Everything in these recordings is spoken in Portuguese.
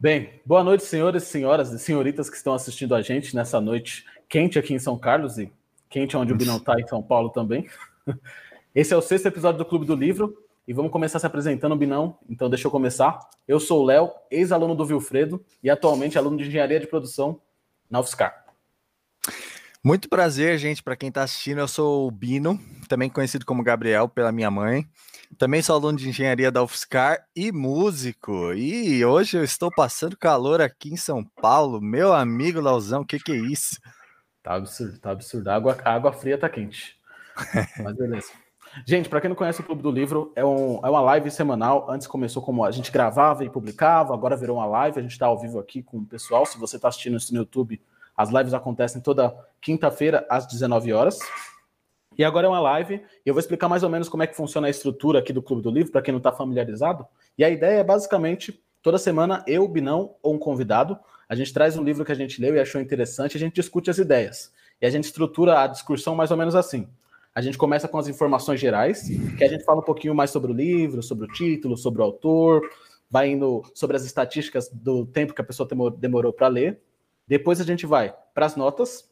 Bem, boa noite, senhores, senhoras e senhoritas que estão assistindo a gente nessa noite quente aqui em São Carlos e quente onde o Binão está em São Paulo também. Esse é o sexto episódio do Clube do Livro e vamos começar se apresentando, Binão. Então, deixa eu começar. Eu sou o Léo, ex-aluno do Vilfredo e atualmente aluno de Engenharia de Produção na UFSCar. Muito prazer, gente, para quem está assistindo. Eu sou o Bino, também conhecido como Gabriel pela minha mãe. Também sou aluno de engenharia da UFSCar e músico. E hoje eu estou passando calor aqui em São Paulo. Meu amigo Lauzão, o que, que é isso? Tá absurdo, tá absurdo. A água, a água fria tá quente. Mas beleza. Gente, para quem não conhece o Clube do Livro, é, um, é uma live semanal. Antes começou como a gente gravava e publicava, agora virou uma live. A gente está ao vivo aqui com o pessoal. Se você está assistindo isso no YouTube, as lives acontecem toda quinta-feira às 19 horas. E agora é uma live, e eu vou explicar mais ou menos como é que funciona a estrutura aqui do Clube do Livro, para quem não está familiarizado. E a ideia é basicamente, toda semana, eu, Binão, ou um convidado, a gente traz um livro que a gente leu e achou interessante, a gente discute as ideias. E a gente estrutura a discussão mais ou menos assim. A gente começa com as informações gerais, que a gente fala um pouquinho mais sobre o livro, sobre o título, sobre o autor, vai indo sobre as estatísticas do tempo que a pessoa demorou para ler. Depois a gente vai para as notas,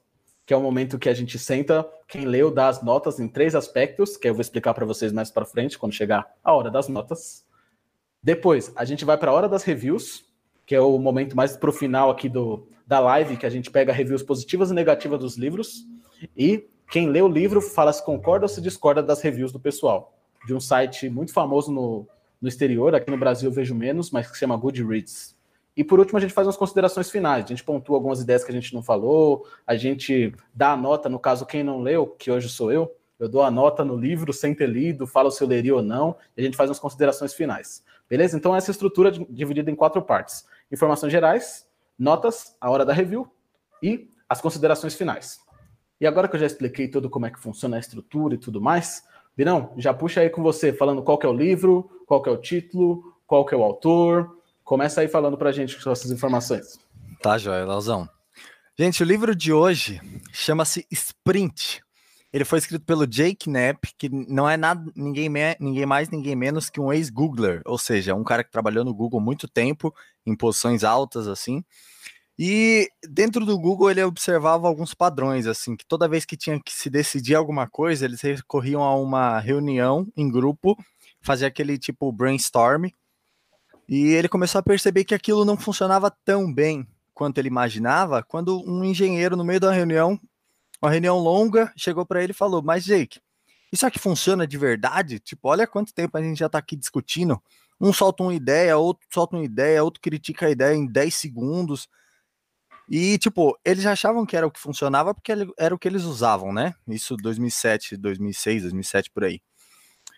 que é o momento que a gente senta, quem leu dá as notas em três aspectos, que eu vou explicar para vocês mais para frente, quando chegar a hora das notas. Depois, a gente vai para a hora das reviews, que é o momento mais para o final aqui do, da live, que a gente pega reviews positivas e negativas dos livros. E quem lê o livro fala se concorda ou se discorda das reviews do pessoal. De um site muito famoso no, no exterior, aqui no Brasil vejo menos, mas que se chama Goodreads. E por último, a gente faz umas considerações finais. A gente pontua algumas ideias que a gente não falou, a gente dá a nota, no caso, quem não leu, que hoje sou eu, eu dou a nota no livro sem ter lido, falo se eu leria ou não, e a gente faz umas considerações finais. Beleza? Então, essa estrutura dividida em quatro partes: informações gerais, notas, a hora da review e as considerações finais. E agora que eu já expliquei tudo como é que funciona a estrutura e tudo mais, Birão, já puxa aí com você, falando qual é o livro, qual é o título, qual é o autor, Começa aí falando para a gente suas informações. Tá, Joia, Lauzão. Gente, o livro de hoje chama-se Sprint. Ele foi escrito pelo Jake Knapp, que não é nada, ninguém, ninguém mais, ninguém menos que um ex-Googler, ou seja, um cara que trabalhou no Google muito tempo, em posições altas, assim. E dentro do Google ele observava alguns padrões, assim, que toda vez que tinha que se decidir alguma coisa, eles recorriam a uma reunião em grupo, fazer aquele tipo brainstorm, e ele começou a perceber que aquilo não funcionava tão bem quanto ele imaginava, quando um engenheiro, no meio da reunião, uma reunião longa, chegou para ele e falou: Mas, Jake, isso aqui funciona de verdade? Tipo, olha quanto tempo a gente já está aqui discutindo. Um solta uma ideia, outro solta uma ideia, outro critica a ideia em 10 segundos. E, tipo, eles achavam que era o que funcionava porque era o que eles usavam, né? Isso 2007, 2006, 2007 por aí.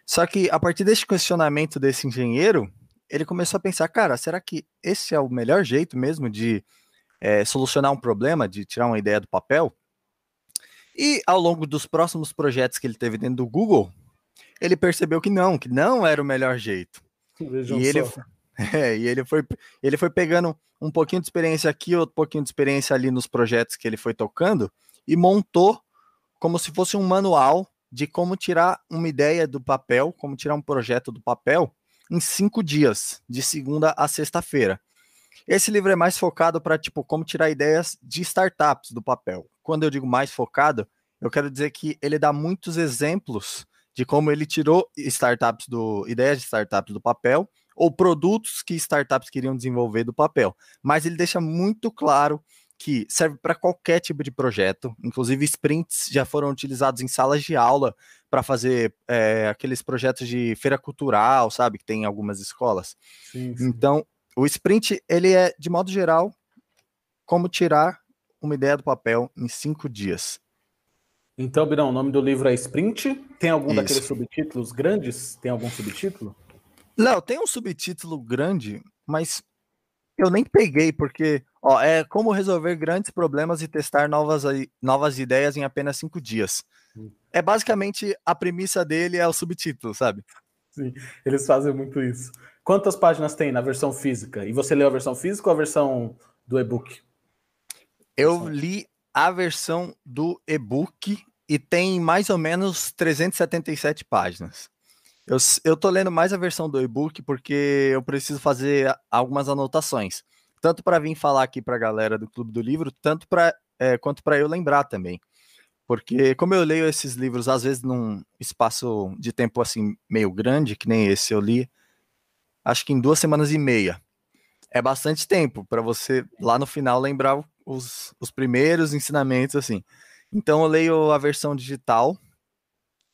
Só que a partir desse questionamento desse engenheiro, ele começou a pensar, cara, será que esse é o melhor jeito mesmo de é, solucionar um problema, de tirar uma ideia do papel? E ao longo dos próximos projetos que ele teve dentro do Google, ele percebeu que não, que não era o melhor jeito. Vejam e ele, é, e ele foi, ele foi pegando um pouquinho de experiência aqui, outro pouquinho de experiência ali nos projetos que ele foi tocando e montou como se fosse um manual de como tirar uma ideia do papel, como tirar um projeto do papel em cinco dias, de segunda a sexta-feira. Esse livro é mais focado para, tipo, como tirar ideias de startups do papel. Quando eu digo mais focado, eu quero dizer que ele dá muitos exemplos de como ele tirou startups do ideias de startups do papel ou produtos que startups queriam desenvolver do papel. Mas ele deixa muito claro que serve para qualquer tipo de projeto, inclusive sprints já foram utilizados em salas de aula para fazer é, aqueles projetos de feira cultural, sabe, que tem em algumas escolas. Sim, sim. Então, o sprint, ele é, de modo geral, como tirar uma ideia do papel em cinco dias. Então, Birão, o nome do livro é Sprint. Tem algum Isso. daqueles subtítulos grandes? Tem algum subtítulo? Não, tem um subtítulo grande, mas eu nem peguei, porque ó, é como resolver grandes problemas e testar novas, novas ideias em apenas cinco dias. É basicamente a premissa dele é o subtítulo, sabe? Sim, eles fazem muito isso. Quantas páginas tem na versão física? E você leu a versão física ou a versão do e-book? Eu li a versão do e-book e tem mais ou menos 377 páginas. Eu, eu tô lendo mais a versão do e-book porque eu preciso fazer algumas anotações. tanto para vir falar aqui para a galera do Clube do Livro, tanto para é, quanto para eu lembrar também. Porque como eu leio esses livros às vezes num espaço de tempo assim meio grande, que nem esse eu li, acho que em duas semanas e meia. É bastante tempo para você lá no final lembrar os, os primeiros ensinamentos assim. Então eu leio a versão digital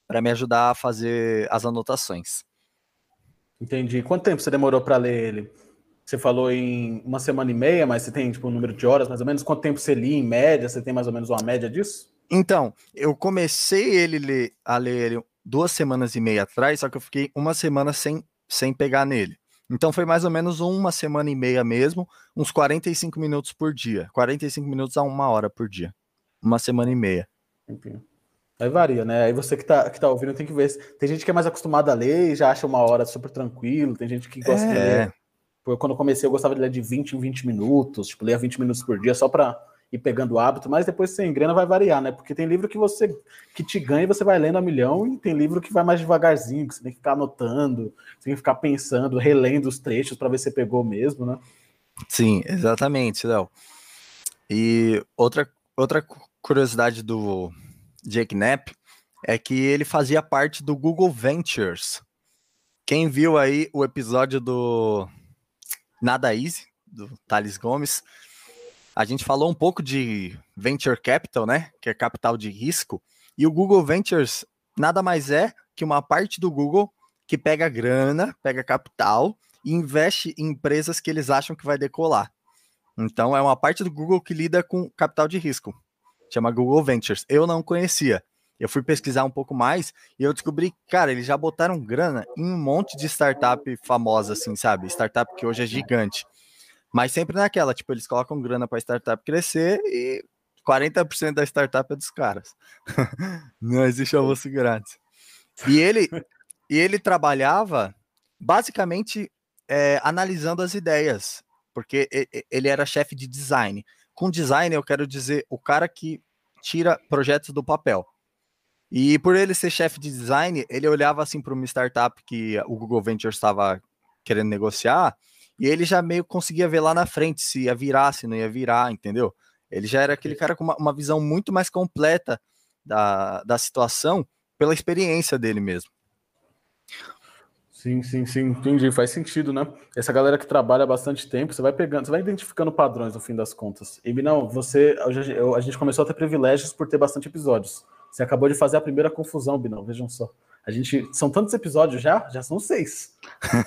para me ajudar a fazer as anotações. Entendi. Quanto tempo você demorou para ler ele? Você falou em uma semana e meia, mas você tem tipo um número de horas mais ou menos? Quanto tempo você lia em média? Você tem mais ou menos uma média disso? Então, eu comecei ele ler, a ler ele duas semanas e meia atrás, só que eu fiquei uma semana sem, sem pegar nele. Então foi mais ou menos uma semana e meia mesmo, uns 45 minutos por dia. 45 minutos a uma hora por dia. Uma semana e meia. Enfim. Aí varia, né? Aí você que tá, que tá ouvindo tem que ver. Tem gente que é mais acostumada a ler e já acha uma hora super tranquilo, tem gente que gosta é. de ler. Quando eu comecei, eu gostava de ler de 20 em 20 minutos, tipo, ler 20 minutos por dia só para ir pegando o hábito, mas depois sem grana vai variar, né? Porque tem livro que você que te ganha e você vai lendo a milhão, e tem livro que vai mais devagarzinho, que você tem que ficar anotando, tem que ficar pensando, relendo os trechos para ver se pegou mesmo, né? Sim, exatamente, Léo. E outra, outra curiosidade do, Jake Knapp, é que ele fazia parte do Google Ventures. Quem viu aí o episódio do Nada Easy, do Thales Gomes, a gente falou um pouco de Venture Capital, né? Que é capital de risco. E o Google Ventures nada mais é que uma parte do Google que pega grana, pega capital e investe em empresas que eles acham que vai decolar. Então é uma parte do Google que lida com capital de risco chama Google Ventures. Eu não conhecia. Eu fui pesquisar um pouco mais e eu descobri, cara, eles já botaram grana em um monte de startup famosa, assim, sabe? Startup que hoje é gigante. Mas sempre naquela, tipo, eles colocam grana para startup crescer e 40% da startup é dos caras. não existe almoço grátis. E ele, e ele trabalhava basicamente é, analisando as ideias, porque ele era chefe de design. Com design, eu quero dizer o cara que tira projetos do papel. E por ele ser chefe de design, ele olhava assim para uma startup que o Google Ventures estava querendo negociar, e ele já meio conseguia ver lá na frente se ia virar, se não ia virar, entendeu? Ele já era aquele cara com uma, uma visão muito mais completa da, da situação pela experiência dele mesmo. Sim, sim, sim, entendi. Faz sentido, né? Essa galera que trabalha bastante tempo, você vai pegando, você vai identificando padrões no fim das contas. E não, você, eu, a gente começou a ter privilégios por ter bastante episódios. Você acabou de fazer a primeira confusão, Binão, vejam só. A gente, são tantos episódios já? Já são seis.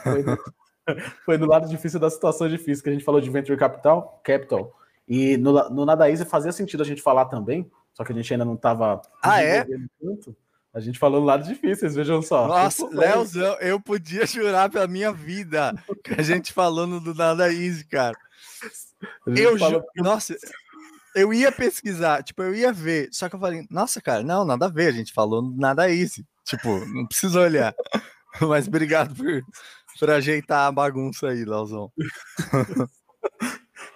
Foi foi do lado difícil das situações difíceis que a gente falou de Venture Capital, Capital. E no, no Nada Easy fazia sentido a gente falar também, só que a gente ainda não estava. Ah, é? Tanto. A gente falou lados difíceis, vejam só. Nossa, Leozão, eu podia jurar pela minha vida que a gente falando do Nada Easy, cara. Eu ju... Nossa, eu ia pesquisar, tipo, eu ia ver, só que eu falei, nossa, cara, não, nada a ver, a gente falou Nada Easy. Tipo, não precisa olhar. Mas obrigado por, por ajeitar a bagunça aí, Leozão.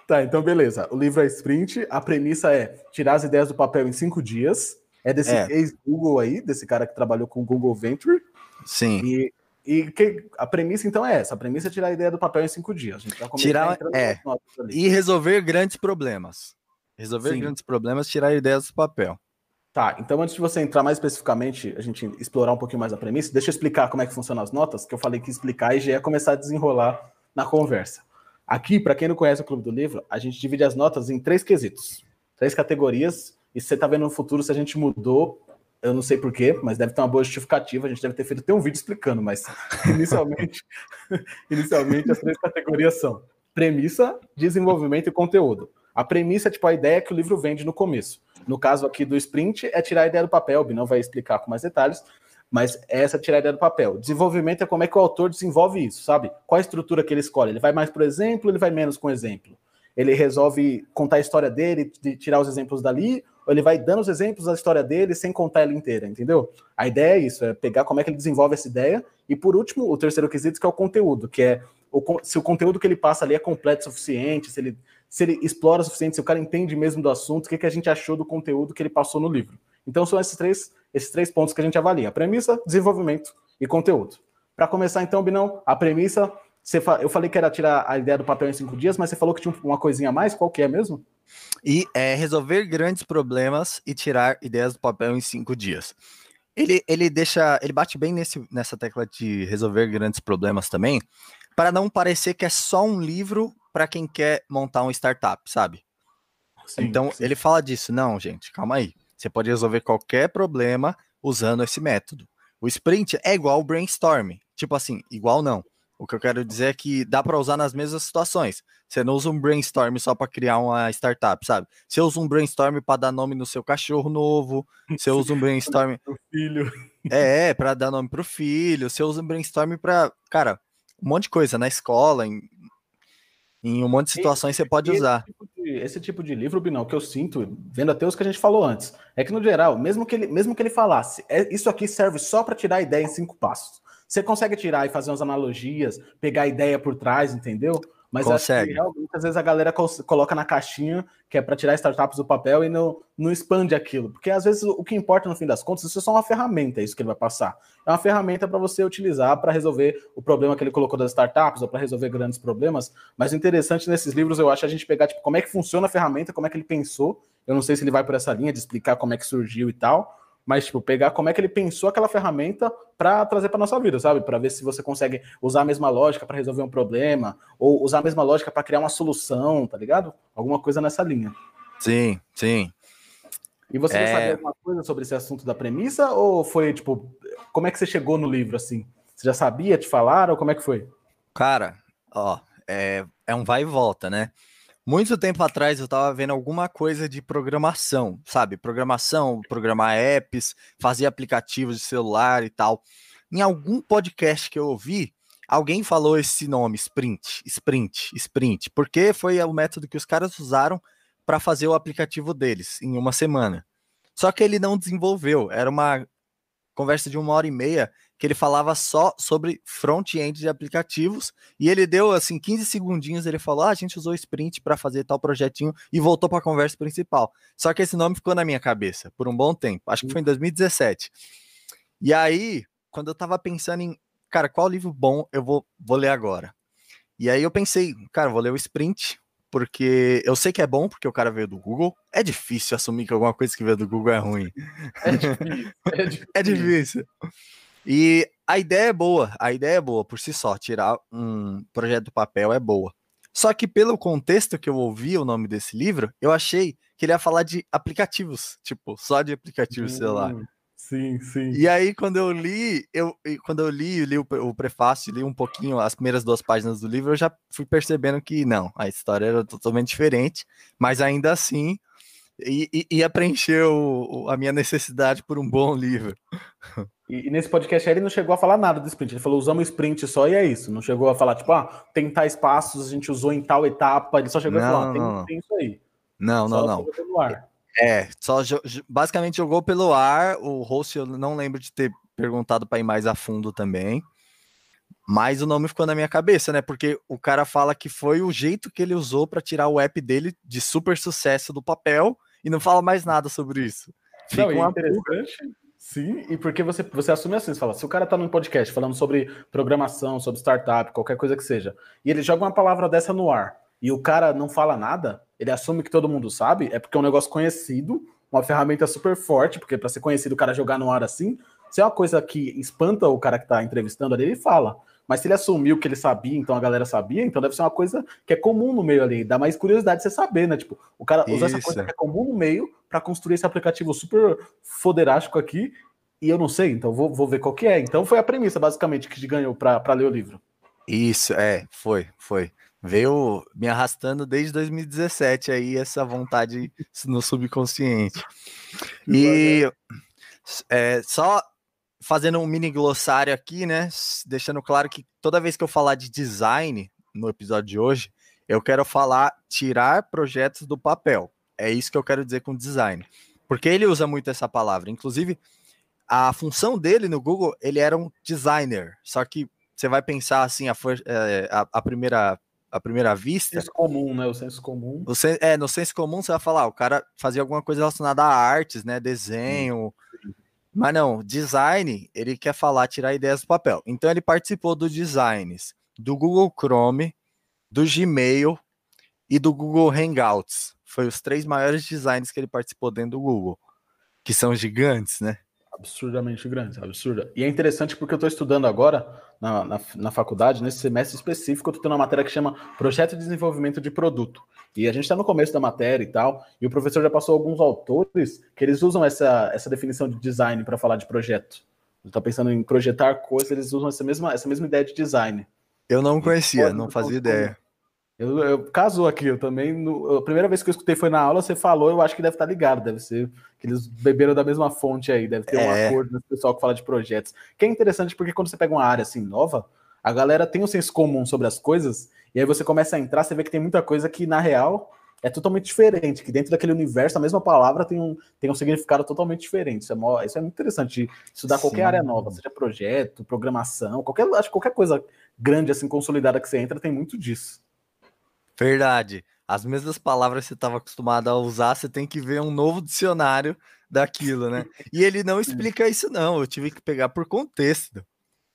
tá, então beleza. O livro é sprint, a premissa é tirar as ideias do papel em cinco dias é desse é. ex-Google aí, desse cara que trabalhou com o Google Venture. Sim. E, e que, a premissa, então, é essa. A premissa é tirar a ideia do papel em cinco dias. A gente vai tirar, é. E resolver grandes problemas. Resolver Sim. grandes problemas, tirar a ideia do papel. Tá, então antes de você entrar mais especificamente, a gente explorar um pouquinho mais a premissa, deixa eu explicar como é que funcionam as notas, que eu falei que explicar e já ia começar a desenrolar na conversa. Aqui, para quem não conhece o Clube do Livro, a gente divide as notas em três quesitos, três categorias e você está vendo no futuro se a gente mudou, eu não sei porquê, mas deve ter uma boa justificativa. A gente deve ter feito até um vídeo explicando, mas inicialmente, inicialmente as três categorias são premissa, desenvolvimento e conteúdo. A premissa é tipo a ideia que o livro vende no começo. No caso aqui do sprint, é tirar a ideia do papel, o não vai explicar com mais detalhes, mas é essa tirar a ideia do papel. Desenvolvimento é como é que o autor desenvolve isso, sabe? Qual a estrutura que ele escolhe? Ele vai mais por exemplo, ele vai menos com exemplo? Ele resolve contar a história dele, de tirar os exemplos dali, ou ele vai dando os exemplos da história dele sem contar ela inteira, entendeu? A ideia é isso, é pegar como é que ele desenvolve essa ideia. E por último, o terceiro quesito, que é o conteúdo, que é o, se o conteúdo que ele passa ali é completo o suficiente, se ele, se ele explora o suficiente, se o cara entende mesmo do assunto, o que, que a gente achou do conteúdo que ele passou no livro. Então são esses três, esses três pontos que a gente avalia: premissa, desenvolvimento e conteúdo. Para começar, então, Binão, a premissa fa... Eu falei que era tirar a ideia do papel em cinco dias, mas você falou que tinha uma coisinha a mais. Qual que é mesmo? E é resolver grandes problemas e tirar ideias do papel em cinco dias. Ele, ele deixa, ele bate bem nesse, nessa tecla de resolver grandes problemas também, para não parecer que é só um livro para quem quer montar um startup, sabe? Sim, então sim. ele fala disso. Não, gente, calma aí. Você pode resolver qualquer problema usando esse método. O sprint é igual o brainstorm. Tipo assim, igual não. O que eu quero dizer é que dá para usar nas mesmas situações. Você não usa um brainstorm só para criar uma startup, sabe? Você usa um brainstorm para dar nome no seu cachorro novo. Você usa um brainstorm pro filho. É, é para dar nome pro filho. Você usa um brainstorm para, cara, um monte de coisa na escola, em, em um monte de situações esse, você pode usar. Tipo de, esse tipo de livro, Binão, que eu sinto, vendo até os que a gente falou antes, é que no geral, mesmo que ele, mesmo que ele falasse, é, isso aqui serve só para tirar a ideia em cinco passos. Você consegue tirar e fazer umas analogias, pegar a ideia por trás, entendeu? Mas Consegue. acho que muitas vezes a galera coloca na caixinha que é para tirar startups do papel e não, não expande aquilo. Porque às vezes o que importa no fim das contas, isso é só uma ferramenta, é isso que ele vai passar. É uma ferramenta para você utilizar para resolver o problema que ele colocou das startups ou para resolver grandes problemas. Mas o interessante nesses livros, eu acho, é a gente pegar tipo, como é que funciona a ferramenta, como é que ele pensou. Eu não sei se ele vai por essa linha de explicar como é que surgiu e tal, mas tipo pegar como é que ele pensou aquela ferramenta para trazer para nossa vida, sabe? Para ver se você consegue usar a mesma lógica para resolver um problema ou usar a mesma lógica para criar uma solução, tá ligado? Alguma coisa nessa linha. Sim, sim. E você é... já sabia alguma coisa sobre esse assunto da premissa ou foi tipo, como é que você chegou no livro assim? Você já sabia te falar ou como é que foi? Cara, ó, é, é um vai e volta, né? Muito tempo atrás eu estava vendo alguma coisa de programação, sabe? Programação, programar apps, fazer aplicativos de celular e tal. Em algum podcast que eu ouvi, alguém falou esse nome, Sprint, Sprint, Sprint, porque foi o método que os caras usaram para fazer o aplicativo deles em uma semana. Só que ele não desenvolveu, era uma conversa de uma hora e meia que ele falava só sobre front-end de aplicativos e ele deu assim 15 segundinhos, ele falou: ah, a gente usou Sprint para fazer tal projetinho e voltou para a conversa principal. Só que esse nome ficou na minha cabeça por um bom tempo. Acho que foi em 2017. E aí, quando eu tava pensando em, cara, qual livro bom eu vou, vou ler agora? E aí eu pensei, cara, vou ler o Sprint, porque eu sei que é bom, porque o cara veio do Google. É difícil assumir que alguma coisa que veio do Google é ruim. É difícil. É difícil. é difícil. E a ideia é boa, a ideia é boa por si só, tirar um projeto do papel é boa. Só que pelo contexto que eu ouvi o nome desse livro, eu achei que ele ia falar de aplicativos, tipo, só de aplicativo hum, celular. Sim, sim. E aí, quando eu li, eu, quando eu li, li o, o prefácio, li um pouquinho as primeiras duas páginas do livro, eu já fui percebendo que não, a história era totalmente diferente, mas ainda assim ia preencher o, a minha necessidade por um bom livro. E, e, nesse podcast ele não chegou a falar nada do sprint. Ele falou, usamos sprint só e é isso. Não chegou a falar, tipo, ah, tem tais passos, a gente usou em tal etapa. Ele só chegou não, a falar, tem, tem, isso aí. Não, só não, não. É, só basicamente jogou pelo ar. O host eu não lembro de ter perguntado para ir mais a fundo também. Mas o nome ficou na minha cabeça, né? Porque o cara fala que foi o jeito que ele usou para tirar o app dele de super sucesso do papel e não fala mais nada sobre isso. Fica não, uma interessante. Sim, e porque você, você assume assim, você fala, se o cara tá num podcast falando sobre programação, sobre startup, qualquer coisa que seja, e ele joga uma palavra dessa no ar, e o cara não fala nada, ele assume que todo mundo sabe, é porque é um negócio conhecido, uma ferramenta super forte, porque para ser conhecido o cara jogar no ar assim, se é uma coisa que espanta o cara que tá entrevistando ali, ele fala. Mas se ele assumiu que ele sabia, então a galera sabia, então deve ser uma coisa que é comum no meio ali. Dá mais curiosidade você saber, né? Tipo, o cara usa essa coisa que é comum no meio para construir esse aplicativo super foderástico aqui. E eu não sei, então vou, vou ver qual que é. Então foi a premissa, basicamente, que ganhou para ler o livro. Isso, é, foi, foi. Veio me arrastando desde 2017 aí essa vontade no subconsciente. E é, só fazendo um mini glossário aqui, né? Deixando claro que toda vez que eu falar de design no episódio de hoje, eu quero falar tirar projetos do papel. É isso que eu quero dizer com design. Porque ele usa muito essa palavra. Inclusive, a função dele no Google, ele era um designer. Só que você vai pensar assim, a, é, a, a primeira a primeira vista. Senso comum, né? O senso comum. O sen, é, no senso comum você vai falar, ah, o cara fazia alguma coisa relacionada a artes, né? Desenho, mas não, design, ele quer falar, tirar ideias do papel. Então ele participou do designs do Google Chrome, do Gmail e do Google Hangouts. Foi os três maiores designs que ele participou dentro do Google, que são gigantes, né? Absurdamente grandes, absurda. E é interessante porque eu estou estudando agora na, na, na, faculdade, nesse semestre específico, eu estou tendo uma matéria que chama Projeto de Desenvolvimento de Produto. E a gente está no começo da matéria e tal, e o professor já passou alguns autores que eles usam essa, essa definição de design para falar de projeto. Está pensando em projetar coisas, eles usam essa mesma, essa mesma ideia de design. Eu não conhecia, não fazia ideia. Eu, eu casou aqui, eu também. No, a primeira vez que eu escutei foi na aula, você falou, eu acho que deve estar ligado, deve ser que eles beberam da mesma fonte aí, deve ter é. um acordo nesse pessoal que fala de projetos. Que é interessante porque quando você pega uma área assim nova, a galera tem um senso comum sobre as coisas, e aí você começa a entrar, você vê que tem muita coisa que, na real, é totalmente diferente, que dentro daquele universo a mesma palavra tem um, tem um significado totalmente diferente. Isso é, mó, isso é muito interessante estudar Sim. qualquer área nova, seja projeto, programação, qualquer, acho que qualquer coisa grande, assim, consolidada que você entra, tem muito disso. Verdade. As mesmas palavras que você estava acostumado a usar, você tem que ver um novo dicionário daquilo, né? E ele não explica isso, não. Eu tive que pegar por contexto.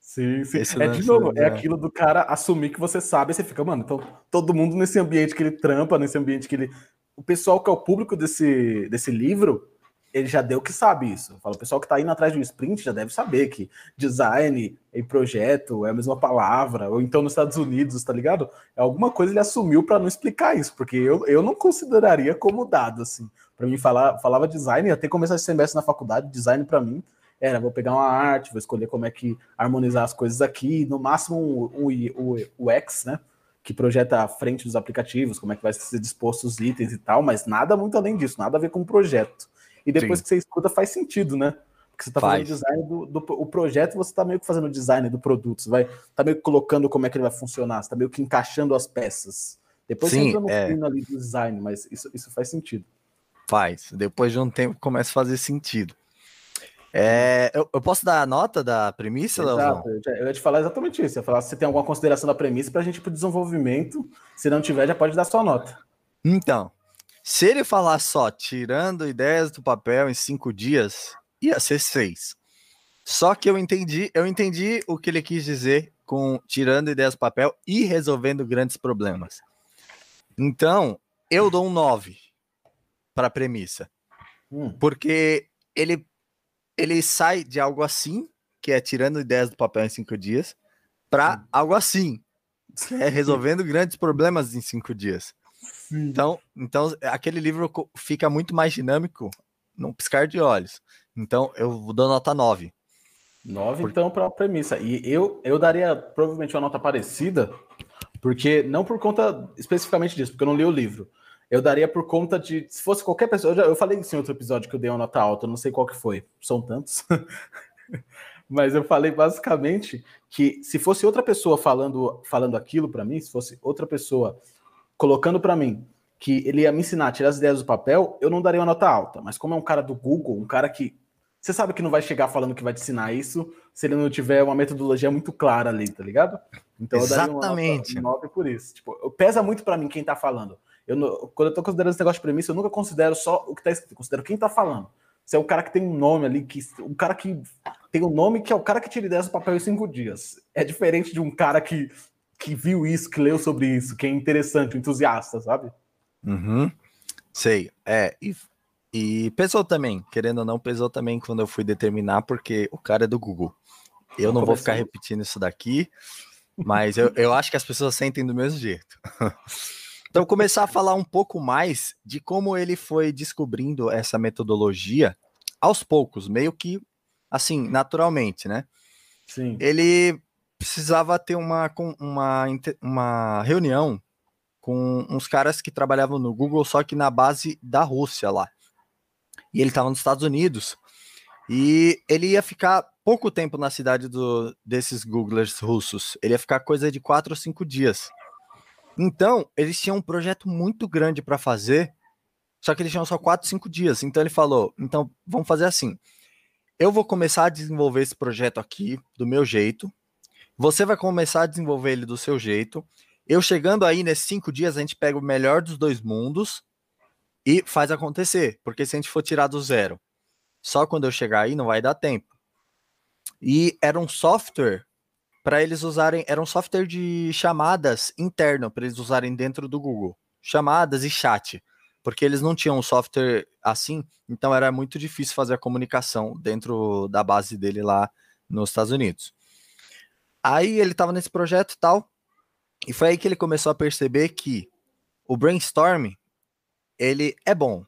Sim, sim. Esse é de novo, é aquilo do cara assumir que você sabe, e você fica, mano, então todo mundo nesse ambiente que ele trampa, nesse ambiente que ele. O pessoal que é o público desse, desse livro, ele já deu que sabe isso. Fala, o pessoal que está indo atrás um sprint já deve saber que design e projeto é a mesma palavra, ou então nos Estados Unidos, tá ligado? É alguma coisa ele assumiu para não explicar isso, porque eu, eu não consideraria como dado, assim. Para mim, falar, falava design, até começar esse semestre na faculdade, design para mim era, vou pegar uma arte, vou escolher como é que harmonizar as coisas aqui, no máximo o, o, o, o X, né? Que projeta a frente dos aplicativos, como é que vai ser disposto os itens e tal, mas nada muito além disso, nada a ver com o projeto. E depois Sim. que você escuta, faz sentido, né? Porque você está fazendo design do, do, o projeto, você está meio que fazendo o design do produto, você vai tá meio que colocando como é que ele vai funcionar, você está meio que encaixando as peças. Depois Sim, você entra no é. fino ali do design, mas isso, isso faz sentido. Faz. Depois de um tempo começa a fazer sentido. É, eu, eu, posso dar a nota da premissa, Exato, eu, eu ia te falar exatamente isso. Eu ia falar se você tem alguma consideração da premissa para a gente ir para o desenvolvimento. Se não tiver, já pode dar sua nota. Então, se ele falar só tirando ideias do papel em cinco dias, ia ser seis. Só que eu entendi, eu entendi o que ele quis dizer com tirando ideias do papel e resolvendo grandes problemas. Então, eu dou um 9 para a premissa. Hum. Porque ele, ele sai de algo assim, que é tirando ideias do papel em cinco dias, para hum. algo assim, que é resolvendo grandes problemas em cinco dias. Então, então, aquele livro fica muito mais dinâmico num piscar de olhos. Então, eu dou nota 9. 9, por... então, para a premissa. E eu, eu daria provavelmente uma nota parecida, porque não por conta especificamente disso, porque eu não li o livro. Eu daria por conta de. Se fosse qualquer pessoa. Eu, já, eu falei isso em outro episódio que eu dei uma nota alta, não sei qual que foi. São tantos. Mas eu falei basicamente que se fosse outra pessoa falando, falando aquilo para mim, se fosse outra pessoa colocando para mim que ele ia me ensinar a tirar as ideias do papel, eu não daria uma nota alta. Mas como é um cara do Google, um cara que você sabe que não vai chegar falando que vai te ensinar isso se ele não tiver uma metodologia muito clara ali, tá ligado? Então Exatamente. eu daria uma nota por isso. Tipo, pesa muito para mim quem tá falando. Eu, quando eu tô considerando esse negócio de premissa, eu nunca considero só o que tá escrito, eu considero quem tá falando. Se é o cara que tem um nome ali, que um cara que tem um nome que é o cara que tira ideias do papel em cinco dias. É diferente de um cara que que viu isso, que leu sobre isso, que é interessante, um entusiasta, sabe? Uhum. Sei. É, e, e pesou também, querendo ou não, pesou também quando eu fui determinar, porque o cara é do Google. Eu não, não vou ficar repetindo isso daqui, mas eu, eu acho que as pessoas sentem do mesmo jeito. Então, começar a falar um pouco mais de como ele foi descobrindo essa metodologia aos poucos, meio que assim, naturalmente, né? Sim. Ele precisava ter uma, uma, uma reunião com uns caras que trabalhavam no Google, só que na base da Rússia lá. E ele estava nos Estados Unidos. E ele ia ficar pouco tempo na cidade do, desses Googlers russos. Ele ia ficar coisa de quatro ou cinco dias. Então, eles tinham um projeto muito grande para fazer, só que eles tinham só quatro, cinco dias. Então ele falou: então vamos fazer assim. Eu vou começar a desenvolver esse projeto aqui do meu jeito. Você vai começar a desenvolver ele do seu jeito. Eu chegando aí nesses cinco dias, a gente pega o melhor dos dois mundos e faz acontecer. Porque se a gente for tirar do zero, só quando eu chegar aí não vai dar tempo. E era um software para eles usarem, era um software de chamadas interno para eles usarem dentro do Google, chamadas e chat, porque eles não tinham um software assim, então era muito difícil fazer a comunicação dentro da base dele lá nos Estados Unidos. Aí ele estava nesse projeto e tal, e foi aí que ele começou a perceber que o brainstorm ele é bom.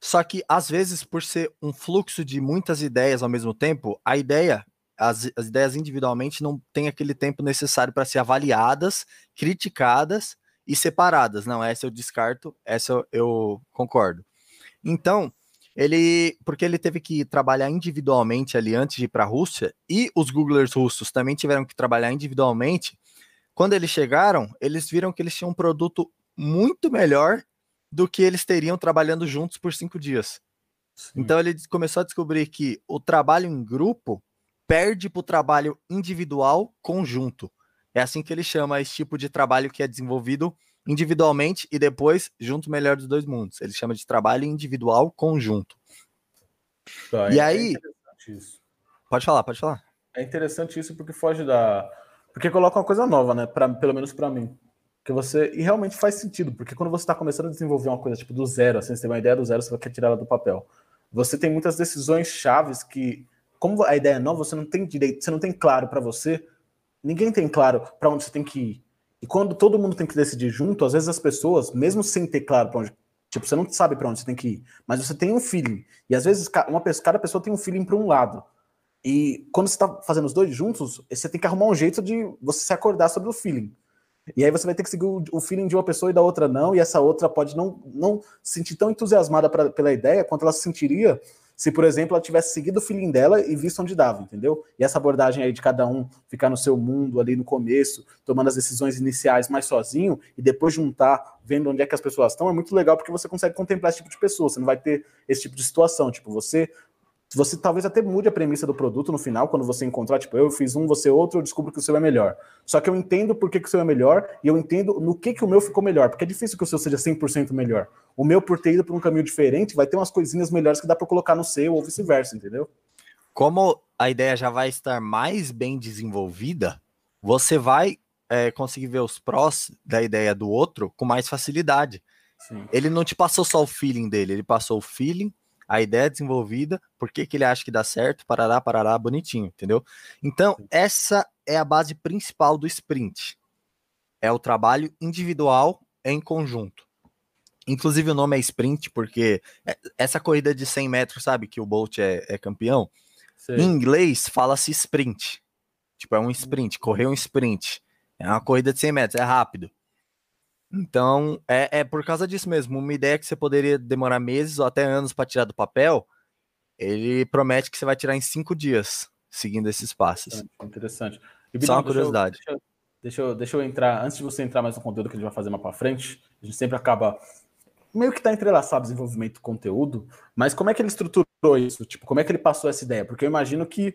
Só que às vezes por ser um fluxo de muitas ideias ao mesmo tempo, a ideia as, as ideias individualmente não tem aquele tempo necessário para ser avaliadas, criticadas e separadas. Não, essa eu descarto, essa eu, eu concordo. Então, ele, porque ele teve que trabalhar individualmente ali antes de ir para a Rússia, e os Googlers russos também tiveram que trabalhar individualmente. Quando eles chegaram, eles viram que eles tinham um produto muito melhor do que eles teriam trabalhando juntos por cinco dias. Sim. Então ele começou a descobrir que o trabalho em grupo perde para o trabalho individual conjunto. É assim que ele chama esse tipo de trabalho que é desenvolvido individualmente e depois junto melhor dos dois mundos. Ele chama de trabalho individual conjunto. Tá, e é aí. Pode falar, pode falar. É interessante isso porque foge da. Porque coloca uma coisa nova, né? Pra, pelo menos para mim. Que você. E realmente faz sentido, porque quando você está começando a desenvolver uma coisa tipo do zero, assim, você tem uma ideia do zero, você quer tirar ela do papel. Você tem muitas decisões chaves que como a ideia é nova, você não tem direito, você não tem claro para você, ninguém tem claro para onde você tem que ir. E quando todo mundo tem que decidir junto, às vezes as pessoas, mesmo sem ter claro para onde, tipo, você não sabe para onde você tem que ir, mas você tem um feeling. E às vezes uma cada pessoa tem um feeling para um lado. E quando você está fazendo os dois juntos, você tem que arrumar um jeito de você se acordar sobre o feeling. E aí você vai ter que seguir o, feeling de uma pessoa e da outra não, e essa outra pode não, não se sentir tão entusiasmada pra, pela ideia quanto ela se sentiria se, por exemplo, ela tivesse seguido o feeling dela e visto onde dava, entendeu? E essa abordagem aí de cada um ficar no seu mundo ali no começo, tomando as decisões iniciais mais sozinho e depois juntar, vendo onde é que as pessoas estão, é muito legal porque você consegue contemplar esse tipo de pessoa, você não vai ter esse tipo de situação, tipo, você você talvez até mude a premissa do produto no final, quando você encontrar, tipo, eu fiz um, você outro, eu descubro que o seu é melhor. Só que eu entendo por que, que o seu é melhor e eu entendo no que, que o meu ficou melhor, porque é difícil que o seu seja 100% melhor. O meu, por ter ido por um caminho diferente, vai ter umas coisinhas melhores que dá para colocar no seu ou vice-versa, entendeu? Como a ideia já vai estar mais bem desenvolvida, você vai é, conseguir ver os prós da ideia do outro com mais facilidade. Sim. Ele não te passou só o feeling dele, ele passou o feeling, a ideia desenvolvida, por que, que ele acha que dá certo, parará, parará, bonitinho, entendeu? Então, essa é a base principal do sprint. É o trabalho individual em conjunto. Inclusive o nome é sprint, porque é, essa corrida de 100 metros, sabe, que o Bolt é, é campeão, em inglês fala-se sprint. Tipo, é um sprint, correr um sprint. É uma corrida de 100 metros, é rápido. Então, é, é por causa disso mesmo. Uma ideia que você poderia demorar meses ou até anos para tirar do papel, ele promete que você vai tirar em cinco dias, seguindo esses passos. Interessante. E, Só uma curiosidade. Deixa eu, deixa, eu, deixa eu entrar, antes de você entrar mais no conteúdo que a gente vai fazer mais para frente, a gente sempre acaba meio que está entrelaçado desenvolvimento do conteúdo, mas como é que ele estruturou isso? Tipo, como é que ele passou essa ideia? Porque eu imagino que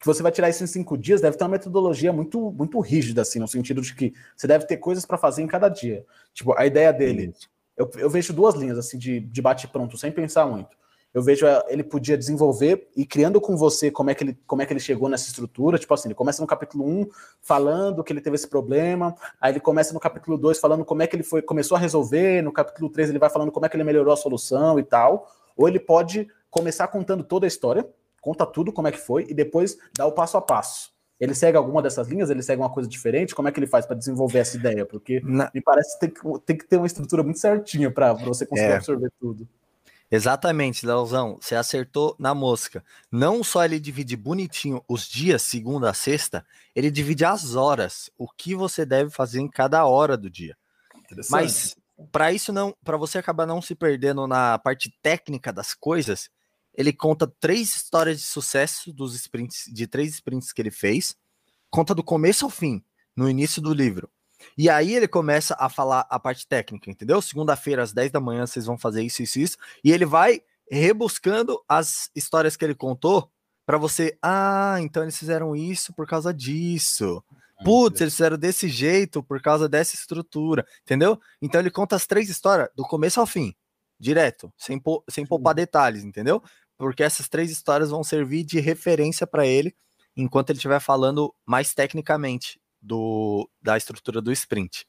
que você vai tirar isso em cinco dias, deve ter uma metodologia muito, muito rígida, assim, no sentido de que você deve ter coisas para fazer em cada dia. Tipo, a ideia dele, eu, eu vejo duas linhas, assim, de, de bate-pronto, sem pensar muito. Eu vejo eh, ele podia desenvolver e criando com você como é que ele, como é que ele chegou nessa estrutura. Tipo assim, ele começa no capítulo 1 falando que ele teve esse problema, aí ele começa no capítulo 2 falando como é que ele foi, começou a resolver, no capítulo 3 ele vai falando como é que ele melhorou a solução e tal. Ou ele pode começar contando toda a história, conta tudo como é que foi e depois dá o passo a passo. Ele segue alguma dessas linhas? Ele segue uma coisa diferente? Como é que ele faz para desenvolver essa ideia? Porque Na... me parece que tem, que tem que ter uma estrutura muito certinha para você conseguir é. absorver tudo. Exatamente, Leozão, você acertou na mosca. Não só ele divide bonitinho os dias, segunda a sexta, ele divide as horas, o que você deve fazer em cada hora do dia. Mas para isso não, para você acabar não se perdendo na parte técnica das coisas, ele conta três histórias de sucesso dos sprints, de três sprints que ele fez, conta do começo ao fim, no início do livro. E aí ele começa a falar a parte técnica, entendeu? Segunda-feira, às 10 da manhã, vocês vão fazer isso, isso, isso. E ele vai rebuscando as histórias que ele contou para você. Ah, então eles fizeram isso por causa disso. Putz, eles fizeram desse jeito por causa dessa estrutura, entendeu? Então ele conta as três histórias do começo ao fim, direto, sem, sem poupar detalhes, entendeu? porque essas três histórias vão servir de referência para ele enquanto ele estiver falando mais tecnicamente do, da estrutura do sprint.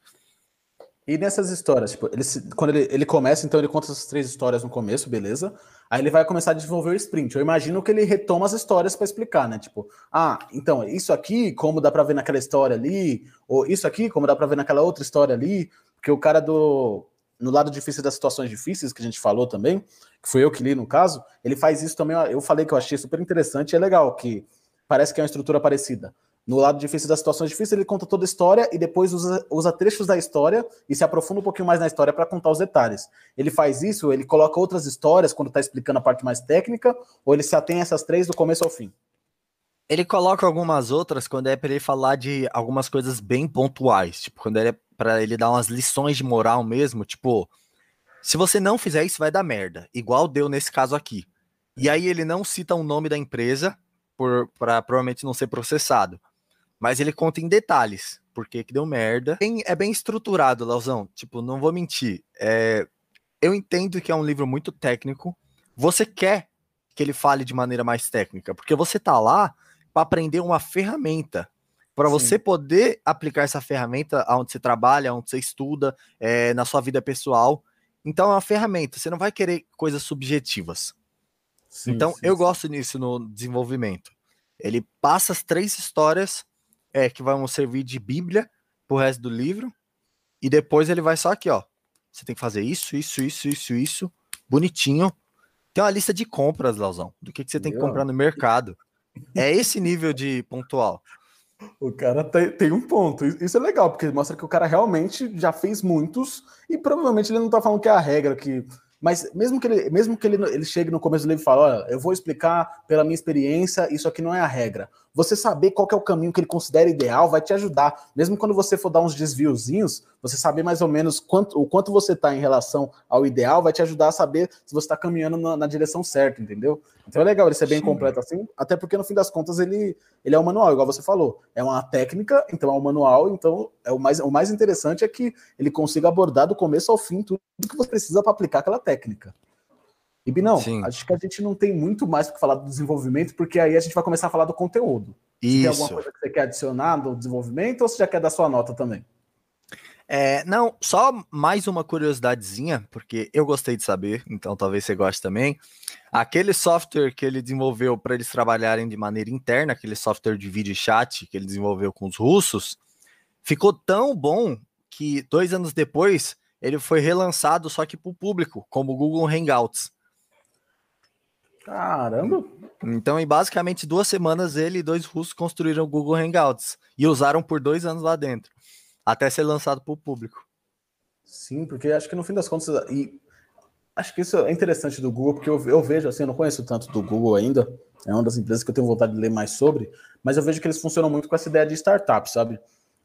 E nessas histórias, tipo, ele, quando ele, ele começa, então ele conta essas três histórias no começo, beleza? Aí ele vai começar a desenvolver o sprint. Eu imagino que ele retoma as histórias para explicar, né? Tipo, ah, então, isso aqui, como dá para ver naquela história ali, ou isso aqui, como dá para ver naquela outra história ali, porque o cara do no lado difícil das situações difíceis que a gente falou também, que foi eu que li no caso, ele faz isso também, eu falei que eu achei super interessante e é legal que parece que é uma estrutura parecida. No lado difícil das situações difíceis, ele conta toda a história e depois usa, usa trechos da história e se aprofunda um pouquinho mais na história para contar os detalhes. Ele faz isso, ele coloca outras histórias quando está explicando a parte mais técnica, ou ele se atém a essas três do começo ao fim? Ele coloca algumas outras quando é para ele falar de algumas coisas bem pontuais, tipo, quando é para ele dar umas lições de moral mesmo, tipo, se você não fizer isso vai dar merda, igual deu nesse caso aqui. E aí ele não cita o nome da empresa para provavelmente não ser processado mas ele conta em detalhes, porque que deu merda. é bem estruturado, Lauzão. Tipo, não vou mentir. É, eu entendo que é um livro muito técnico. Você quer que ele fale de maneira mais técnica, porque você tá lá para aprender uma ferramenta. Para você poder aplicar essa ferramenta onde você trabalha, onde você estuda, é, na sua vida pessoal. Então é uma ferramenta, você não vai querer coisas subjetivas. Sim, então sim, eu sim. gosto nisso no desenvolvimento. Ele passa as três histórias é, que vão servir de bíblia pro resto do livro. E depois ele vai só aqui, ó. Você tem que fazer isso, isso, isso, isso, isso. Bonitinho. Tem uma lista de compras, Lauzão, do que, que você tem que comprar no mercado. É esse nível de pontual. O cara tem, tem, um ponto. Isso é legal, porque mostra que o cara realmente já fez muitos e provavelmente ele não tá falando que é a regra, que mas mesmo que ele, mesmo que ele, ele chegue no começo do livro e fale, olha, eu vou explicar pela minha experiência, isso aqui não é a regra. Você saber qual é o caminho que ele considera ideal vai te ajudar. Mesmo quando você for dar uns desviozinhos, você saber mais ou menos quanto, o quanto você está em relação ao ideal vai te ajudar a saber se você está caminhando na, na, direção certa, entendeu? Então é legal ele ser bem Sim. completo assim, até porque no fim das contas ele, ele é um manual, igual você falou. É uma técnica, então é um manual, então é o mais, o mais interessante é que ele consiga abordar do começo ao fim tudo que você precisa para aplicar aquela técnica. E Binão, Sim. acho que a gente não tem muito mais para falar do desenvolvimento, porque aí a gente vai começar a falar do conteúdo. Isso. Tem alguma coisa que você quer adicionar do desenvolvimento ou você já quer dar sua nota também? É, não, só mais uma curiosidadezinha, porque eu gostei de saber, então talvez você goste também. Aquele software que ele desenvolveu para eles trabalharem de maneira interna, aquele software de vídeo chat que ele desenvolveu com os russos, ficou tão bom que dois anos depois ele foi relançado só que para o público, como o Google Hangouts. Caramba! Então, em basicamente duas semanas, ele e dois russos construíram o Google Hangouts e usaram por dois anos lá dentro, até ser lançado para o público. Sim, porque acho que no fim das contas, e acho que isso é interessante do Google, porque eu, eu vejo assim, eu não conheço tanto do Google ainda, é uma das empresas que eu tenho vontade de ler mais sobre, mas eu vejo que eles funcionam muito com essa ideia de startup, sabe?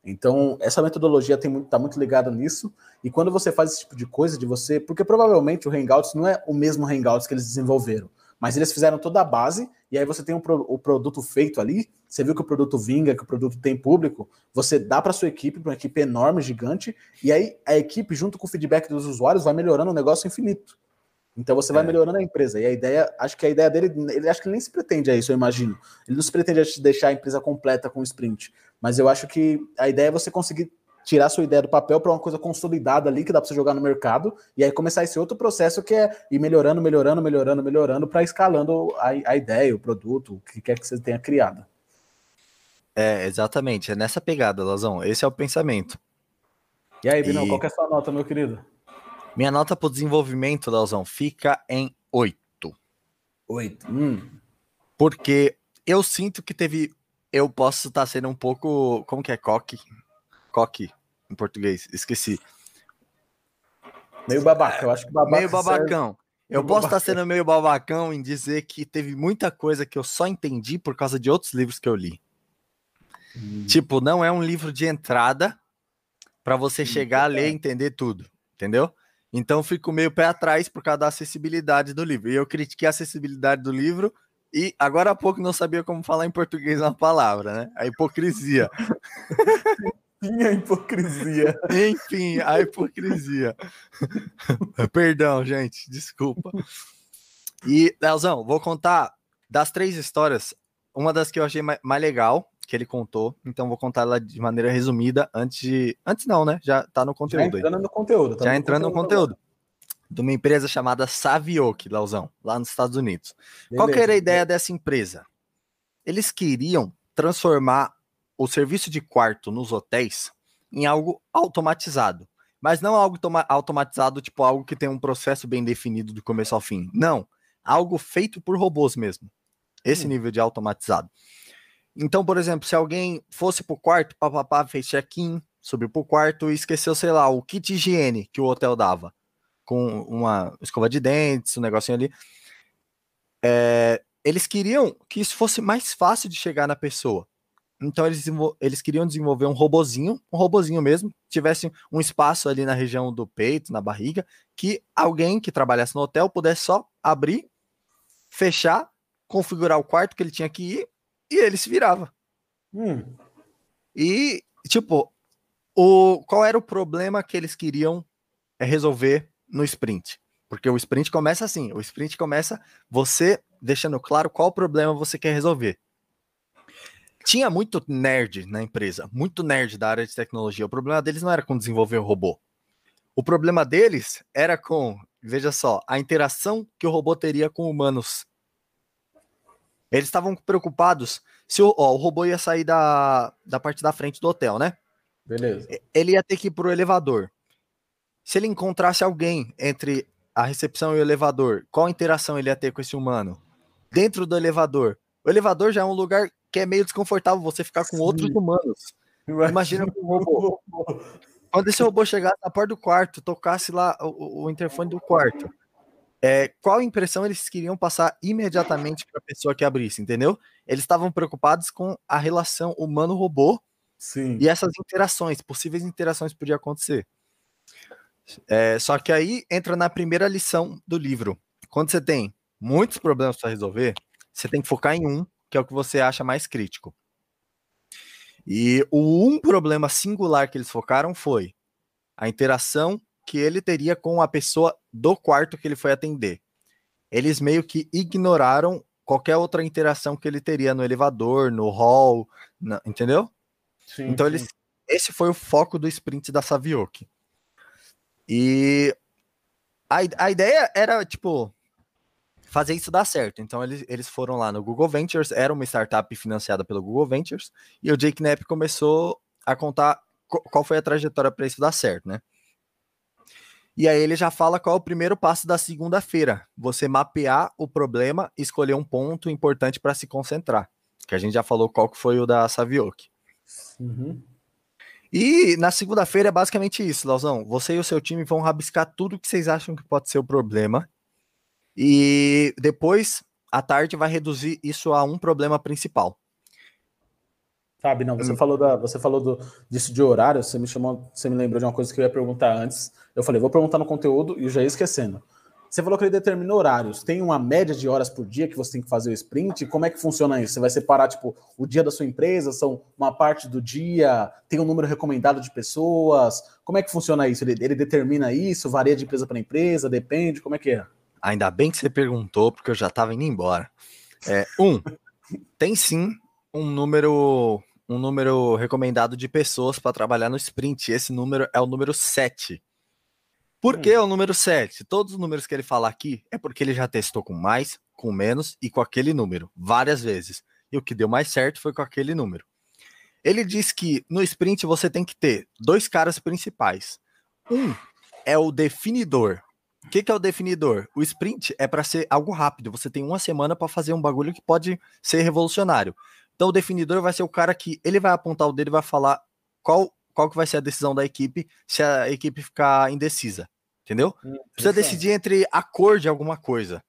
Então, essa metodologia está muito, tá muito ligada nisso. E quando você faz esse tipo de coisa, de você. Porque provavelmente o Hangouts não é o mesmo Hangouts que eles desenvolveram. Mas eles fizeram toda a base, e aí você tem um pro, o produto feito ali. Você viu que o produto vinga, que o produto tem público. Você dá para sua equipe, para uma equipe enorme, gigante, e aí a equipe, junto com o feedback dos usuários, vai melhorando o negócio infinito. Então você vai é. melhorando a empresa. E a ideia, acho que a ideia dele, ele acho que ele nem se pretende a isso, eu imagino. Ele não se pretende deixar a empresa completa com o sprint. Mas eu acho que a ideia é você conseguir tirar sua ideia do papel para uma coisa consolidada ali que dá para você jogar no mercado e aí começar esse outro processo que é ir melhorando, melhorando, melhorando, melhorando para escalando a, a ideia, o produto, o que quer que você tenha criado. É, exatamente, é nessa pegada, Lazão. Esse é o pensamento. E aí, Binão, e... qual é a sua nota, meu querido? Minha nota para o desenvolvimento, Lazão, fica em 8. 8. Hum. Porque eu sinto que teve. Eu posso estar sendo um pouco. Como que é? Coque? Coque em português, esqueci. Meio babaca, eu acho que babaca. Meio babacão. Serve... Eu meio posso estar sendo meio babacão em dizer que teve muita coisa que eu só entendi por causa de outros livros que eu li. Hum. Tipo, não é um livro de entrada para você hum, chegar a ler e entender tudo, entendeu? Então fico meio pé atrás por causa da acessibilidade do livro. E eu critiquei a acessibilidade do livro e agora há pouco não sabia como falar em português uma palavra, né? A hipocrisia. Enfim, a hipocrisia. Enfim, a hipocrisia. Perdão, gente, desculpa. E, Leozão, vou contar das três histórias. uma das que eu achei mais, legal que ele contou, então vou contar ela de maneira resumida antes de. Antes não, né? Já tá no conteúdo. Já entrando aí. no conteúdo. Tá Já no entrando conteúdo, no conteúdo. De uma empresa chamada Savioke, Lauzão, lá nos Estados Unidos. Beleza. Qual que era a ideia dessa empresa? Eles queriam transformar o serviço de quarto nos hotéis em algo automatizado. Mas não algo automatizado, tipo algo que tem um processo bem definido do começo ao fim. Não. Algo feito por robôs mesmo. Esse hum. nível de automatizado. Então, por exemplo, se alguém fosse pro quarto, papapá, fez check-in, subiu pro quarto e esqueceu, sei lá, o kit higiene que o hotel dava, com uma escova de dentes, um negocinho ali. É, eles queriam que isso fosse mais fácil de chegar na pessoa. Então eles, eles queriam desenvolver um robozinho, um robozinho mesmo, tivesse um espaço ali na região do peito, na barriga, que alguém que trabalhasse no hotel pudesse só abrir, fechar, configurar o quarto que ele tinha que ir e ele se virava. Hum. E, tipo, o, qual era o problema que eles queriam é, resolver no sprint? Porque o sprint começa assim: o sprint começa você deixando claro qual problema você quer resolver. Tinha muito nerd na empresa, muito nerd da área de tecnologia. O problema deles não era com desenvolver o robô. O problema deles era com, veja só, a interação que o robô teria com humanos. Eles estavam preocupados se o, ó, o robô ia sair da, da parte da frente do hotel, né? Beleza. Ele ia ter que ir pro elevador. Se ele encontrasse alguém entre a recepção e o elevador, qual interação ele ia ter com esse humano? Dentro do elevador. O elevador já é um lugar que é meio desconfortável você ficar com Sim. outros humanos. Imagina com um robô. Quando esse robô chegasse na porta do quarto, tocasse lá o, o interfone do quarto, é, qual impressão eles queriam passar imediatamente para a pessoa que abrisse, entendeu? Eles estavam preocupados com a relação humano-robô e essas interações, possíveis interações que podiam acontecer. É, só que aí entra na primeira lição do livro. Quando você tem muitos problemas para resolver, você tem que focar em um, que é o que você acha mais crítico. E o um problema singular que eles focaram foi a interação que ele teria com a pessoa do quarto que ele foi atender. Eles meio que ignoraram qualquer outra interação que ele teria no elevador, no hall, na, entendeu? Sim, então sim. eles esse foi o foco do sprint da Savioke. E a, a ideia era, tipo, fazer isso dar certo. Então eles, eles foram lá no Google Ventures, era uma startup financiada pelo Google Ventures, e o Jake Knapp começou a contar qual foi a trajetória para isso dar certo, né? E aí ele já fala qual é o primeiro passo da segunda-feira. Você mapear o problema e escolher um ponto importante para se concentrar. Que a gente já falou qual que foi o da Savioke. Uhum. E na segunda-feira é basicamente isso, Lauzão. Você e o seu time vão rabiscar tudo que vocês acham que pode ser o problema. E depois, à tarde, vai reduzir isso a um problema principal. Sabe, não, você hum. falou, da, você falou do, disso de horário, você me chamou, você me lembrou de uma coisa que eu ia perguntar antes. Eu falei, vou perguntar no conteúdo e já ia esquecendo. Você falou que ele determina horários. Tem uma média de horas por dia que você tem que fazer o sprint? Como é que funciona isso? Você vai separar, tipo, o dia da sua empresa? São uma parte do dia? Tem um número recomendado de pessoas? Como é que funciona isso? Ele, ele determina isso? Varia de empresa para empresa? Depende? Como é que é? Ainda bem que você perguntou, porque eu já estava indo embora. É, um, tem sim um número um número recomendado de pessoas para trabalhar no sprint. Esse número é o número 7. Por hum. que é o número 7? Todos os números que ele fala aqui é porque ele já testou com mais, com menos e com aquele número, várias vezes. E o que deu mais certo foi com aquele número. Ele diz que no sprint você tem que ter dois caras principais. Um é o definidor. O que, que é o definidor? O sprint é para ser algo rápido. Você tem uma semana para fazer um bagulho que pode ser revolucionário. Então o definidor vai ser o cara que ele vai apontar o dedo e vai falar qual, qual que vai ser a decisão da equipe se a equipe ficar indecisa. Entendeu? Hum, Precisa decidir entre a cor de alguma coisa.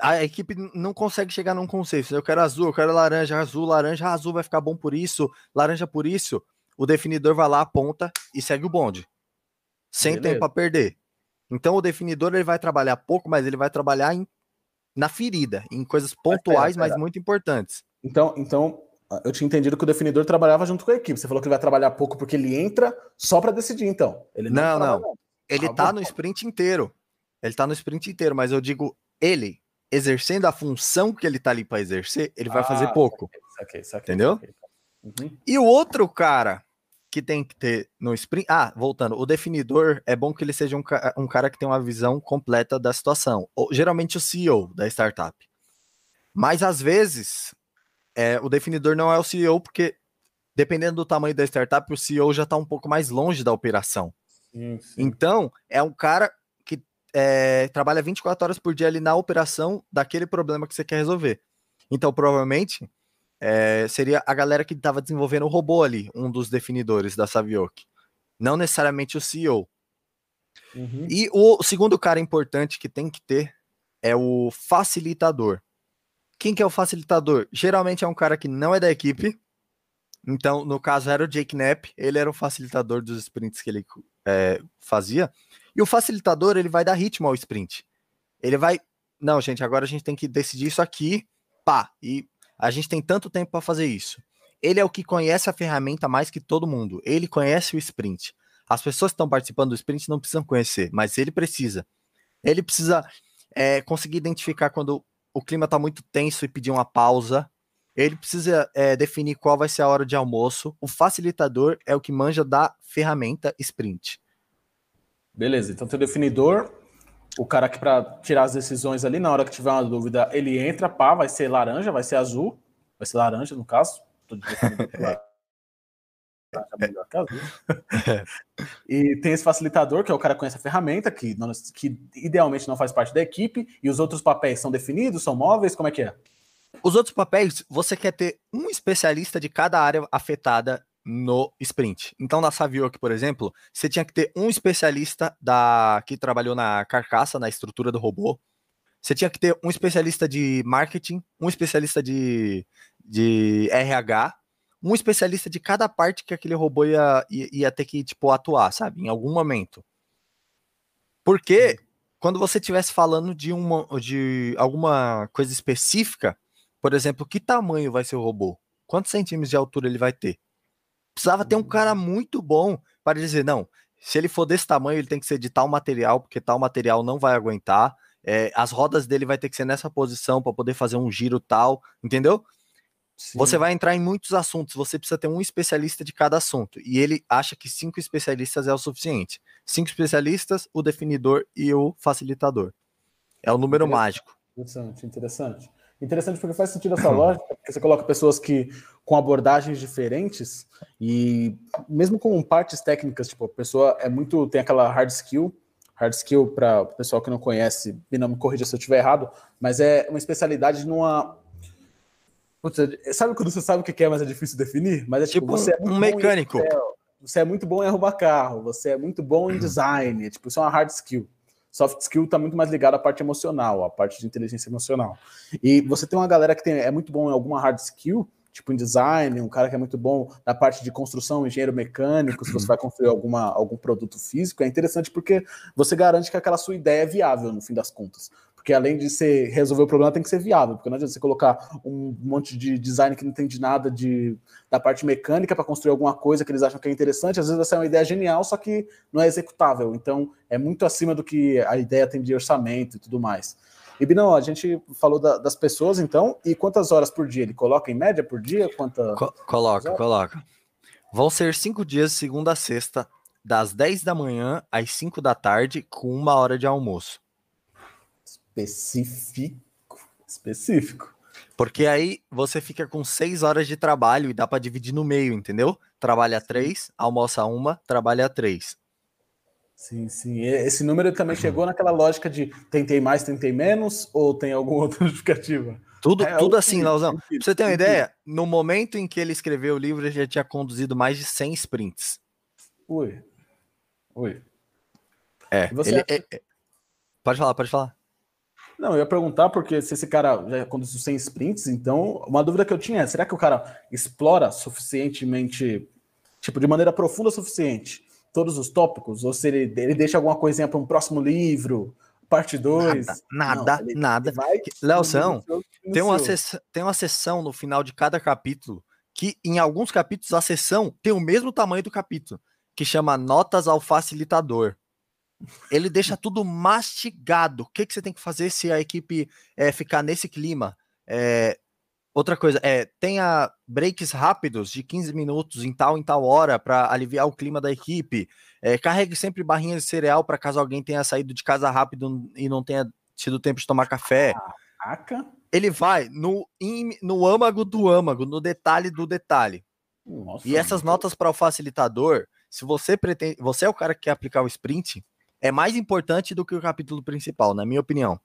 A equipe não consegue chegar num conceito. Eu quero azul, eu quero laranja, azul, laranja, azul vai ficar bom por isso, laranja por isso. O definidor vai lá, aponta e segue o bonde. Sem Beleza. tempo a perder. Então o definidor ele vai trabalhar pouco, mas ele vai trabalhar em, na ferida, em coisas pontuais, mas, mas muito importantes. Então, então, eu tinha entendido que o definidor trabalhava junto com a equipe. Você falou que ele vai trabalhar pouco porque ele entra só para decidir, então. Ele não, não. não. Ele ah, tá no sprint inteiro. Ele tá no sprint inteiro, mas eu digo ele. exercendo a função que ele tá ali para exercer, ele vai ah, fazer pouco. Saquei, saquei, entendeu? Saquei. Uhum. E o outro cara que tem que ter no sprint. Ah, voltando, o definidor é bom que ele seja um, um cara que tem uma visão completa da situação. Ou, geralmente o CEO da startup. Mas às vezes é, o definidor não é o CEO, porque dependendo do tamanho da startup, o CEO já está um pouco mais longe da operação. Sim, sim. Então, é um cara que é, trabalha 24 horas por dia ali na operação daquele problema que você quer resolver. Então, provavelmente, é, seria a galera que estava desenvolvendo o robô ali, um dos definidores da Savioke. Não necessariamente o CEO. Uhum. E o segundo cara importante que tem que ter é o facilitador. Quem que é o facilitador? Geralmente é um cara que não é da equipe. Então, no caso, era o Jake Knapp. Ele era o facilitador dos sprints que ele é, fazia. E o facilitador, ele vai dar ritmo ao sprint. Ele vai... Não, gente, agora a gente tem que decidir isso aqui. Pá! E a gente tem tanto tempo para fazer isso. Ele é o que conhece a ferramenta mais que todo mundo. Ele conhece o sprint. As pessoas que estão participando do sprint não precisam conhecer, mas ele precisa. Ele precisa é, conseguir identificar quando o clima está muito tenso e pedir uma pausa. Ele precisa é, definir qual vai ser a hora de almoço. O facilitador é o que manja da ferramenta sprint. Beleza, então tem o definidor, o cara que para tirar as decisões ali, na hora que tiver uma dúvida, ele entra, pá, vai ser laranja, vai ser azul, vai ser laranja no caso. e tem esse facilitador, que é o cara que conhece a ferramenta, que, não, que idealmente não faz parte da equipe, e os outros papéis são definidos, são móveis, como é que é? Os outros papéis, você quer ter um especialista de cada área afetada no sprint. Então, na Savioc, por exemplo, você tinha que ter um especialista da que trabalhou na carcaça, na estrutura do robô. Você tinha que ter um especialista de marketing, um especialista de, de RH, um especialista de cada parte que aquele robô ia, ia, ia ter que tipo, atuar, sabe? Em algum momento. Porque quando você estivesse falando de, uma, de alguma coisa específica, por exemplo, que tamanho vai ser o robô? Quantos centímetros de altura ele vai ter? Precisava ter um cara muito bom para dizer, não, se ele for desse tamanho, ele tem que ser de tal material, porque tal material não vai aguentar. É, as rodas dele vai ter que ser nessa posição para poder fazer um giro tal, entendeu? Sim. Você vai entrar em muitos assuntos, você precisa ter um especialista de cada assunto. E ele acha que cinco especialistas é o suficiente. Cinco especialistas, o definidor e o facilitador. É o número mágico. Interessante, interessante. Interessante porque faz sentido essa lógica, porque você coloca pessoas que com abordagens diferentes e mesmo com partes técnicas, tipo, a pessoa é muito tem aquela hard skill, hard skill para o pessoal que não conhece, e não me corrija se eu estiver errado, mas é uma especialidade numa Putz, sabe quando você sabe o que é, mas é difícil definir? Mas é tipo, tipo você é um mecânico. Excel, você é muito bom em arrumar carro, você é muito bom em design, é, tipo, isso é uma hard skill. Soft skill está muito mais ligado à parte emocional, à parte de inteligência emocional. E você tem uma galera que tem, é muito bom em alguma hard skill, tipo em design, um cara que é muito bom na parte de construção, engenheiro mecânico, se você vai construir alguma, algum produto físico, é interessante porque você garante que aquela sua ideia é viável no fim das contas. Porque além de ser resolver o problema, tem que ser viável. Porque não adianta você colocar um monte de design que não entende nada de, da parte mecânica para construir alguma coisa que eles acham que é interessante. Às vezes vai ser uma ideia genial, só que não é executável. Então é muito acima do que a ideia tem de orçamento e tudo mais. E Binão, a gente falou da, das pessoas, então, e quantas horas por dia? Ele coloca em média por dia? Quanta... Co coloca, coloca. Vão ser cinco dias, segunda a sexta, das 10 da manhã às 5 da tarde, com uma hora de almoço específico. Específico. Porque aí você fica com seis horas de trabalho e dá para dividir no meio, entendeu? Trabalha três, almoça uma, trabalha três. Sim, sim. Esse número também uhum. chegou naquela lógica de tentei mais, tentei menos, ou tem alguma outra justificativa? Tudo, é, tudo assim, Lauzão. Pra você ter uma ideia, no momento em que ele escreveu o livro, ele já tinha conduzido mais de 100 sprints. Ui. Ui. É, ele, é, é, Pode falar, pode falar. Não, eu ia perguntar, porque se esse cara já conduziu 100 sprints, então uma dúvida que eu tinha é: será que o cara explora suficientemente, tipo, de maneira profunda o suficiente, todos os tópicos? Ou se ele, ele deixa alguma coisinha para um próximo livro, parte 2? Nada, nada. Não, nada. Leozão, tem uma, sessão, tem uma sessão no final de cada capítulo que, em alguns capítulos, a sessão tem o mesmo tamanho do capítulo, que chama Notas ao Facilitador. Ele deixa tudo mastigado. O que, que você tem que fazer se a equipe é, ficar nesse clima? É, outra coisa, é, tenha breaks rápidos de 15 minutos em tal em tal hora para aliviar o clima da equipe. É, carregue sempre barrinhas de cereal para caso alguém tenha saído de casa rápido e não tenha tido tempo de tomar café. Caraca. Ele vai no, no âmago do âmago, no detalhe do detalhe. Nossa, e essas notas para o facilitador, se você pretende, você é o cara que quer aplicar o sprint, é mais importante do que o capítulo principal, na minha opinião.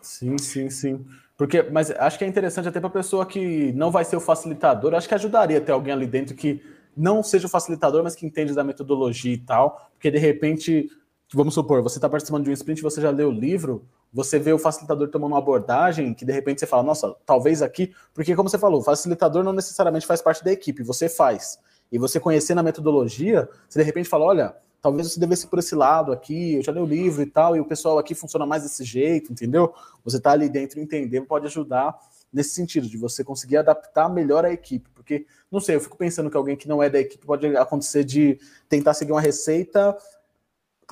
Sim, sim, sim. Porque, mas acho que é interessante até para pessoa que não vai ser o facilitador, acho que ajudaria ter alguém ali dentro que não seja o facilitador, mas que entende da metodologia e tal, porque de repente, vamos supor, você está participando de um sprint, você já leu o livro, você vê o facilitador tomando uma abordagem que de repente você fala, nossa, talvez aqui, porque como você falou, o facilitador não necessariamente faz parte da equipe, você faz. E você conhecendo a metodologia, você de repente fala, olha, talvez você devesse ir por esse lado aqui, eu já li o livro e tal, e o pessoal aqui funciona mais desse jeito, entendeu? Você tá ali dentro entender pode ajudar nesse sentido, de você conseguir adaptar melhor a equipe, porque, não sei, eu fico pensando que alguém que não é da equipe pode acontecer de tentar seguir uma receita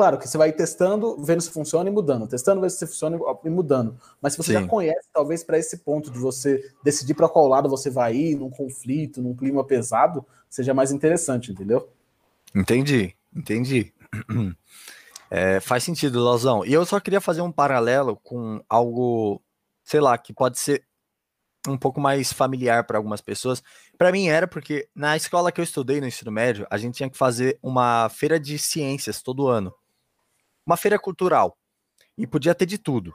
Claro que você vai testando, vendo se funciona e mudando, testando, vendo se funciona e mudando. Mas se você Sim. já conhece, talvez para esse ponto de você decidir para qual lado você vai ir, num conflito, num clima pesado, seja mais interessante, entendeu? Entendi, entendi. É, faz sentido, Lozão. E eu só queria fazer um paralelo com algo, sei lá, que pode ser um pouco mais familiar para algumas pessoas. Para mim era porque na escola que eu estudei no ensino médio, a gente tinha que fazer uma feira de ciências todo ano uma feira cultural. E podia ter de tudo.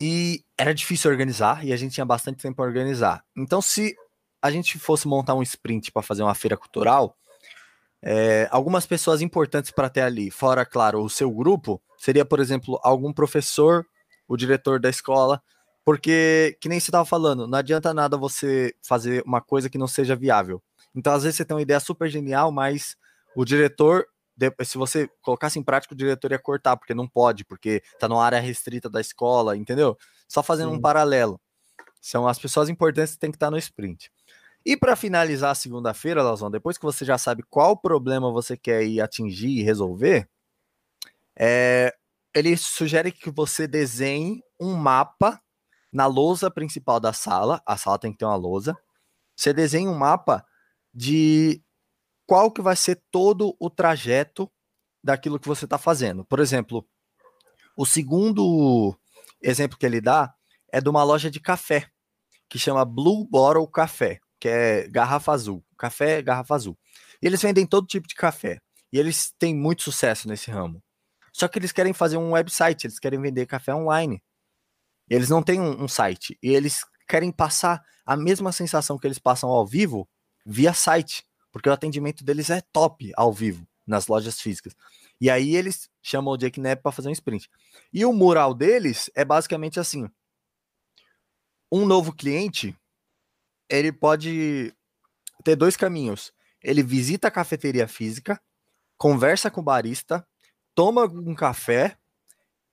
E era difícil organizar e a gente tinha bastante tempo para organizar. Então, se a gente fosse montar um sprint para fazer uma feira cultural, é, algumas pessoas importantes para ter ali, fora, claro, o seu grupo, seria, por exemplo, algum professor, o diretor da escola, porque, que nem você estava falando, não adianta nada você fazer uma coisa que não seja viável. Então, às vezes, você tem uma ideia super genial, mas o diretor se você colocasse em prática, o diretor ia cortar, porque não pode, porque tá numa área restrita da escola, entendeu? Só fazendo Sim. um paralelo. São as pessoas importantes que tem que estar no sprint. E para finalizar segunda-feira, Lazão, depois que você já sabe qual problema você quer ir atingir e resolver, é, ele sugere que você desenhe um mapa na lousa principal da sala. A sala tem que ter uma lousa. Você desenha um mapa de qual que vai ser todo o trajeto daquilo que você está fazendo. Por exemplo, o segundo exemplo que ele dá é de uma loja de café, que chama Blue Bottle Café, que é garrafa azul. Café, garrafa azul. E eles vendem todo tipo de café. E eles têm muito sucesso nesse ramo. Só que eles querem fazer um website, eles querem vender café online. Eles não têm um, um site. E eles querem passar a mesma sensação que eles passam ao vivo via site porque o atendimento deles é top ao vivo nas lojas físicas. E aí eles chamam o Jake Knapp para fazer um sprint. E o mural deles é basicamente assim: um novo cliente, ele pode ter dois caminhos. Ele visita a cafeteria física, conversa com o barista, toma um café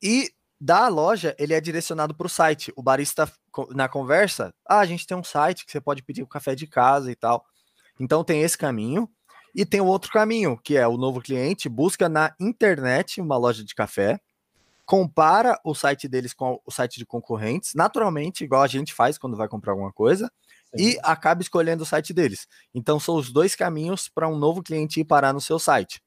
e da loja ele é direcionado para o site. O barista na conversa, ah, a gente tem um site que você pode pedir o café de casa e tal. Então tem esse caminho. E tem o outro caminho, que é o novo cliente busca na internet uma loja de café, compara o site deles com o site de concorrentes, naturalmente, igual a gente faz quando vai comprar alguma coisa, Sim. e acaba escolhendo o site deles. Então são os dois caminhos para um novo cliente ir parar no seu site.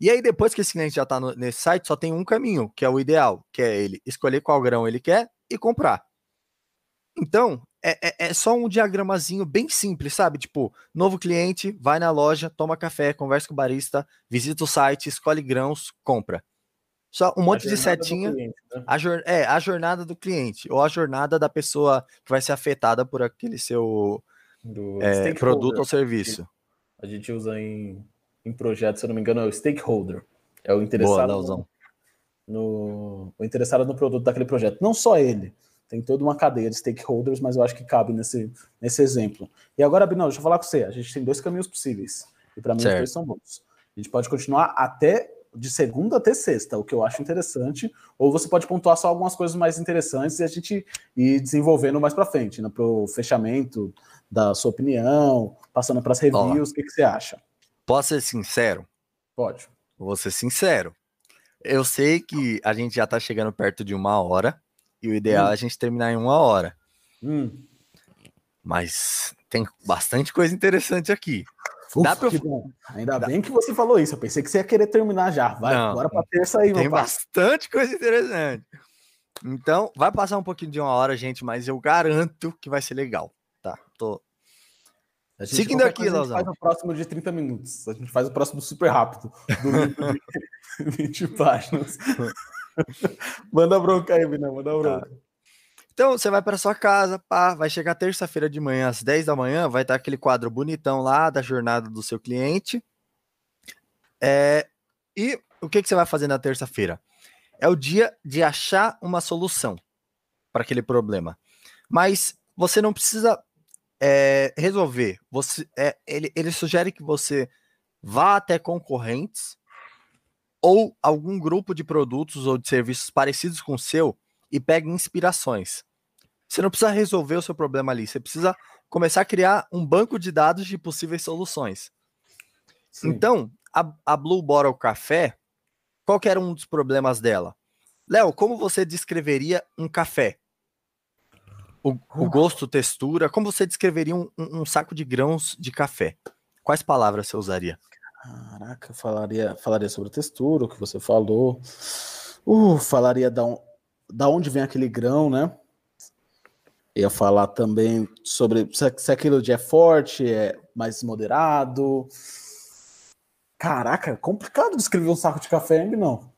E aí, depois que esse cliente já está nesse site, só tem um caminho, que é o ideal, que é ele escolher qual grão ele quer e comprar. Então, é, é, é, só um diagramazinho bem simples, sabe? Tipo, novo cliente, vai na loja, toma café, conversa com o barista, visita o site, escolhe grãos, compra. Só um monte de setinha. Cliente, né? a jor... É, a jornada do cliente, ou a jornada da pessoa que vai ser afetada por aquele seu é, produto ou serviço. A gente usa em, em projeto, se eu não me engano, é o stakeholder. É o interessado. Boa, no, no, o interessado no produto daquele projeto. Não só ele tem toda uma cadeia de stakeholders, mas eu acho que cabe nesse, nesse exemplo. E agora, Binão, deixa eu falar com você. A gente tem dois caminhos possíveis. E para mim, certo. os dois são bons. A gente pode continuar até de segunda até sexta, o que eu acho interessante, ou você pode pontuar só algumas coisas mais interessantes e a gente ir desenvolvendo mais para frente, né, para o fechamento da sua opinião, passando para as reviews, o que, que você acha? Posso ser sincero? Pode. vou ser sincero. Eu sei que a gente já tá chegando perto de uma hora e o ideal hum. é a gente terminar em uma hora. Hum. Mas tem bastante coisa interessante aqui. Ufa, Dá pra... Ainda Dá. bem que você falou isso. Eu pensei que você ia querer terminar já. Vai, Não, bora pra terça aí, Tem bastante coisa interessante. Então, vai passar um pouquinho de uma hora, gente, mas eu garanto que vai ser legal. Tá, tô. Seguindo aqui. A gente faz o próximo de 30 minutos. A gente faz o próximo super rápido. Do 20 páginas. manda bronca aí, Binão, manda tá. bronca. Tá. Então, você vai para sua casa, pá, vai chegar terça-feira de manhã, às 10 da manhã, vai estar aquele quadro bonitão lá da jornada do seu cliente. É, e o que, que você vai fazer na terça-feira? É o dia de achar uma solução para aquele problema. Mas você não precisa é, resolver. Você, é, ele, ele sugere que você vá até concorrentes ou algum grupo de produtos ou de serviços parecidos com o seu e pegue inspirações. Você não precisa resolver o seu problema ali, você precisa começar a criar um banco de dados de possíveis soluções. Sim. Então, a, a Blue Bottle Café, qual era um dos problemas dela? Léo, como você descreveria um café? O, o gosto, textura, como você descreveria um, um, um, saco de grãos de café? Quais palavras você usaria? Caraca, falaria, falaria sobre a textura, o que você falou. Uh, falaria da, da onde vem aquele grão, né? Ia falar também sobre se aquilo de é forte, é mais moderado. Caraca, complicado descrever um saco de café, hein, não.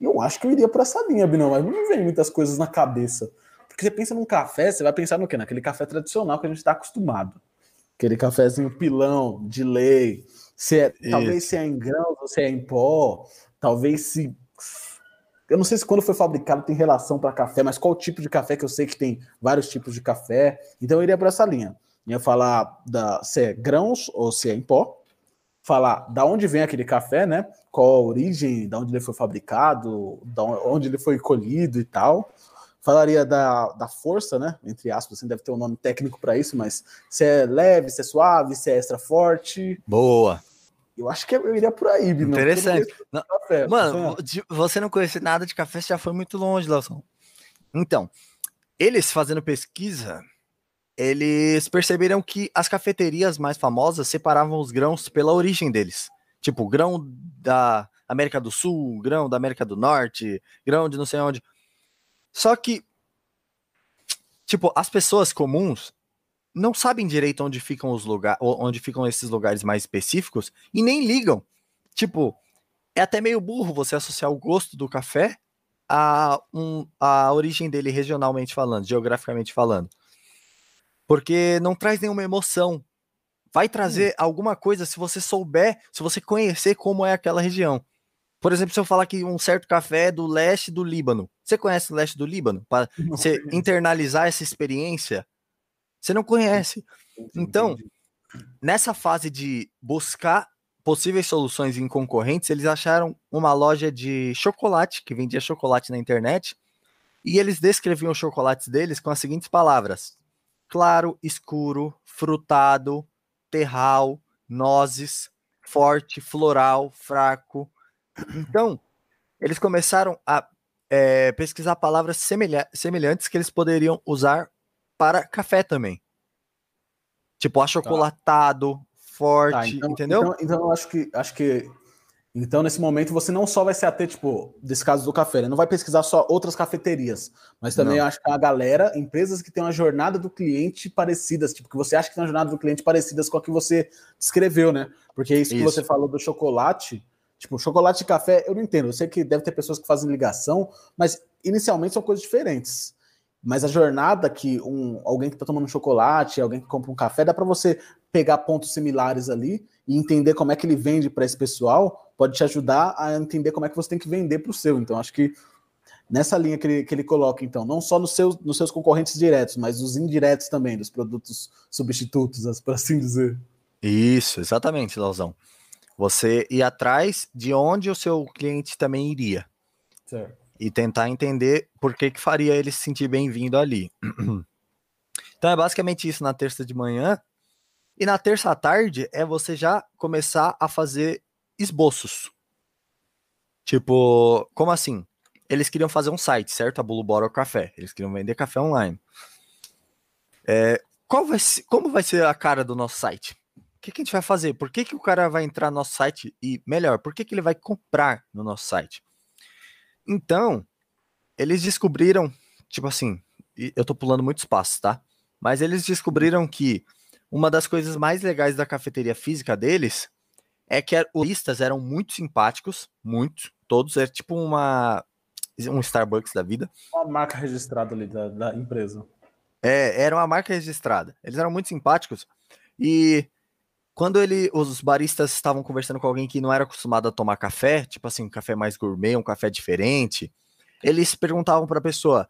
Eu acho que eu iria para essa linha, Binão, mas não me vem muitas coisas na cabeça. Porque você pensa num café, você vai pensar no quê? Naquele café tradicional que a gente está acostumado. Aquele cafezinho pilão, de lei. Se é, talvez se é em grãos ou se é em pó. Talvez se eu não sei se quando foi fabricado tem relação para café, mas qual tipo de café que eu sei que tem vários tipos de café. Então eu iria para essa linha. Ia falar da, se é grãos ou se é em pó. Falar da onde vem aquele café, né? Qual a origem, da onde ele foi fabricado, da onde ele foi colhido e tal. Falaria da, da força, né? Entre aspas, assim, deve ter um nome técnico para isso, mas se é leve, se é suave, se é extra forte. Boa. Eu acho que eu iria por aí, Bino. Interessante. Não, café, mano, você não conhece nada de café, você já foi muito longe, Lawson. Então, eles fazendo pesquisa, eles perceberam que as cafeterias mais famosas separavam os grãos pela origem deles. Tipo, grão da América do Sul, grão da América do Norte, grão de não sei onde. Só que, tipo, as pessoas comuns, não sabem direito onde ficam os lugares, onde ficam esses lugares mais específicos e nem ligam. Tipo, é até meio burro você associar o gosto do café a, um, a origem dele regionalmente falando, geograficamente falando. Porque não traz nenhuma emoção. Vai trazer hum. alguma coisa se você souber, se você conhecer como é aquela região. Por exemplo, se eu falar que um certo café é do leste do Líbano. Você conhece o leste do Líbano? Para você internalizar essa experiência, você não conhece. Então, nessa fase de buscar possíveis soluções em concorrentes, eles acharam uma loja de chocolate, que vendia chocolate na internet, e eles descreviam os chocolates deles com as seguintes palavras: claro, escuro, frutado, terral, nozes, forte, floral, fraco. Então, eles começaram a é, pesquisar palavras semelha semelhantes que eles poderiam usar para café também. Tipo, achocolatado, tá. forte, tá, então, entendeu? Então, então, eu acho que acho que então, nesse momento, você não só vai se ater, tipo, desse caso do café, né? não vai pesquisar só outras cafeterias, mas também não. acho que a galera, empresas que têm uma jornada do cliente parecidas, tipo, que você acha que tem uma jornada do cliente parecidas com a que você descreveu, né? Porque isso, isso. que você falou do chocolate, tipo, chocolate e café, eu não entendo. Eu sei que deve ter pessoas que fazem ligação, mas inicialmente são coisas diferentes. Mas a jornada que um, alguém que está tomando chocolate, alguém que compra um café, dá para você pegar pontos similares ali e entender como é que ele vende para esse pessoal, pode te ajudar a entender como é que você tem que vender para o seu. Então, acho que nessa linha que ele, que ele coloca, então, não só nos seus, nos seus concorrentes diretos, mas os indiretos também, dos produtos substitutos, por assim dizer. Isso, exatamente, Lauzão. Você ir atrás de onde o seu cliente também iria. Certo e tentar entender por que, que faria ele se sentir bem-vindo ali. Então é basicamente isso na terça de manhã. E na terça tarde é você já começar a fazer esboços. Tipo, como assim? Eles queriam fazer um site, certo? A Blue Bottle Café. Eles queriam vender café online. É, qual vai ser, como vai ser a cara do nosso site? O que, que a gente vai fazer? Por que, que o cara vai entrar no nosso site? E melhor, por que, que ele vai comprar no nosso site? Então, eles descobriram, tipo assim, eu tô pulando muitos passos, tá? Mas eles descobriram que uma das coisas mais legais da cafeteria física deles é que os listas eram muito simpáticos, muito, todos, é tipo uma um Starbucks da vida. Uma marca registrada ali da, da empresa. É, era uma marca registrada. Eles eram muito simpáticos e quando ele, os baristas estavam conversando com alguém que não era acostumado a tomar café, tipo assim, um café mais gourmet, um café diferente, eles perguntavam para a pessoa: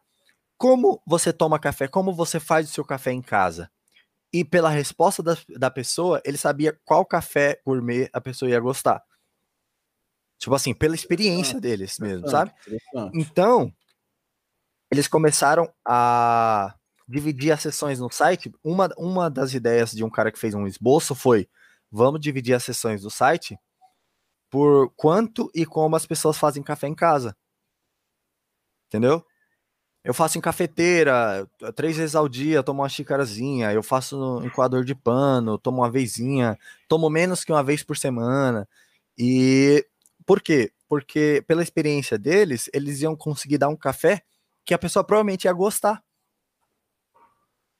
como você toma café? Como você faz o seu café em casa? E pela resposta da, da pessoa, ele sabia qual café gourmet a pessoa ia gostar. Tipo assim, pela experiência deles mesmo, sabe? Então, eles começaram a dividir as sessões no site. Uma, uma das ideias de um cara que fez um esboço foi: vamos dividir as sessões do site por quanto e como as pessoas fazem café em casa. Entendeu? Eu faço em cafeteira, três vezes ao dia, tomo uma xícarazinha. Eu faço no enquador de pano, tomo uma vezinha, tomo menos que uma vez por semana. E por quê? Porque pela experiência deles, eles iam conseguir dar um café que a pessoa provavelmente ia gostar.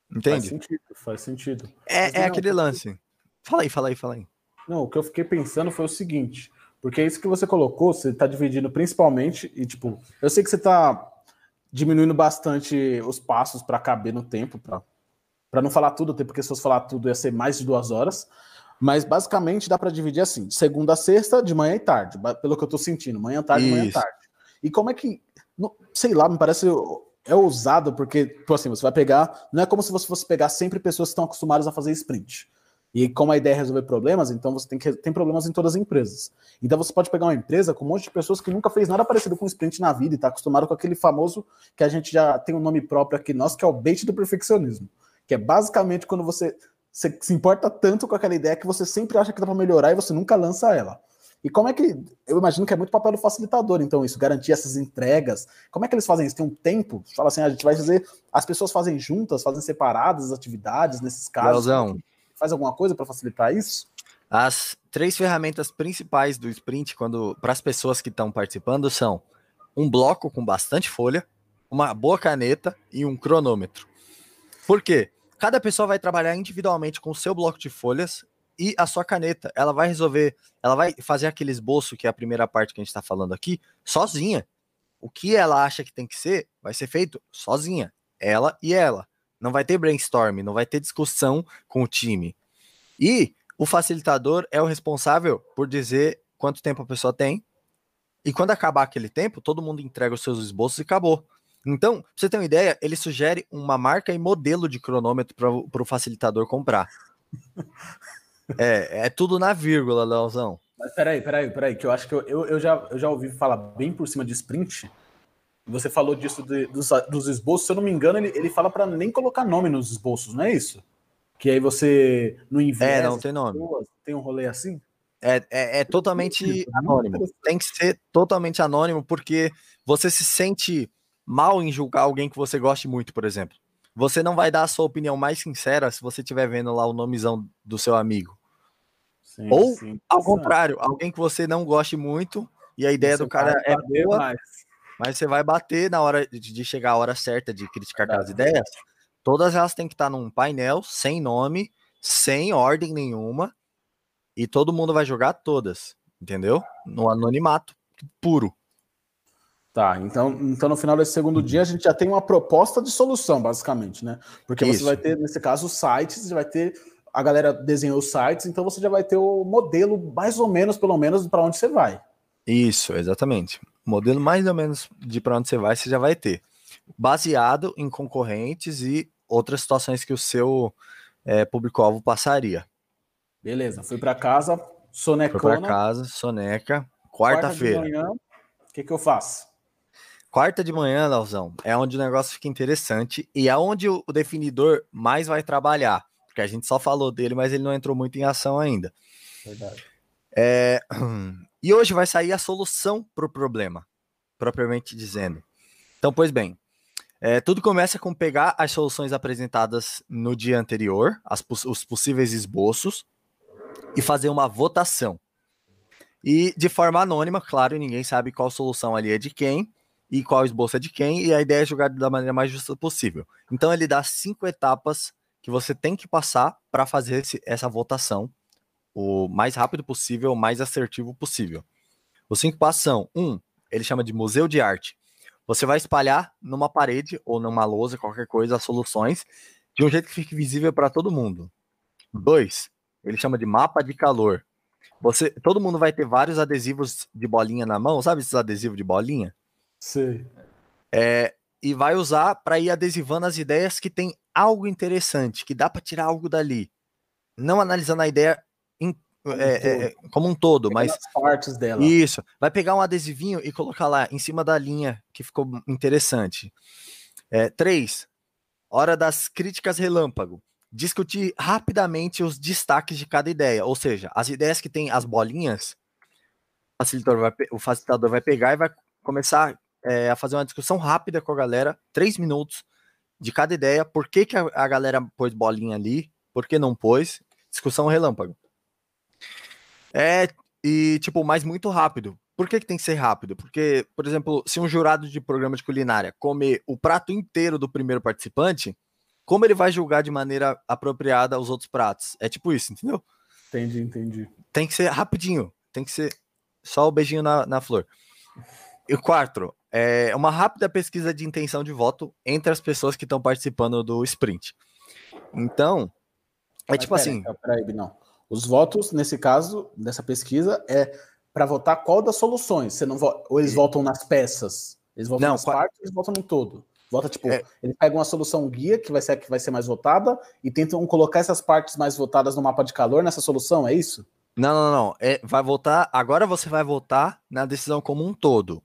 Entende? Faz sentido, faz sentido. É, é não, aquele lance. Fala aí, fala aí, fala aí. Não, o que eu fiquei pensando foi o seguinte, porque é isso que você colocou, você está dividindo principalmente, e tipo, eu sei que você está diminuindo bastante os passos para caber no tempo, para não falar tudo, porque se fosse falar tudo ia ser mais de duas horas. Mas basicamente dá para dividir assim: segunda a sexta, de manhã e tarde, pelo que eu estou sentindo, manhã, tarde, Isso. manhã e tarde. E como é que. Não, sei lá, me parece. É ousado, porque, tipo assim, você vai pegar. Não é como se você fosse pegar sempre pessoas que estão acostumadas a fazer sprint. E como a ideia é resolver problemas, então você tem que tem problemas em todas as empresas. Então você pode pegar uma empresa com um monte de pessoas que nunca fez nada parecido com sprint na vida e está acostumado com aquele famoso que a gente já tem um nome próprio aqui nosso, que é o bait do perfeccionismo. Que é basicamente quando você, se importa tanto com aquela ideia que você sempre acha que dá para melhorar e você nunca lança ela. E como é que. Eu imagino que é muito papel do facilitador, então, isso, garantir essas entregas. Como é que eles fazem isso? Tem um tempo? Fala assim, a gente vai fazer. As pessoas fazem juntas, fazem separadas as atividades nesses casos. Leozão, faz alguma coisa para facilitar isso? As três ferramentas principais do sprint, quando para as pessoas que estão participando, são um bloco com bastante folha, uma boa caneta e um cronômetro. Por quê? Cada pessoa vai trabalhar individualmente com o seu bloco de folhas e a sua caneta. Ela vai resolver, ela vai fazer aquele esboço, que é a primeira parte que a gente está falando aqui, sozinha. O que ela acha que tem que ser, vai ser feito sozinha. Ela e ela. Não vai ter brainstorm, não vai ter discussão com o time. E o facilitador é o responsável por dizer quanto tempo a pessoa tem. E quando acabar aquele tempo, todo mundo entrega os seus esboços e acabou. Então, pra você ter uma ideia, ele sugere uma marca e modelo de cronômetro para o facilitador comprar. é, é tudo na vírgula, Leozão. Mas peraí, peraí, peraí, que eu acho que eu, eu, eu, já, eu já ouvi falar bem por cima de sprint você falou disso de, dos, dos esboços, se eu não me engano, ele, ele fala para nem colocar nome nos esboços, não é isso? Que aí você não investe. É, não tem nome. Pessoas, tem um rolê assim? É, é, é totalmente anônimo. Tem que ser totalmente anônimo, porque você se sente mal em julgar alguém que você goste muito, por exemplo. Você não vai dar a sua opinião mais sincera se você estiver vendo lá o nomezão do seu amigo. Sim, Ou, sim, ao contrário, alguém que você não goste muito e a ideia do cara é boa, mais mas você vai bater na hora de chegar a hora certa de criticar aquelas ideias. Todas elas têm que estar num painel sem nome, sem ordem nenhuma, e todo mundo vai jogar todas, entendeu? No anonimato puro. Tá, então, então no final desse segundo dia a gente já tem uma proposta de solução, basicamente, né? Porque Isso. você vai ter, nesse caso, os sites, você vai ter. A galera desenhou os sites, então você já vai ter o modelo, mais ou menos, pelo menos, para onde você vai. Isso, exatamente modelo mais ou menos de para onde você vai, você já vai ter. Baseado em concorrentes e outras situações que o seu é, público-alvo passaria. Beleza, fui para casa, sonecona. Fui para casa, soneca. Quarta-feira. Quarta o que, que eu faço? Quarta de manhã, Lauzão, é onde o negócio fica interessante e é onde o definidor mais vai trabalhar. Porque a gente só falou dele, mas ele não entrou muito em ação ainda. Verdade. É... E hoje vai sair a solução para o problema, propriamente dizendo. Então, pois bem, é, tudo começa com pegar as soluções apresentadas no dia anterior, as, os possíveis esboços, e fazer uma votação. E de forma anônima, claro, ninguém sabe qual solução ali é de quem e qual esboço é de quem, e a ideia é jogar da maneira mais justa possível. Então ele dá cinco etapas que você tem que passar para fazer esse, essa votação o mais rápido possível, o mais assertivo possível. Os cinco passos são: um, ele chama de museu de arte. Você vai espalhar numa parede ou numa lousa, qualquer coisa, as soluções, de um jeito que fique visível para todo mundo. Dois, ele chama de mapa de calor. Você, todo mundo vai ter vários adesivos de bolinha na mão, sabe esses adesivos de bolinha? Sim. É, e vai usar para ir adesivando as ideias que tem algo interessante, que dá para tirar algo dali. Não analisando a ideia é, é, como um todo, mas. As partes dela. Isso. Vai pegar um adesivinho e colocar lá em cima da linha que ficou interessante. É, três. Hora das críticas relâmpago. Discutir rapidamente os destaques de cada ideia. Ou seja, as ideias que tem as bolinhas, o facilitador vai, o facilitador vai pegar e vai começar é, a fazer uma discussão rápida com a galera, três minutos de cada ideia. Por que, que a, a galera pôs bolinha ali? Por que não pôs? Discussão relâmpago. É, e, tipo, mas muito rápido. Por que, que tem que ser rápido? Porque, por exemplo, se um jurado de programa de culinária comer o prato inteiro do primeiro participante, como ele vai julgar de maneira apropriada os outros pratos? É tipo isso, entendeu? Entendi, entendi. Tem que ser rapidinho. Tem que ser só o beijinho na, na flor. E o quarto, é uma rápida pesquisa de intenção de voto entre as pessoas que estão participando do sprint. Então, é Mas tipo pera, assim. Peraí, não. Os votos, nesse caso, dessa pesquisa, é para votar qual das soluções. Você não vo... Ou eles votam nas peças? Eles votam não, nas qual... partes, eles votam no todo. Vota, tipo, é... eles pegam uma solução guia que vai ser que vai ser mais votada e tentam colocar essas partes mais votadas no mapa de calor nessa solução, é isso? Não, não, não. É, vai votar. Agora você vai votar na decisão como um todo.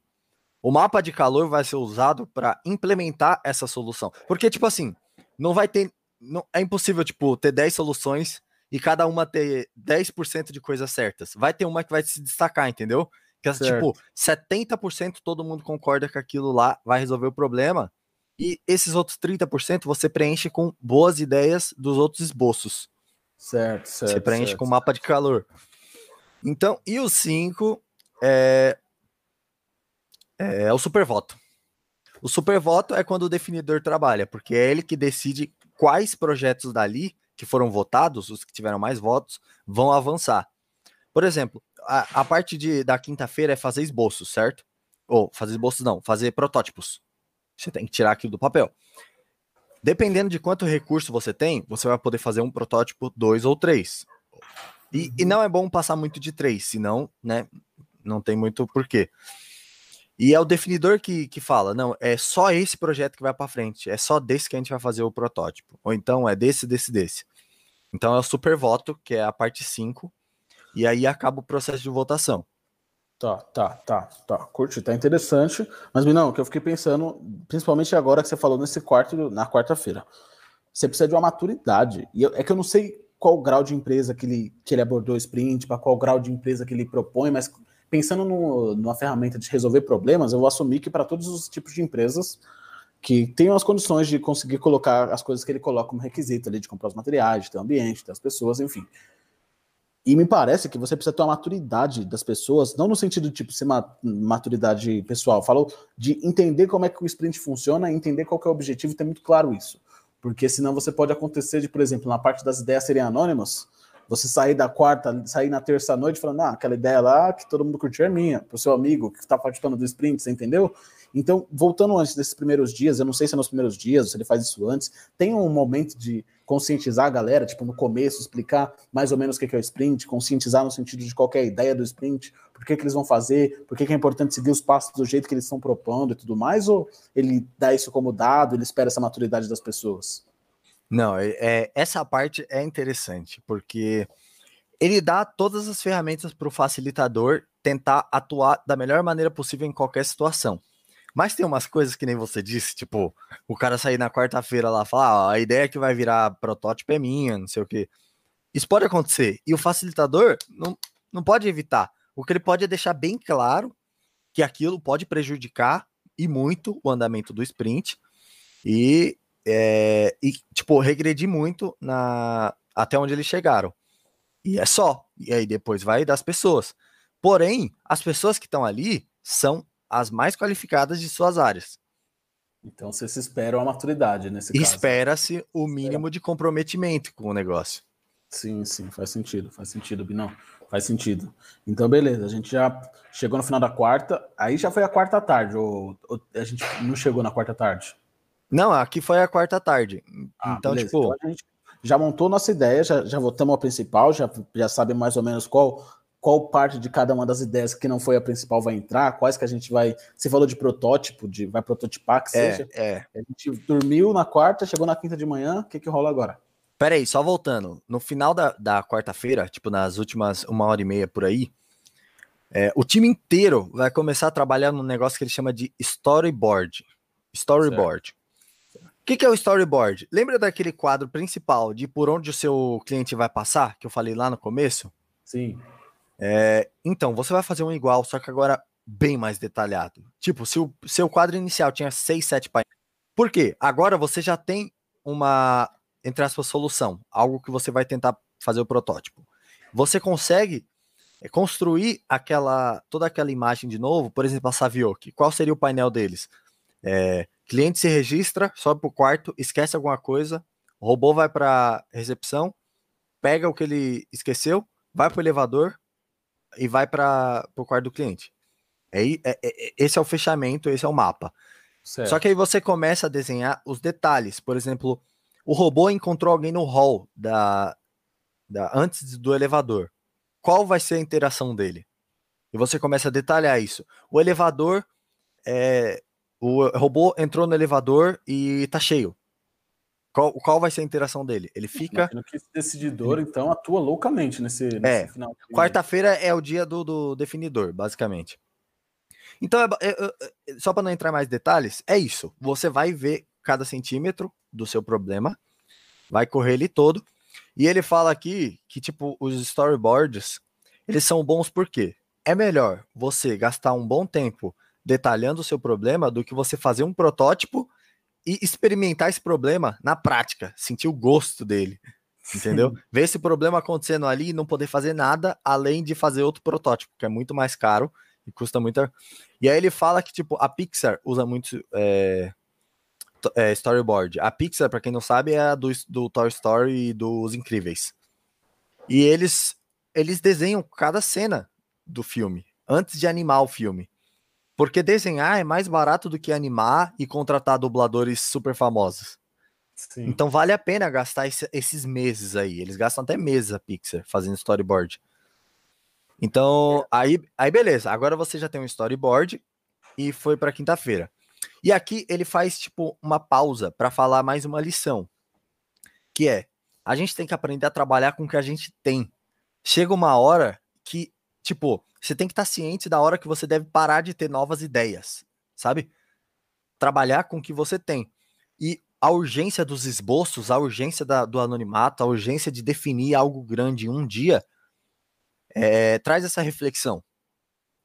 O mapa de calor vai ser usado para implementar essa solução. Porque, tipo assim, não vai ter. Não, é impossível, tipo, ter 10 soluções e cada uma ter 10% de coisas certas. Vai ter uma que vai se destacar, entendeu? Que é tipo, 70% todo mundo concorda que aquilo lá vai resolver o problema. E esses outros 30% você preenche com boas ideias dos outros esboços. Certo, certo. Você preenche certo. com mapa de calor. Então, e o 5 é, é o supervoto. O supervoto é quando o definidor trabalha, porque é ele que decide quais projetos dali que foram votados, os que tiveram mais votos, vão avançar. Por exemplo, a, a parte de, da quinta-feira é fazer esboços, certo? Ou fazer esboços não, fazer protótipos. Você tem que tirar aquilo do papel. Dependendo de quanto recurso você tem, você vai poder fazer um protótipo, dois ou três. E, e não é bom passar muito de três, senão, né, não tem muito porquê. E é o definidor que, que fala, não, é só esse projeto que vai para frente, é só desse que a gente vai fazer o protótipo. Ou então é desse, desse, desse. Então é o super voto, que é a parte 5, e aí acaba o processo de votação. Tá, tá, tá, tá. Curti, tá interessante. Mas, Minão, o que eu fiquei pensando, principalmente agora que você falou nesse quarto, na quarta-feira. Você precisa de uma maturidade. E eu, é que eu não sei qual grau de empresa que ele, que ele abordou o sprint, para qual grau de empresa que ele propõe, mas pensando no, numa ferramenta de resolver problemas, eu vou assumir que para todos os tipos de empresas que tenham as condições de conseguir colocar as coisas que ele coloca como requisito ali, de comprar os materiais, de ter o ambiente, ter as pessoas, enfim. E me parece que você precisa ter uma maturidade das pessoas, não no sentido tipo ser maturidade pessoal, falou de entender como é que o sprint funciona, entender qual é o objetivo e ter muito claro isso. Porque senão você pode acontecer de, por exemplo, na parte das ideias serem anônimas, você sair da quarta, sair na terça noite falando, ah, aquela ideia lá que todo mundo curtiu é minha, pro seu amigo que está participando do sprint, você entendeu? Então, voltando antes desses primeiros dias, eu não sei se é nos primeiros dias, se ele faz isso antes, tem um momento de conscientizar a galera, tipo, no começo, explicar mais ou menos o que é o sprint, conscientizar no sentido de qualquer ideia do sprint, por que, que eles vão fazer, por que, que é importante seguir os passos do jeito que eles estão propondo e tudo mais, ou ele dá isso como dado, ele espera essa maturidade das pessoas? Não, é, essa parte é interessante, porque ele dá todas as ferramentas para o facilitador tentar atuar da melhor maneira possível em qualquer situação. Mas tem umas coisas que nem você disse, tipo, o cara sair na quarta-feira lá e falar, ah, a ideia que vai virar protótipo é minha, não sei o quê. Isso pode acontecer. E o facilitador não, não pode evitar. O que ele pode é deixar bem claro que aquilo pode prejudicar e muito o andamento do sprint e, é, e tipo, regredir muito na, até onde eles chegaram. E é só. E aí depois vai das pessoas. Porém, as pessoas que estão ali são as mais qualificadas de suas áreas. Então você se espera uma maturidade nesse caso. Espera-se o mínimo de comprometimento com o negócio. Sim, sim, faz sentido, faz sentido, Binão. Faz sentido. Então, beleza, a gente já chegou no final da quarta, aí já foi a quarta tarde, ou, ou a gente não chegou na quarta tarde? Não, aqui foi a quarta tarde. Ah, então, beleza. tipo. Então a gente já montou nossa ideia, já, já votamos a principal, já, já sabe mais ou menos qual qual parte de cada uma das ideias que não foi a principal vai entrar, quais que a gente vai. Você falou de protótipo, de vai prototipar, que é, seja. É. A gente dormiu na quarta, chegou na quinta de manhã, o que, que rola agora? Pera aí, só voltando. No final da, da quarta-feira, tipo nas últimas uma hora e meia por aí, é, o time inteiro vai começar a trabalhar num negócio que ele chama de storyboard. Storyboard. O que, que é o storyboard? Lembra daquele quadro principal de por onde o seu cliente vai passar, que eu falei lá no começo? Sim. É, então, você vai fazer um igual, só que agora bem mais detalhado. Tipo, se o seu quadro inicial tinha 6, 7 painéis. Por quê? Agora você já tem uma, entre aspas, solução, algo que você vai tentar fazer o protótipo. Você consegue é, construir aquela toda aquela imagem de novo, por exemplo, a Savioke. Qual seria o painel deles? É, cliente se registra, sobe para o quarto, esquece alguma coisa, o robô vai para recepção, pega o que ele esqueceu, vai para o elevador, e vai para o quarto do cliente. É, é, é, esse é o fechamento, esse é o mapa. Certo. Só que aí você começa a desenhar os detalhes. Por exemplo, o robô encontrou alguém no hall da, da antes do elevador. Qual vai ser a interação dele? E você começa a detalhar isso. O elevador, é, o robô entrou no elevador e tá cheio. Qual, qual vai ser a interação dele? Ele fica. que esse decididor, então, atua loucamente nesse, nesse é, final. Quarta-feira é o dia do, do definidor, basicamente. Então, é, é, é, só para não entrar mais detalhes, é isso. Você vai ver cada centímetro do seu problema, vai correr ele todo. E ele fala aqui que, tipo, os storyboards, eles são bons porque é melhor você gastar um bom tempo detalhando o seu problema do que você fazer um protótipo e experimentar esse problema na prática, sentir o gosto dele. Entendeu? Sim. Ver esse problema acontecendo ali e não poder fazer nada além de fazer outro protótipo, que é muito mais caro e custa muito. E aí ele fala que, tipo, a Pixar usa muito é, é, storyboard. A Pixar, para quem não sabe, é a do, do Toy Story e dos Incríveis. E eles, eles desenham cada cena do filme antes de animar o filme. Porque desenhar é mais barato do que animar e contratar dubladores super famosos. Sim. Então vale a pena gastar esse, esses meses aí. Eles gastam até meses a Pixar fazendo storyboard. Então, é. aí, aí beleza. Agora você já tem um storyboard e foi para quinta-feira. E aqui ele faz tipo uma pausa para falar mais uma lição, que é: a gente tem que aprender a trabalhar com o que a gente tem. Chega uma hora que, tipo, você tem que estar ciente da hora que você deve parar de ter novas ideias, sabe? Trabalhar com o que você tem. E a urgência dos esboços, a urgência da, do anonimato, a urgência de definir algo grande em um dia, é, traz essa reflexão.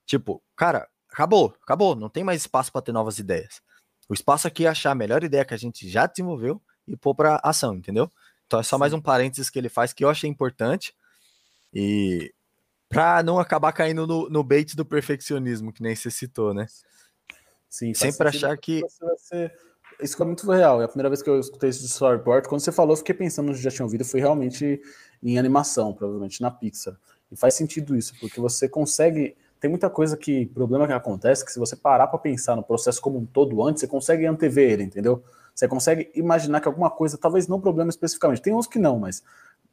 Tipo, cara, acabou, acabou, não tem mais espaço para ter novas ideias. O espaço aqui é achar a melhor ideia que a gente já desenvolveu e pôr para ação, entendeu? Então é só mais um parênteses que ele faz que eu achei importante. E Pra não acabar caindo no, no bait do perfeccionismo, que nem você citou, né? Sim, sempre achar que. Ser... Isso é muito real. É a primeira vez que eu escutei esse storyboard. Quando você falou, eu fiquei pensando, já tinha ouvido, foi realmente em animação, provavelmente na Pixar. E faz sentido isso, porque você consegue. Tem muita coisa que, problema que acontece, que se você parar para pensar no processo como um todo antes, você consegue antever ele, entendeu? Você consegue imaginar que alguma coisa, talvez não problema especificamente, tem uns que não, mas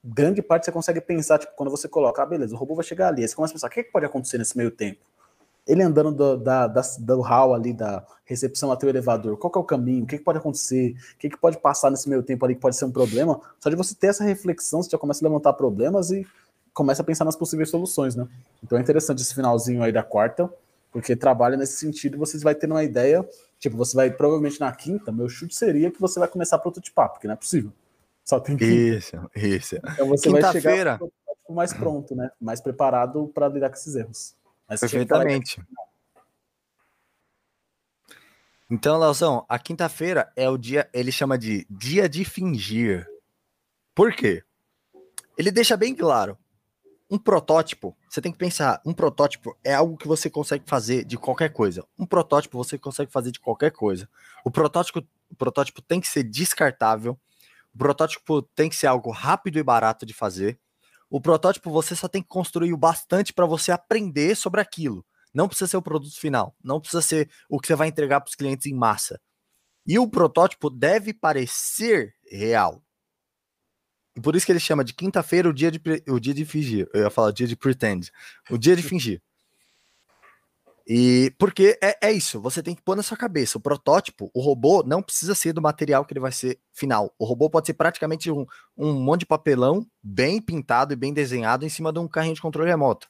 grande parte você consegue pensar, tipo, quando você coloca, ah, beleza, o robô vai chegar ali, aí você começa a pensar, o que, é que pode acontecer nesse meio tempo? Ele andando do, da, da, do hall ali, da recepção até o elevador, qual é o caminho, o que, é que pode acontecer, o que, é que pode passar nesse meio tempo ali que pode ser um problema? Só de você ter essa reflexão, você já começa a levantar problemas e começa a pensar nas possíveis soluções, né? Então é interessante esse finalzinho aí da quarta, porque trabalha nesse sentido, vocês vai ter uma ideia, tipo, você vai, provavelmente na quinta, meu chute seria que você vai começar a prototipar, porque não é possível. Só tem que. Isso, isso. Então você vai chegar protótipo mais pronto, né? Mais preparado para lidar com esses erros. Mas Perfeitamente. Então, Leozão, a quinta-feira é o dia, ele chama de dia de fingir. Por quê? Ele deixa bem claro. Um protótipo, você tem que pensar, um protótipo é algo que você consegue fazer de qualquer coisa. Um protótipo você consegue fazer de qualquer coisa. O protótipo, o protótipo tem que ser descartável. O protótipo tem que ser algo rápido e barato de fazer. O protótipo você só tem que construir o bastante para você aprender sobre aquilo. Não precisa ser o produto final, não precisa ser o que você vai entregar para os clientes em massa. E o protótipo deve parecer real. E por isso que ele chama de quinta-feira o dia de o dia de fingir. Eu ia falar o dia de pretend, o dia de fingir. E porque é, é isso, você tem que pôr na sua cabeça. O protótipo, o robô, não precisa ser do material que ele vai ser final. O robô pode ser praticamente um, um monte de papelão bem pintado e bem desenhado em cima de um carrinho de controle remoto.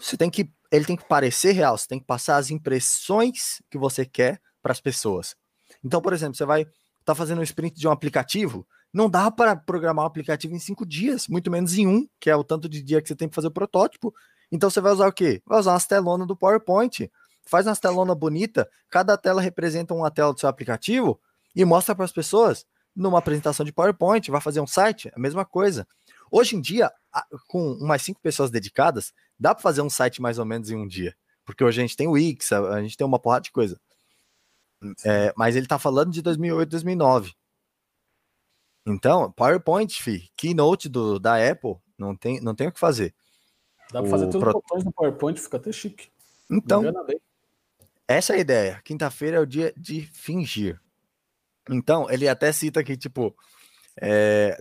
Você tem que. Ele tem que parecer real, você tem que passar as impressões que você quer para as pessoas. Então, por exemplo, você vai estar tá fazendo um sprint de um aplicativo, não dá para programar um aplicativo em cinco dias, muito menos em um, que é o tanto de dia que você tem que fazer o protótipo. Então você vai usar o quê? Vai usar umas telonas do PowerPoint. Faz umas telonas bonita, cada tela representa uma tela do seu aplicativo e mostra para as pessoas numa apresentação de PowerPoint, vai fazer um site, a mesma coisa. Hoje em dia, com umas cinco pessoas dedicadas, dá para fazer um site mais ou menos em um dia. Porque hoje a gente tem o Wix, a gente tem uma porrada de coisa. É, mas ele está falando de 2008, 2009. Então, PowerPoint, fi, Keynote do, da Apple, não tem, não tem o que fazer. Dá para fazer todos pro... os botões no PowerPoint, fica até chique. Então, essa é a ideia. Quinta-feira é o dia de fingir. Então, ele até cita que, tipo, é,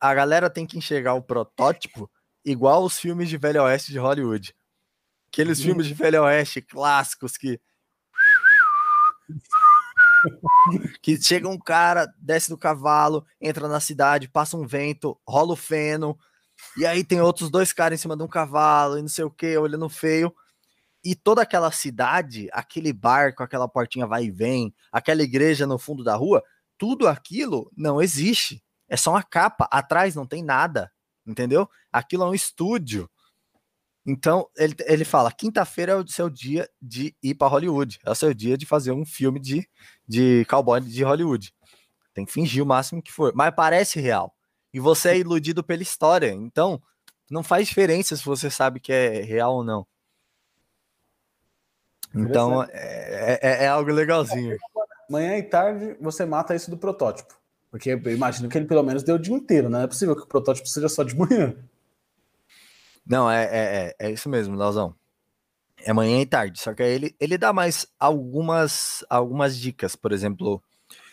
a galera tem que enxergar o protótipo igual os filmes de Velho Oeste de Hollywood. Aqueles uhum. filmes de Velho Oeste clássicos que. que chega um cara, desce do cavalo, entra na cidade, passa um vento, rola o feno, e aí tem outros dois caras em cima de um cavalo e não sei o que, olhando feio. E toda aquela cidade, aquele barco, aquela portinha vai e vem, aquela igreja no fundo da rua, tudo aquilo não existe. É só uma capa, atrás não tem nada, entendeu? Aquilo é um estúdio. Então, ele, ele fala: quinta-feira é o seu dia de ir para Hollywood. É o seu dia de fazer um filme de, de cowboy de Hollywood. Tem que fingir o máximo que for. Mas parece real e você é iludido pela história. Então, não faz diferença se você sabe que é real ou não. Então, é, é, é algo legalzinho. Manhã e tarde você mata isso do protótipo. Porque eu imagino que ele pelo menos deu o dia inteiro, né? Não é possível que o protótipo seja só de manhã. Não, é, é, é, é isso mesmo, Lauzão. É manhã e tarde. Só que aí ele, ele dá mais algumas, algumas dicas. Por exemplo,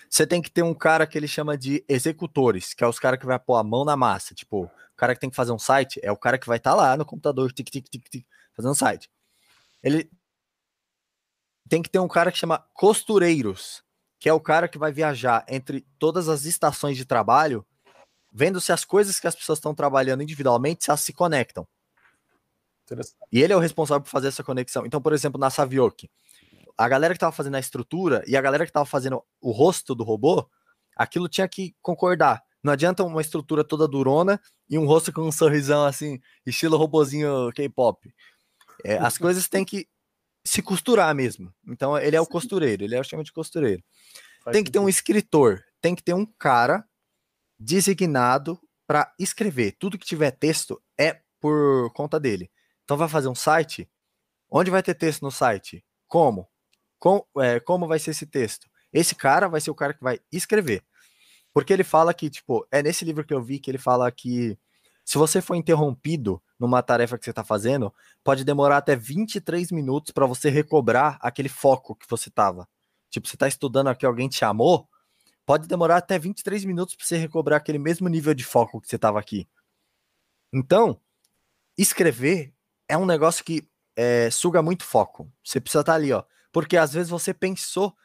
você tem que ter um cara que ele chama de executores, que é os caras que vai pôr a mão na massa. Tipo, o cara que tem que fazer um site é o cara que vai estar tá lá no computador, tic, tic, tic, tic, fazendo site. Ele tem que ter um cara que chama costureiros, que é o cara que vai viajar entre todas as estações de trabalho, vendo se as coisas que as pessoas estão trabalhando individualmente, se elas se conectam. E ele é o responsável por fazer essa conexão. Então, por exemplo, na Savioke, a galera que tava fazendo a estrutura e a galera que tava fazendo o rosto do robô, aquilo tinha que concordar. Não adianta uma estrutura toda durona e um rosto com um sorrisão assim, estilo robozinho K-pop. É, as coisas têm que se costurar mesmo. Então ele é o costureiro, ele é o chama de costureiro. tem que ter um escritor, tem que ter um cara designado para escrever. Tudo que tiver texto é por conta dele. Então vai fazer um site. Onde vai ter texto no site? Como? Com, é, como vai ser esse texto? Esse cara vai ser o cara que vai escrever. Porque ele fala que, tipo, é nesse livro que eu vi que ele fala que se você for interrompido numa tarefa que você está fazendo, pode demorar até 23 minutos para você recobrar aquele foco que você estava. Tipo, você está estudando aqui, alguém te chamou, pode demorar até 23 minutos para você recobrar aquele mesmo nível de foco que você estava aqui. Então, escrever é um negócio que é, suga muito foco. Você precisa estar tá ali, ó. Porque às vezes você pensou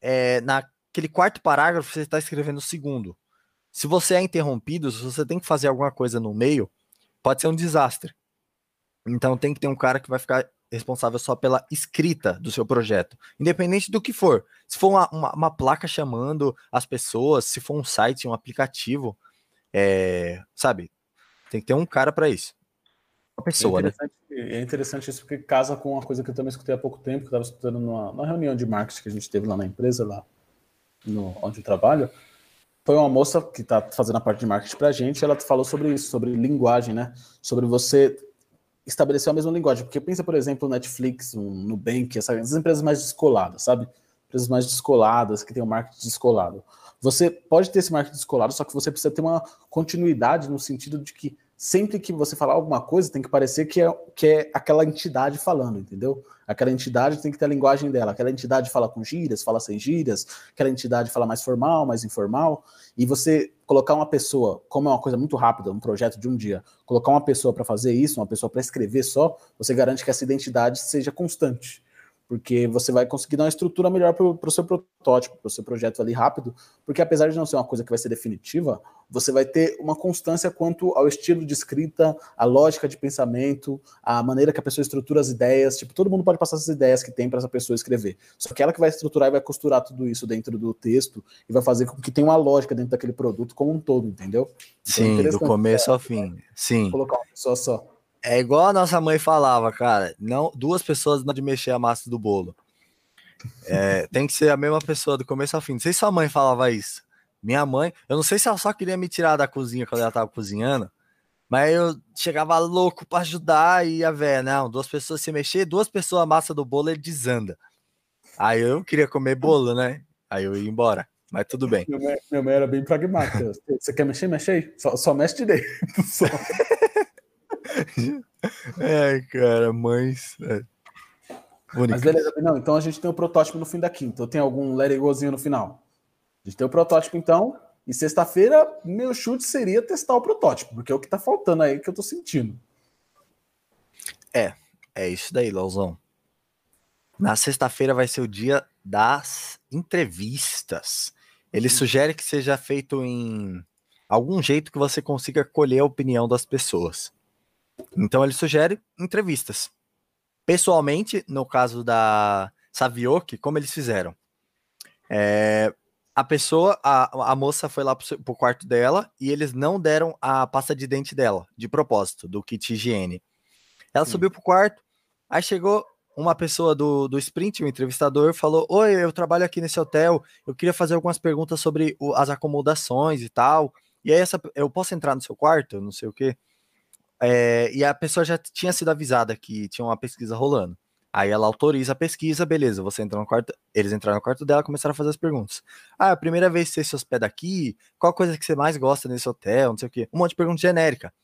é, naquele quarto parágrafo, você está escrevendo o segundo. Se você é interrompido, se você tem que fazer alguma coisa no meio, pode ser um desastre. Então tem que ter um cara que vai ficar responsável só pela escrita do seu projeto, independente do que for. Se for uma, uma, uma placa chamando as pessoas, se for um site, um aplicativo, é, sabe? Tem que ter um cara para isso. Uma pessoa, é né? interessante? É interessante isso porque casa com uma coisa que eu também escutei há pouco tempo, que eu estava escutando numa, numa, reunião de marketing que a gente teve lá na empresa, lá no, onde eu trabalho. Foi uma moça que está fazendo a parte de marketing para a gente, ela falou sobre isso, sobre linguagem, né? Sobre você estabelecer a mesma linguagem. Porque pensa, por exemplo, Netflix, um Nubank, essas empresas mais descoladas, sabe? Empresas mais descoladas, que tem um marketing descolado. Você pode ter esse marketing descolado, só que você precisa ter uma continuidade no sentido de que sempre que você falar alguma coisa, tem que parecer que é, que é aquela entidade falando, entendeu? Aquela entidade tem que ter a linguagem dela. Aquela entidade fala com gírias, fala sem gírias, aquela entidade fala mais formal, mais informal. E você colocar uma pessoa, como é uma coisa muito rápida, um projeto de um dia, colocar uma pessoa para fazer isso, uma pessoa para escrever só, você garante que essa identidade seja constante porque você vai conseguir dar uma estrutura melhor para o seu protótipo, para o seu projeto ali rápido, porque apesar de não ser uma coisa que vai ser definitiva, você vai ter uma constância quanto ao estilo de escrita, a lógica de pensamento, a maneira que a pessoa estrutura as ideias, tipo, todo mundo pode passar as ideias que tem para essa pessoa escrever, só que ela que vai estruturar e vai costurar tudo isso dentro do texto e vai fazer com que tenha uma lógica dentro daquele produto como um todo, entendeu? Então, Sim, é do começo ao fim. Sim. Colocar uma pessoa só. É igual a nossa mãe falava, cara. Não, duas pessoas não de mexer a massa do bolo. É, tem que ser a mesma pessoa do começo ao fim. Não sei se sua mãe falava isso. Minha mãe, eu não sei se ela só queria me tirar da cozinha quando ela tava cozinhando, mas eu chegava louco para ajudar e a véia, não, duas pessoas se mexer, duas pessoas a massa do bolo ele desanda. Aí eu queria comer bolo, né? Aí eu ia embora. Mas tudo bem. Meu meu mãe era bem pragmática. Você quer mexer? Mexe aí. Só, só mexe direito. Só. é, cara, mães. É. Mas beleza, não, então a gente tem o protótipo no fim da quinta. Então tem algum let it gozinho no final? A gente tem o protótipo então, e sexta-feira meu chute seria testar o protótipo, porque é o que tá faltando aí que eu tô sentindo. É, é isso daí, Lauzão. Na sexta-feira vai ser o dia das entrevistas. Ele sugere que seja feito em algum jeito que você consiga colher a opinião das pessoas. Então ele sugere entrevistas. Pessoalmente, no caso da Savioki, como eles fizeram? É, a pessoa, a, a moça foi lá pro, pro quarto dela e eles não deram a pasta de dente dela, de propósito, do kit higiene. Ela Sim. subiu pro quarto, aí chegou uma pessoa do, do Sprint, um entrevistador, falou: Oi, eu trabalho aqui nesse hotel, eu queria fazer algumas perguntas sobre o, as acomodações e tal. E aí, essa, eu posso entrar no seu quarto? Não sei o quê. É, e a pessoa já tinha sido avisada que tinha uma pesquisa rolando. Aí ela autoriza a pesquisa, beleza, você entra no quarto, eles entraram no quarto dela e começaram a fazer as perguntas. Ah, a primeira vez que você se hospeda aqui, qual coisa que você mais gosta nesse hotel, não sei o quê. Um monte de pergunta genérica.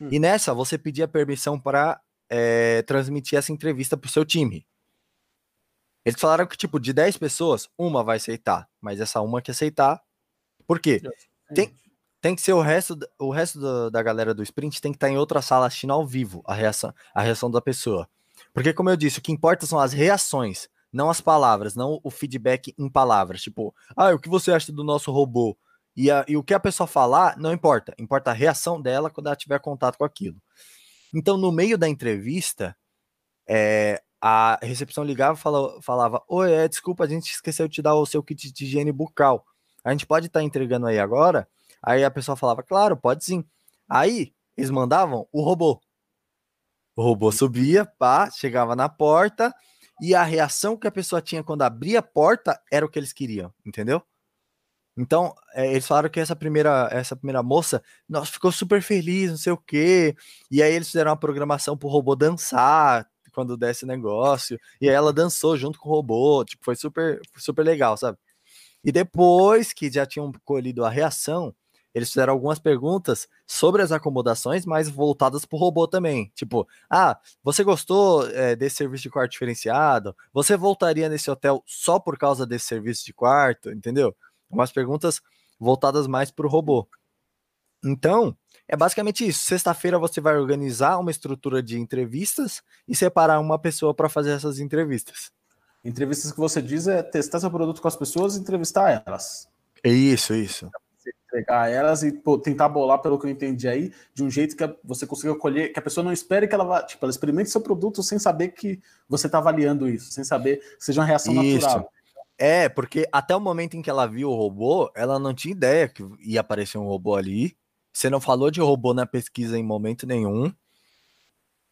Hum. E nessa, você pedia permissão para é, transmitir essa entrevista para o seu time. Eles falaram que, tipo, de 10 pessoas, uma vai aceitar, mas essa uma que aceitar, por quê? Tem, tem que ser o resto, o resto da, da galera do sprint tem que estar em outra sala assistindo ao vivo a reação, a reação da pessoa. Porque, como eu disse, o que importa são as reações, não as palavras, não o feedback em palavras. Tipo, ah, o que você acha do nosso robô? E, a, e o que a pessoa falar não importa, importa a reação dela quando ela tiver contato com aquilo. Então, no meio da entrevista, é, a recepção ligava e falava, falava: Oi, é, desculpa, a gente esqueceu de te dar o seu kit de higiene bucal. A gente pode estar tá entregando aí agora, Aí a pessoa falava, claro, pode sim. Aí eles mandavam o robô. O robô subia, pá, chegava na porta e a reação que a pessoa tinha quando abria a porta era o que eles queriam, entendeu? Então, é, eles falaram que essa primeira, essa primeira moça, nossa, ficou super feliz, não sei o quê. E aí eles fizeram uma programação pro robô dançar quando desse negócio. E aí ela dançou junto com o robô, tipo, foi super, super legal, sabe? E depois que já tinham colhido a reação, eles fizeram algumas perguntas sobre as acomodações, mas voltadas para o robô também. Tipo, ah, você gostou é, desse serviço de quarto diferenciado? Você voltaria nesse hotel só por causa desse serviço de quarto? Entendeu? Umas perguntas voltadas mais para o robô. Então, é basicamente isso. Sexta-feira você vai organizar uma estrutura de entrevistas e separar uma pessoa para fazer essas entrevistas. Entrevistas que você diz é testar seu produto com as pessoas e entrevistar elas. Isso, isso entregar elas e pô, tentar bolar, pelo que eu entendi aí, de um jeito que você consiga colher, que a pessoa não espere que ela vá, tipo, ela experimente seu produto sem saber que você está avaliando isso, sem saber que seja uma reação isso. natural. É, porque até o momento em que ela viu o robô, ela não tinha ideia que ia aparecer um robô ali. Você não falou de robô na pesquisa em momento nenhum.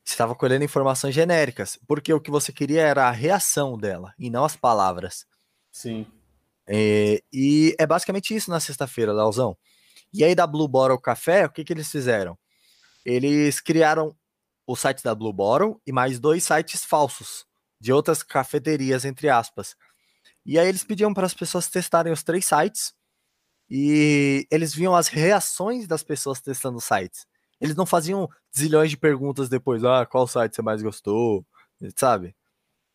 estava colhendo informações genéricas, porque o que você queria era a reação dela e não as palavras. Sim. É, e é basicamente isso na sexta-feira, Leozão. E aí da Blue Bottle Café, o que, que eles fizeram? Eles criaram o site da Blue Bottle e mais dois sites falsos de outras cafeterias, entre aspas. E aí eles pediam para as pessoas testarem os três sites e eles viam as reações das pessoas testando os sites. Eles não faziam zilhões de perguntas depois, ah, qual site você mais gostou, sabe?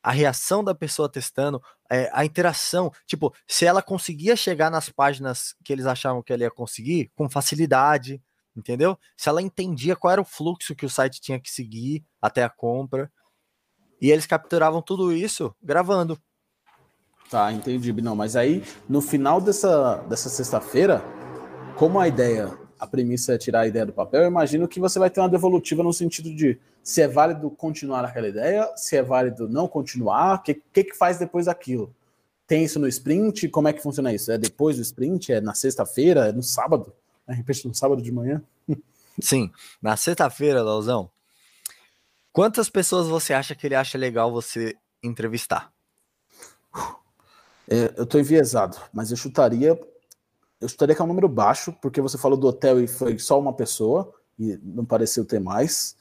A reação da pessoa testando, é, a interação, tipo, se ela conseguia chegar nas páginas que eles achavam que ela ia conseguir, com facilidade, entendeu? Se ela entendia qual era o fluxo que o site tinha que seguir até a compra. E eles capturavam tudo isso gravando. Tá, entendi. Não, mas aí, no final dessa, dessa sexta-feira, como a ideia, a premissa é tirar a ideia do papel, eu imagino que você vai ter uma devolutiva no sentido de se é válido continuar aquela ideia, se é válido não continuar, o que, que, que faz depois daquilo? Tem isso no sprint? Como é que funciona isso? É depois do sprint? É na sexta-feira? É no sábado? De repente no sábado de manhã? Sim, na sexta-feira, Lauzão. Quantas pessoas você acha que ele acha legal você entrevistar? É, eu tô enviesado, mas eu chutaria. Eu chutaria que é um número baixo, porque você falou do hotel e foi só uma pessoa, e não pareceu ter mais.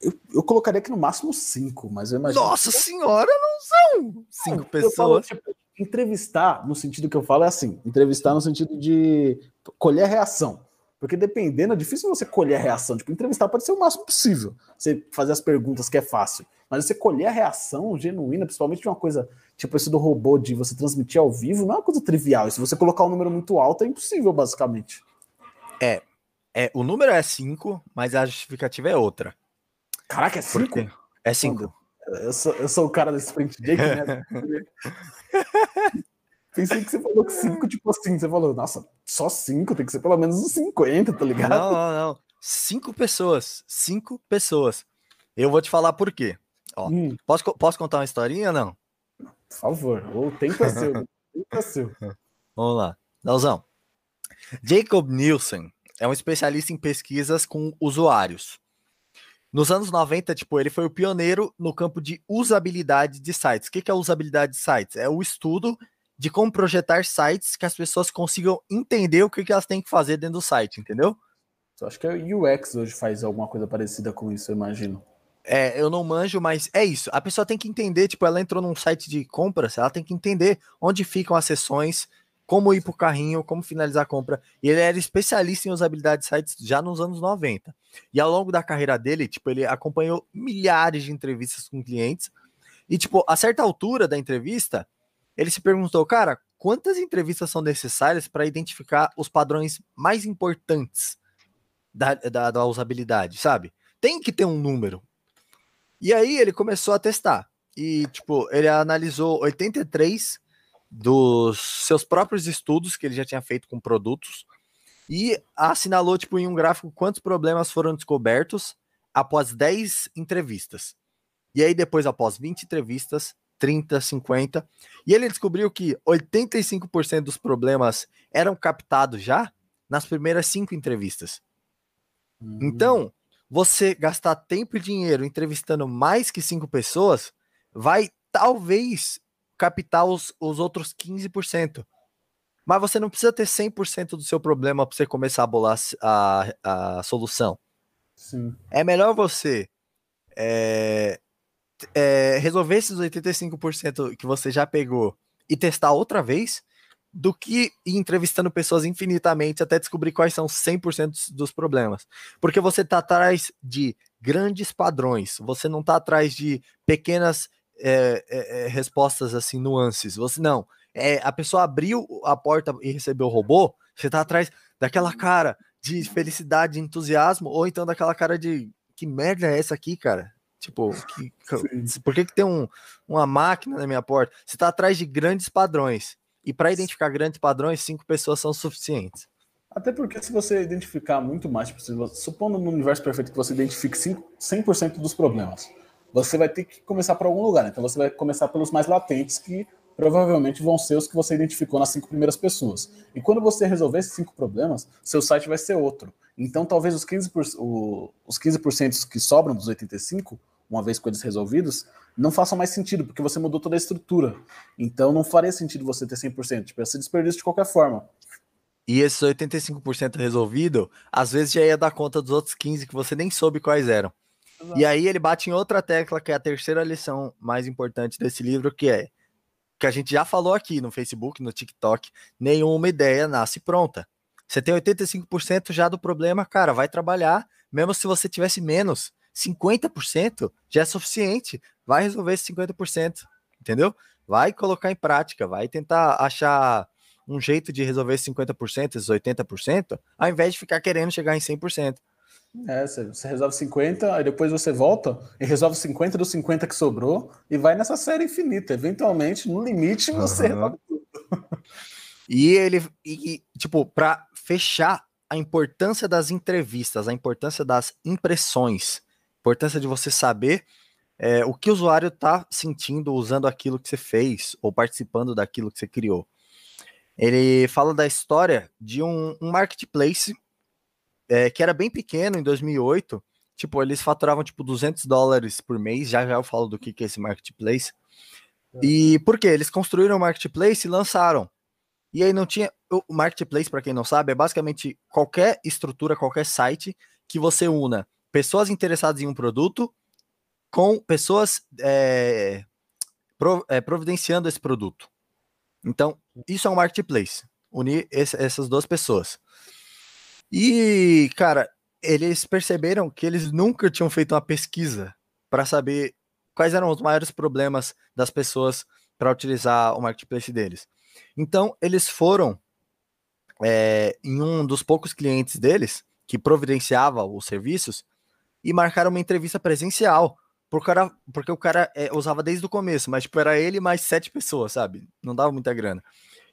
Eu, eu colocaria aqui no máximo cinco, mas eu imagino. Nossa que... senhora, não são cinco não, pessoas. Falo, tipo, entrevistar, no sentido que eu falo, é assim: entrevistar no sentido de colher reação. Porque dependendo, é difícil você colher a reação. Tipo, entrevistar pode ser o máximo possível. Você fazer as perguntas que é fácil. Mas você colher a reação genuína, principalmente de uma coisa tipo esse do robô de você transmitir ao vivo, não é uma coisa trivial. E se você colocar um número muito alto, é impossível, basicamente. É. é o número é 5, mas a justificativa é outra. Caraca, é 5? É 5. Eu sou, eu sou o cara desse sprint Jake, né? Pensei que você falou que 5, tipo assim, você falou, nossa, só 5, tem que ser pelo menos uns 50, tá ligado? Não, não, não. Cinco pessoas. Cinco pessoas. Eu vou te falar por quê. Ó, hum. posso, posso contar uma historinha ou não? Por favor, o tempo é seu. o tempo é seu. Vamos lá. Dalzão. Jacob Nielsen é um especialista em pesquisas com usuários. Nos anos 90, tipo, ele foi o pioneiro no campo de usabilidade de sites. O que é usabilidade de sites? É o estudo de como projetar sites que as pessoas consigam entender o que elas têm que fazer dentro do site, entendeu? Eu acho que a UX hoje faz alguma coisa parecida com isso, eu imagino. É, eu não manjo, mas é isso. A pessoa tem que entender, tipo, ela entrou num site de compras, ela tem que entender onde ficam as sessões, como ir pro carrinho, como finalizar a compra. E ele era especialista em usabilidade de sites já nos anos 90. E ao longo da carreira dele, tipo, ele acompanhou milhares de entrevistas com clientes. E, tipo, a certa altura da entrevista, ele se perguntou, cara, quantas entrevistas são necessárias para identificar os padrões mais importantes da, da, da usabilidade, sabe? Tem que ter um número. E aí ele começou a testar. E, tipo, ele analisou 83 dos seus próprios estudos que ele já tinha feito com produtos e assinalou, tipo, em um gráfico quantos problemas foram descobertos após 10 entrevistas. E aí, depois, após 20 entrevistas, 30, 50, e ele descobriu que 85% dos problemas eram captados já nas primeiras cinco entrevistas. Uhum. Então, você gastar tempo e dinheiro entrevistando mais que cinco pessoas vai talvez captar os, os outros 15%. Mas você não precisa ter 100% do seu problema para você começar a bolar a, a solução. Sim. É melhor você é, é, resolver esses 85% que você já pegou e testar outra vez do que ir entrevistando pessoas infinitamente até descobrir quais são 100% dos problemas. Porque você está atrás de grandes padrões, você não está atrás de pequenas é, é, é, respostas assim, nuances. Você não. É, a pessoa abriu a porta e recebeu o robô, você está atrás daquela cara de felicidade, de entusiasmo, ou então daquela cara de que merda é essa aqui, cara? Tipo, que, por que, que tem um, uma máquina na minha porta? Você está atrás de grandes padrões. E para identificar grandes padrões, cinco pessoas são suficientes. Até porque se você identificar muito mais, tipo, supondo no universo perfeito que você identifique 100% dos problemas, você vai ter que começar por algum lugar. Então você vai começar pelos mais latentes, que provavelmente vão ser os que você identificou nas cinco primeiras pessoas. E quando você resolver esses cinco problemas, seu site vai ser outro. Então, talvez os 15%, o, os 15% que sobram dos 85%, uma vez com eles resolvidos, não façam mais sentido, porque você mudou toda a estrutura. Então, não faria sentido você ter 100%. Tipo, ia ser desperdício de qualquer forma. E esses 85% resolvido, às vezes já ia dar conta dos outros 15% que você nem soube quais eram. Exato. E aí ele bate em outra tecla, que é a terceira lição mais importante desse livro, que é que a gente já falou aqui no Facebook, no TikTok, nenhuma ideia nasce pronta. Você tem 85% já do problema, cara, vai trabalhar, mesmo se você tivesse menos, 50% já é suficiente. Vai resolver esse 50%, entendeu? Vai colocar em prática, vai tentar achar um jeito de resolver esses 50%, esses 80%, ao invés de ficar querendo chegar em 100%. É, você resolve 50, aí depois você volta e resolve 50 dos 50 que sobrou e vai nessa série infinita. Eventualmente, no limite, você uhum. resolve tudo. E ele, e, tipo, para fechar a importância das entrevistas, a importância das impressões, importância de você saber é, o que o usuário está sentindo usando aquilo que você fez ou participando daquilo que você criou. Ele fala da história de um, um marketplace é, que era bem pequeno em 2008. Tipo, eles faturavam tipo 200 dólares por mês. Já já eu falo do que, que é esse marketplace. É. E por quê? Eles construíram o marketplace e lançaram. E aí não tinha. O marketplace, para quem não sabe, é basicamente qualquer estrutura, qualquer site que você una pessoas interessadas em um produto com pessoas é, é, providenciando esse produto. Então, isso é um marketplace. Unir esse, essas duas pessoas. E, cara, eles perceberam que eles nunca tinham feito uma pesquisa para saber quais eram os maiores problemas das pessoas para utilizar o marketplace deles. Então, eles foram é, em um dos poucos clientes deles que providenciava os serviços e marcaram uma entrevista presencial. Por cara, porque o cara é, usava desde o começo, mas tipo, era ele mais sete pessoas, sabe? Não dava muita grana.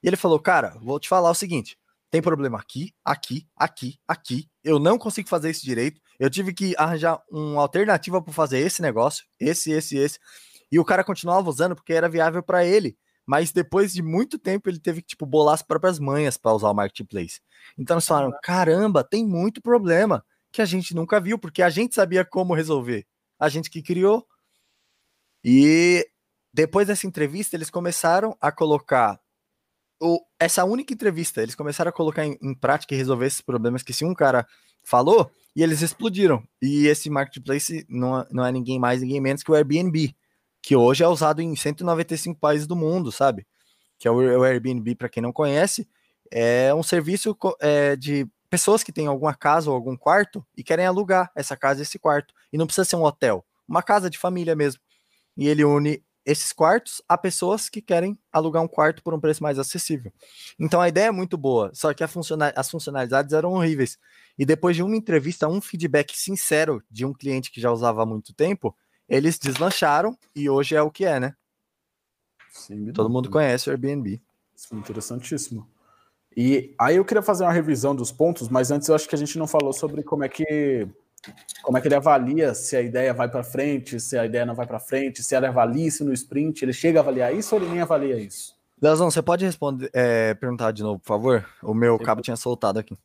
E ele falou: Cara, vou te falar o seguinte: tem problema aqui, aqui, aqui, aqui. Eu não consigo fazer isso direito. Eu tive que arranjar uma alternativa para fazer esse negócio, esse, esse, esse. E o cara continuava usando porque era viável para ele. Mas depois de muito tempo ele teve que tipo bolar as próprias manhas para usar o marketplace. Então eles falaram: "Caramba, tem muito problema que a gente nunca viu, porque a gente sabia como resolver. A gente que criou". E depois dessa entrevista, eles começaram a colocar o, essa única entrevista, eles começaram a colocar em, em, prática e resolver esses problemas que se um cara falou, e eles explodiram. E esse marketplace não, não é ninguém mais, ninguém menos que o Airbnb, que hoje é usado em 195 países do mundo, sabe? Que é o, o Airbnb, para quem não conhece, é um serviço é, de pessoas que têm alguma casa ou algum quarto e querem alugar essa casa e esse quarto. E não precisa ser um hotel, uma casa de família mesmo. E ele une esses quartos a pessoas que querem alugar um quarto por um preço mais acessível. Então a ideia é muito boa, só que as funcionalidades eram horríveis. E depois de uma entrevista, um feedback sincero de um cliente que já usava há muito tempo, eles deslancharam e hoje é o que é, né? Sim, Todo mundo conhece o Airbnb. Isso é interessantíssimo. E aí eu queria fazer uma revisão dos pontos, mas antes eu acho que a gente não falou sobre como é que como é que ele avalia se a ideia vai para frente, se a ideia não vai para frente, se ela avalia isso no sprint, ele chega a avaliar isso ou ele nem avalia isso? Leozão, você pode responder, é, perguntar de novo, por favor? O meu cabo tinha soltado aqui.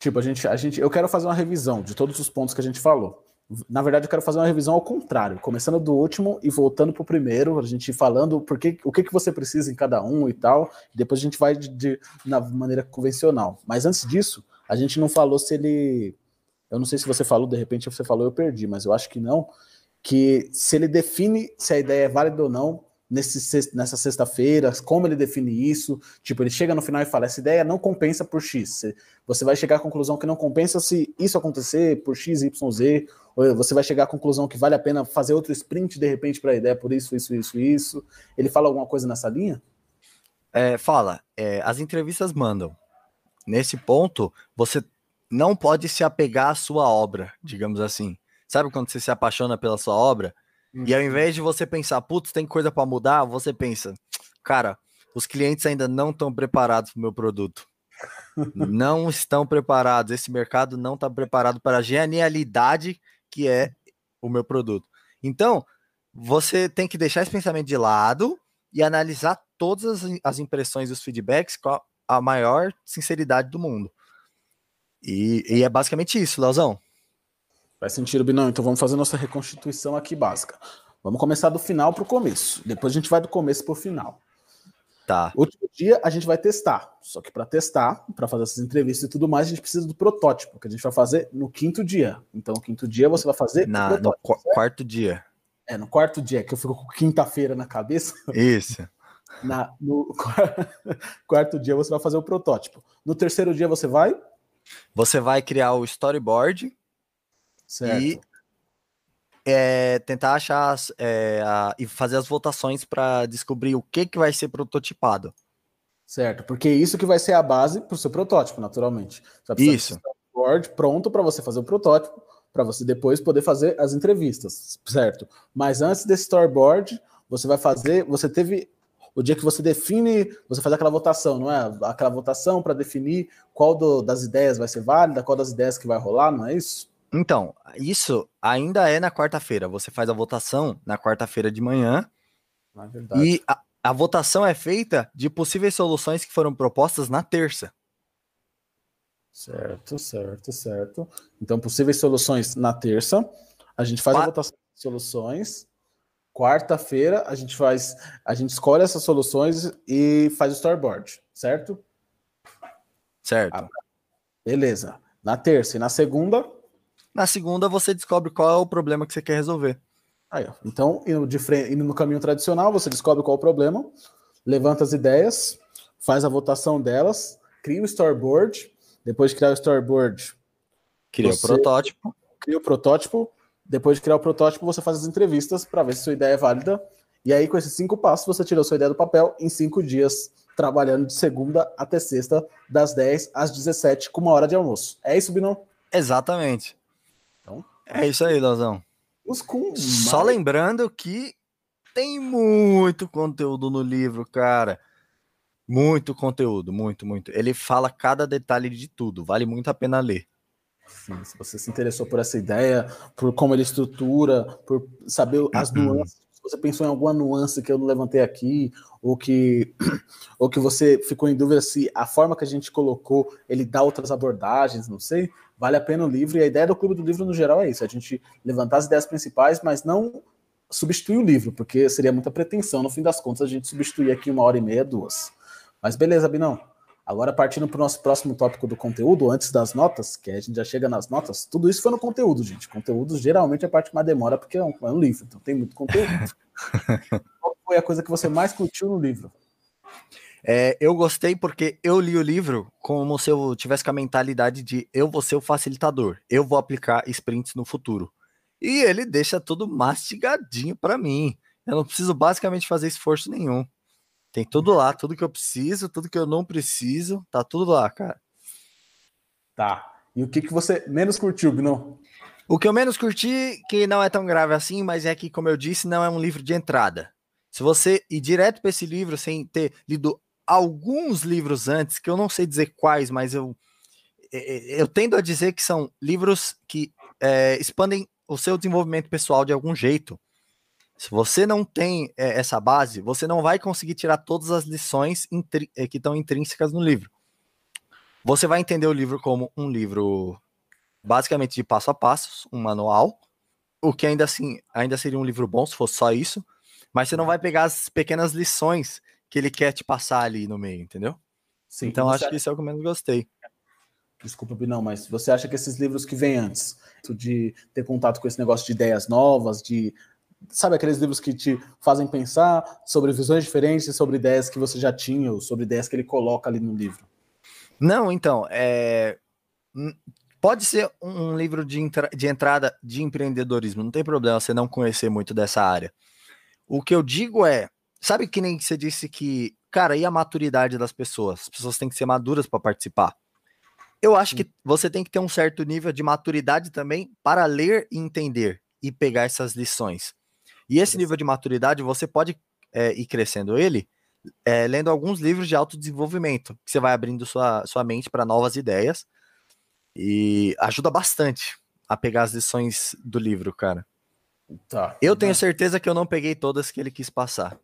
Tipo, a gente, a gente, eu quero fazer uma revisão de todos os pontos que a gente falou. Na verdade, eu quero fazer uma revisão ao contrário, começando do último e voltando para o primeiro, a gente falando porque, o que, que você precisa em cada um e tal, e depois a gente vai de, de, na maneira convencional. Mas antes disso, a gente não falou se ele eu não sei se você falou, de repente você falou, eu perdi, mas eu acho que não, que se ele define se a ideia é válida ou não nesse, nessa sexta-feira, como ele define isso, tipo, ele chega no final e fala, essa ideia não compensa por X, você vai chegar à conclusão que não compensa se isso acontecer por X, Y, Z, ou você vai chegar à conclusão que vale a pena fazer outro sprint de repente para a ideia por isso, isso, isso, isso. Ele fala alguma coisa nessa linha? É, fala, é, as entrevistas mandam. Nesse ponto, você não pode se apegar à sua obra, digamos assim. Sabe quando você se apaixona pela sua obra? Uhum. E ao uhum. invés de você pensar, putz, tem coisa para mudar, você pensa, cara, os clientes ainda não estão preparados para o meu produto. não estão preparados. Esse mercado não está preparado para a genialidade que é o meu produto. Então, você tem que deixar esse pensamento de lado e analisar todas as impressões e os feedbacks com a, a maior sinceridade do mundo. E, e, é basicamente isso, Leozão. Faz sentido, Binão. Então vamos fazer nossa reconstituição aqui básica. Vamos começar do final para o começo. Depois a gente vai do começo para o final. Tá. Último dia a gente vai testar. Só que para testar, para fazer essas entrevistas e tudo mais, a gente precisa do protótipo, que a gente vai fazer no quinto dia. Então, no quinto dia você vai fazer. Na, no qu quarto dia. É, no quarto dia, que eu fico com quinta-feira na cabeça. Isso. Na, no quarto dia você vai fazer o protótipo. No terceiro dia você vai? Você vai criar o storyboard. Certo. E é, tentar achar é, a, e fazer as votações para descobrir o que, que vai ser prototipado. Certo, porque isso que vai ser a base para o seu protótipo, naturalmente. isso. Storyboard pronto para você fazer o protótipo, para você depois poder fazer as entrevistas, certo? Mas antes desse storyboard, você vai fazer, você teve o dia que você define, você faz aquela votação, não é? Aquela votação para definir qual do, das ideias vai ser válida, qual das ideias que vai rolar, não é isso? Então, isso ainda é na quarta-feira. Você faz a votação na quarta-feira de manhã. É e a, a, votação é feita de possíveis soluções que foram propostas na terça. Certo, certo, certo. Então, possíveis soluções na terça. A gente faz Qua... a votação de soluções. Quarta-feira a gente faz, a gente escolhe essas soluções e faz o storyboard, certo? Certo. Ah, beleza. Na terça e na segunda. Na segunda você descobre qual é o problema que você quer resolver. Aí, ó. Então, indo, de frente, indo no caminho tradicional, você descobre qual é o problema, levanta as ideias, faz a votação delas, cria o storyboard. Depois de criar o storyboard, cria o protótipo. Cria o protótipo, depois de criar o protótipo, você faz as entrevistas para ver se sua ideia é válida. E aí, com esses cinco passos, você tirou sua ideia do papel em cinco dias, trabalhando de segunda até sexta, das 10 às 17, com uma hora de almoço. É isso, Binão? Exatamente. É isso aí, Lozão. Só mais... lembrando que tem muito conteúdo no livro, cara. Muito conteúdo, muito, muito. Ele fala cada detalhe de tudo, vale muito a pena ler. Sim, se você se interessou por essa ideia, por como ele estrutura, por saber as uhum. nuances, se você pensou em alguma nuance que eu não levantei aqui, ou que, ou que você ficou em dúvida se a forma que a gente colocou ele dá outras abordagens, não sei, vale a pena o livro. E a ideia do Clube do Livro no geral é isso: a gente levantar as ideias principais, mas não substituir o livro, porque seria muita pretensão, no fim das contas, a gente substituir aqui uma hora e meia, duas. Mas beleza, Binão. Agora, partindo para o nosso próximo tópico do conteúdo, antes das notas, que a gente já chega nas notas, tudo isso foi no conteúdo, gente. Conteúdo geralmente é a parte que mais demora, porque é um, é um livro, então tem muito conteúdo. Qual foi a coisa que você mais curtiu no livro? É, eu gostei porque eu li o livro como se eu tivesse com a mentalidade de eu vou ser o facilitador, eu vou aplicar sprints no futuro. E ele deixa tudo mastigadinho para mim. Eu não preciso basicamente fazer esforço nenhum. Tem tudo lá, tudo que eu preciso, tudo que eu não preciso, tá tudo lá, cara. Tá. E o que, que você menos curtiu, Gno? O que eu menos curti, que não é tão grave assim, mas é que, como eu disse, não é um livro de entrada. Se você ir direto para esse livro sem ter lido alguns livros antes, que eu não sei dizer quais, mas eu, eu tendo a dizer que são livros que é, expandem o seu desenvolvimento pessoal de algum jeito. Se você não tem é, essa base, você não vai conseguir tirar todas as lições é, que estão intrínsecas no livro. Você vai entender o livro como um livro basicamente de passo a passo, um manual, o que ainda assim ainda seria um livro bom se fosse só isso, mas você não vai pegar as pequenas lições que ele quer te passar ali no meio, entendeu? Sim, então acho que isso é o que eu menos gostei. Desculpa, não, mas você acha que esses livros que vêm antes, de ter contato com esse negócio de ideias novas, de sabe aqueles livros que te fazem pensar sobre visões diferentes, sobre ideias que você já tinha, ou sobre ideias que ele coloca ali no livro? Não, então, é... pode ser um livro de, entra... de entrada de empreendedorismo, não tem problema você não conhecer muito dessa área. O que eu digo é, sabe que nem você disse que, cara, e a maturidade das pessoas? As pessoas têm que ser maduras para participar. Eu acho que você tem que ter um certo nível de maturidade também para ler e entender e pegar essas lições. E esse nível de maturidade você pode é, ir crescendo ele é, lendo alguns livros de autodesenvolvimento, que você vai abrindo sua, sua mente para novas ideias e ajuda bastante a pegar as lições do livro, cara. Tá. Eu tenho certeza que eu não peguei todas que ele quis passar.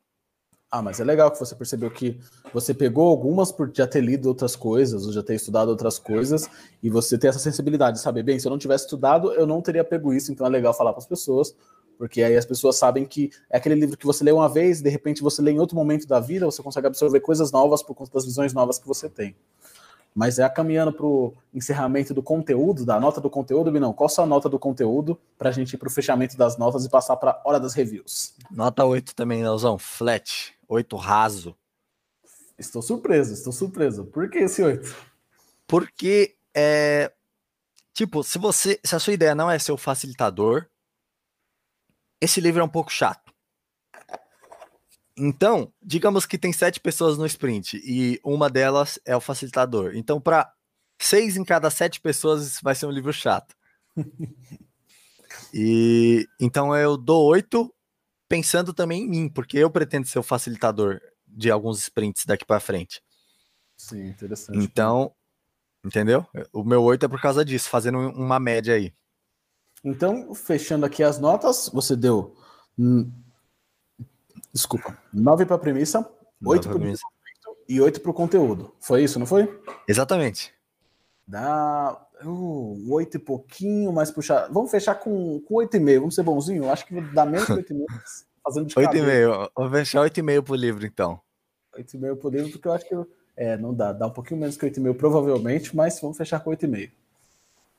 Ah, mas é legal que você percebeu que você pegou algumas por já ter lido outras coisas, ou já ter estudado outras coisas, e você ter essa sensibilidade de saber, bem, se eu não tivesse estudado, eu não teria pego isso, então é legal falar para as pessoas, porque aí as pessoas sabem que é aquele livro que você lê uma vez, de repente você lê em outro momento da vida, você consegue absorver coisas novas por conta das visões novas que você tem. Mas é caminhando para o encerramento do conteúdo, da nota do conteúdo, Binão. Qual a sua nota do conteúdo para a gente ir para o fechamento das notas e passar para a hora das reviews? Nota 8 também, Leozão. Flat. 8 raso. Estou surpreso, estou surpreso. Por que esse 8? Porque é. Tipo, se você. Se a sua ideia não é ser o facilitador, esse livro é um pouco chato. Então, digamos que tem sete pessoas no sprint e uma delas é o facilitador. Então, para seis em cada sete pessoas, vai ser um livro chato. e então eu dou oito, pensando também em mim, porque eu pretendo ser o facilitador de alguns sprints daqui para frente. Sim, interessante. Então, entendeu? O meu oito é por causa disso, fazendo uma média aí. Então, fechando aqui as notas, você deu Desculpa. 9 para a premissa, 8 para o e 8 para o conteúdo. Foi isso, não foi? Exatamente. Dá uh, 8 e pouquinho, mais puxar. Vamos fechar com, com 8,5. Vamos ser bonzinho? Acho que dá menos que 8,5. Fazendo de 8,5. Vou fechar 8,5 pro livro, então. 8,5 pro livro, porque eu acho que é, não dá. Dá um pouquinho menos que 8,5, provavelmente, mas vamos fechar com 8,5.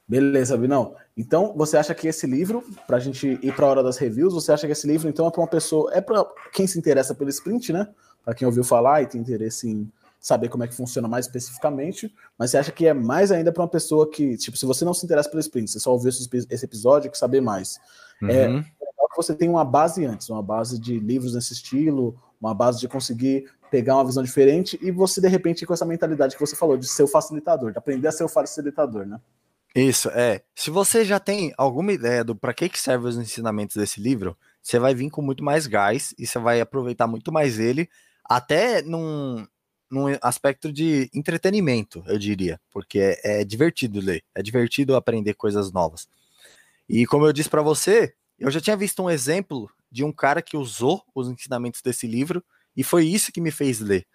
Beleza, Binão. Então, você acha que esse livro, para a gente ir para a hora das reviews, você acha que esse livro, então, é para uma pessoa, é para quem se interessa pelo sprint, né? Para quem ouviu falar e tem interesse em saber como é que funciona mais especificamente, mas você acha que é mais ainda para uma pessoa que, tipo, se você não se interessa pelo sprint, você só ouviu esse episódio, que saber mais. É, uhum. É legal que você tem uma base antes, uma base de livros nesse estilo, uma base de conseguir pegar uma visão diferente e você, de repente, com essa mentalidade que você falou, de ser o facilitador, de aprender a ser o facilitador, né? Isso, é. Se você já tem alguma ideia do para que, que servem os ensinamentos desse livro, você vai vir com muito mais gás e você vai aproveitar muito mais ele, até num, num aspecto de entretenimento, eu diria, porque é, é divertido ler, é divertido aprender coisas novas. E como eu disse para você, eu já tinha visto um exemplo de um cara que usou os ensinamentos desse livro e foi isso que me fez ler.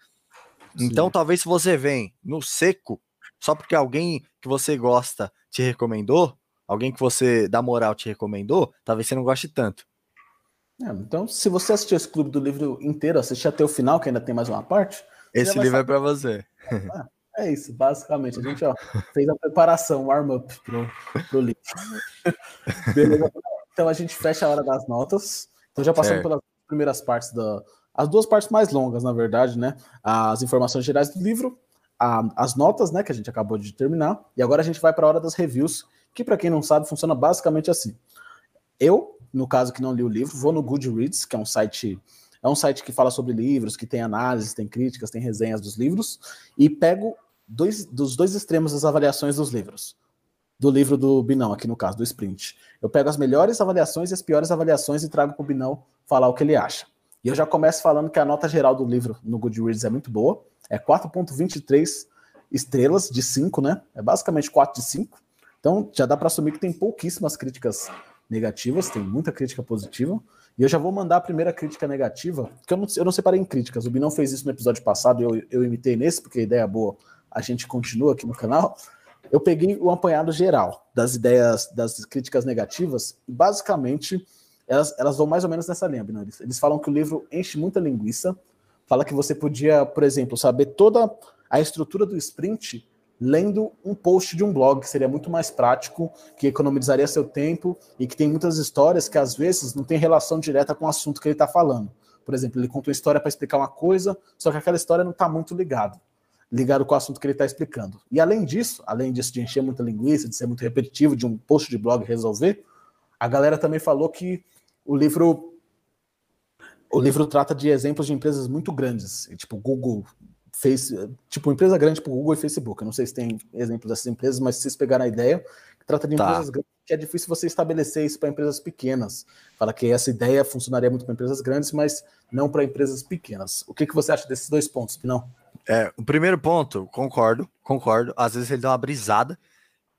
Sim. Então, talvez se você vem no seco, só porque alguém que você gosta te recomendou, alguém que você dá moral te recomendou, talvez você não goste tanto. É, então, se você assistir esse clube do livro inteiro, assistir até o final, que ainda tem mais uma parte. Esse livro é para você. É, é isso, basicamente. A gente ó, fez a preparação, o warm-up pro, pro livro. Beleza? Então a gente fecha a hora das notas. Então já passamos certo. pelas primeiras partes da. As duas partes mais longas, na verdade, né? As informações gerais do livro a, as notas, né, que a gente acabou de terminar, e agora a gente vai para a hora das reviews, que para quem não sabe funciona basicamente assim. Eu, no caso que não li o livro, vou no Goodreads, que é um site é um site que fala sobre livros, que tem análises, tem críticas, tem resenhas dos livros, e pego dois, dos dois extremos das avaliações dos livros. Do livro do Binão, aqui no caso, do Sprint. Eu pego as melhores avaliações e as piores avaliações e trago para o Binão falar o que ele acha. E eu já começo falando que a nota geral do livro no Goodreads é muito boa. É 4,23 estrelas de 5, né? É basicamente 4 de 5. Então já dá para assumir que tem pouquíssimas críticas negativas, tem muita crítica positiva. E eu já vou mandar a primeira crítica negativa, porque eu não, eu não separei em críticas. O Binão fez isso no episódio passado eu, eu imitei nesse, porque a ideia é boa, a gente continua aqui no canal. Eu peguei o apanhado geral das ideias, das críticas negativas, e basicamente elas, elas vão mais ou menos nessa linha, Binão. Eles, eles falam que o livro enche muita linguiça, fala que você podia, por exemplo, saber toda a estrutura do sprint lendo um post de um blog, que seria muito mais prático, que economizaria seu tempo e que tem muitas histórias que às vezes não tem relação direta com o assunto que ele está falando. Por exemplo, ele conta uma história para explicar uma coisa, só que aquela história não está muito ligado, ligado com o assunto que ele está explicando. E além disso, além disso de encher muita linguiça, de ser muito repetitivo, de um post de blog resolver, a galera também falou que o livro o livro trata de exemplos de empresas muito grandes, tipo Google, fez tipo empresa grande, tipo Google e Facebook. Eu não sei se tem exemplos dessas empresas, mas se vocês pegaram a ideia, trata de tá. empresas grandes, que é difícil você estabelecer isso para empresas pequenas. Fala que essa ideia funcionaria muito para empresas grandes, mas não para empresas pequenas. O que, que você acha desses dois pontos, Pinão? É, o primeiro ponto, concordo, concordo. Às vezes ele dá uma brisada.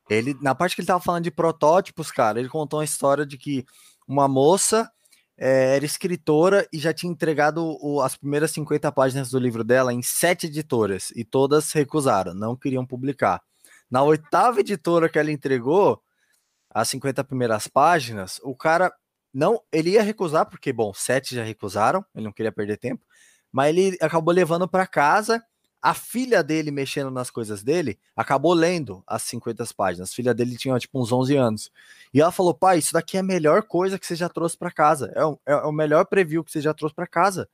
Ele, na parte que ele estava falando de protótipos, cara, ele contou uma história de que uma moça é, era escritora e já tinha entregado o, as primeiras 50 páginas do livro dela em sete editoras e todas recusaram, não queriam publicar. Na oitava editora que ela entregou, as 50 primeiras páginas, o cara não, ele ia recusar porque bom, sete já recusaram, ele não queria perder tempo, mas ele acabou levando para casa. A filha dele mexendo nas coisas dele acabou lendo as 50 páginas. A filha dele tinha tipo uns 11 anos. E ela falou: pai, isso daqui é a melhor coisa que você já trouxe para casa. É o, é o melhor preview que você já trouxe para casa.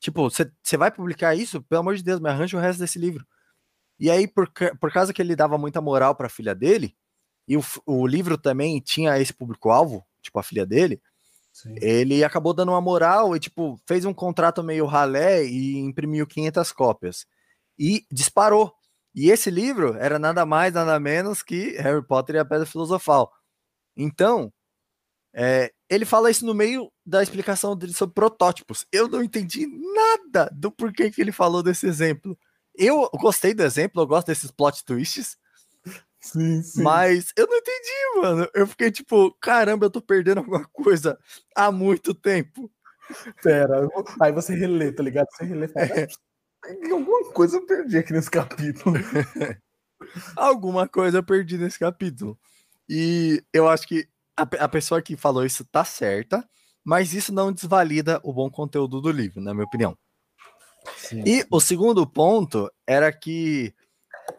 Tipo, você vai publicar isso? Pelo amor de Deus, me arranja o resto desse livro. E aí, por, por causa que ele dava muita moral para a filha dele, e o, o livro também tinha esse público-alvo, tipo a filha dele, Sim. ele acabou dando uma moral e, tipo, fez um contrato meio ralé e imprimiu 500 cópias. E disparou. E esse livro era nada mais, nada menos que Harry Potter e a Pedra Filosofal. Então, é, ele fala isso no meio da explicação dele sobre protótipos. Eu não entendi nada do porquê que ele falou desse exemplo. Eu gostei do exemplo, eu gosto desses plot twists. Sim, sim. Mas eu não entendi, mano. Eu fiquei tipo, caramba, eu tô perdendo alguma coisa há muito tempo. Pera, aí você relê, tá ligado? Você relê fala, é. Alguma coisa eu perdi aqui nesse capítulo. alguma coisa eu perdi nesse capítulo. E eu acho que a, a pessoa que falou isso tá certa, mas isso não desvalida o bom conteúdo do livro, na minha opinião. Sim. E o segundo ponto era que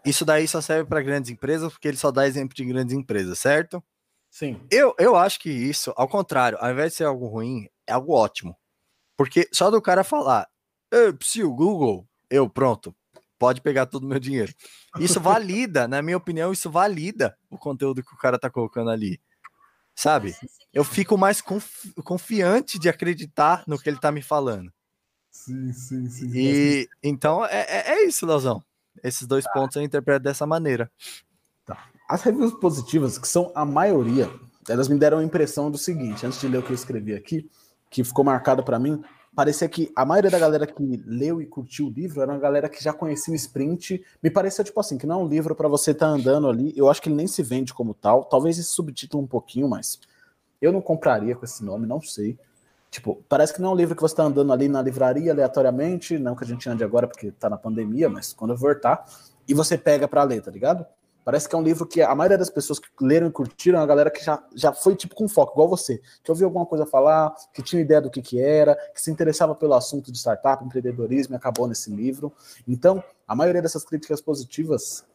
isso daí só serve para grandes empresas, porque ele só dá exemplo de grandes empresas, certo? Sim. Eu, eu acho que isso, ao contrário, ao invés de ser algo ruim, é algo ótimo. Porque só do cara falar, se o Google, eu pronto, pode pegar todo o meu dinheiro. Isso valida, na minha opinião, isso valida o conteúdo que o cara tá colocando ali. Sabe? Eu fico mais confi confiante de acreditar no que ele tá me falando. Sim, sim, sim. E então é, é, é isso, Leozão. Esses dois tá. pontos eu interpreto dessa maneira. Tá. As reviews positivas, que são a maioria, elas me deram a impressão do seguinte, antes de ler o que eu escrevi aqui, que ficou marcado para mim, parecia que a maioria da galera que leu e curtiu o livro era uma galera que já conhecia o Sprint. Me pareceu tipo assim, que não é um livro para você estar tá andando ali. Eu acho que ele nem se vende como tal. Talvez esse subtítulo um pouquinho, mas eu não compraria com esse nome, não sei. Tipo, parece que não é um livro que você está andando ali na livraria aleatoriamente, não que a gente ande agora porque está na pandemia, mas quando eu voltar, e você pega para ler, tá ligado? Parece que é um livro que a maioria das pessoas que leram e curtiram é uma galera que já, já foi tipo com foco, igual você, que ouviu alguma coisa falar, que tinha ideia do que, que era, que se interessava pelo assunto de startup, empreendedorismo e acabou nesse livro. Então, a maioria dessas críticas positivas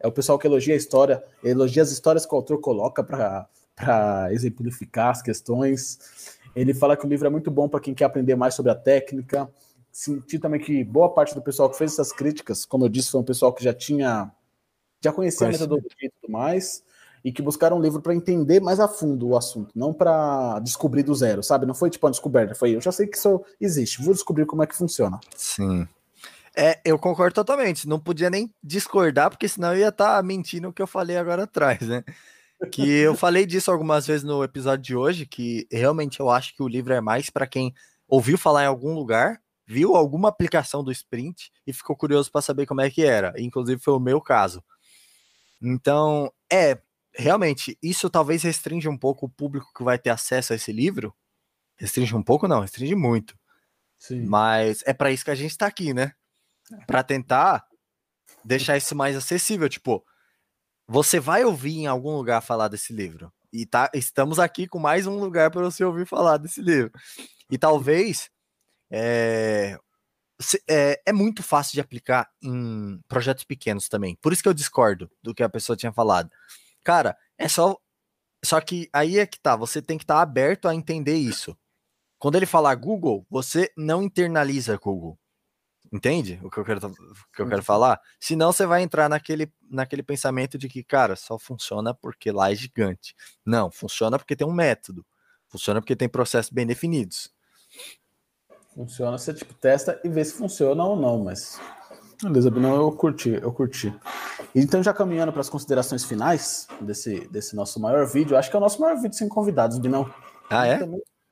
é o pessoal que elogia a história, elogia as histórias que o autor coloca para exemplificar as questões. Ele fala que o livro é muito bom para quem quer aprender mais sobre a técnica. Senti também que boa parte do pessoal que fez essas críticas, como eu disse, foi um pessoal que já tinha já conhecia a metodologia e tudo mais, e que buscaram um livro para entender mais a fundo o assunto, não para descobrir do zero, sabe? Não foi tipo uma descoberta, foi eu já sei que isso existe, vou descobrir como é que funciona. Sim. É, eu concordo totalmente. Não podia nem discordar, porque senão eu ia estar tá mentindo o que eu falei agora atrás, né? Que eu falei disso algumas vezes no episódio de hoje, que realmente eu acho que o livro é mais para quem ouviu falar em algum lugar, viu alguma aplicação do sprint e ficou curioso para saber como é que era. Inclusive foi o meu caso. Então, é, realmente, isso talvez restringe um pouco o público que vai ter acesso a esse livro. Restringe um pouco, não, restringe muito. Sim. Mas é para isso que a gente está aqui, né? Para tentar deixar isso mais acessível. Tipo, você vai ouvir em algum lugar falar desse livro. E tá, estamos aqui com mais um lugar para você ouvir falar desse livro. E talvez é, é, é, muito fácil de aplicar em projetos pequenos também. Por isso que eu discordo do que a pessoa tinha falado. Cara, é só. Só que aí é que tá, você tem que estar tá aberto a entender isso. Quando ele falar Google, você não internaliza Google. Entende o que eu quero, que eu quero falar? Senão você vai entrar naquele, naquele pensamento de que, cara, só funciona porque lá é gigante. Não, funciona porque tem um método. Funciona porque tem processos bem definidos. Funciona, você tipo, testa e vê se funciona ou não, mas. Beleza, Binão, eu curti, eu curti. Então, já caminhando para as considerações finais desse, desse nosso maior vídeo, acho que é o nosso maior vídeo sem convidados, Binão. Ah, é?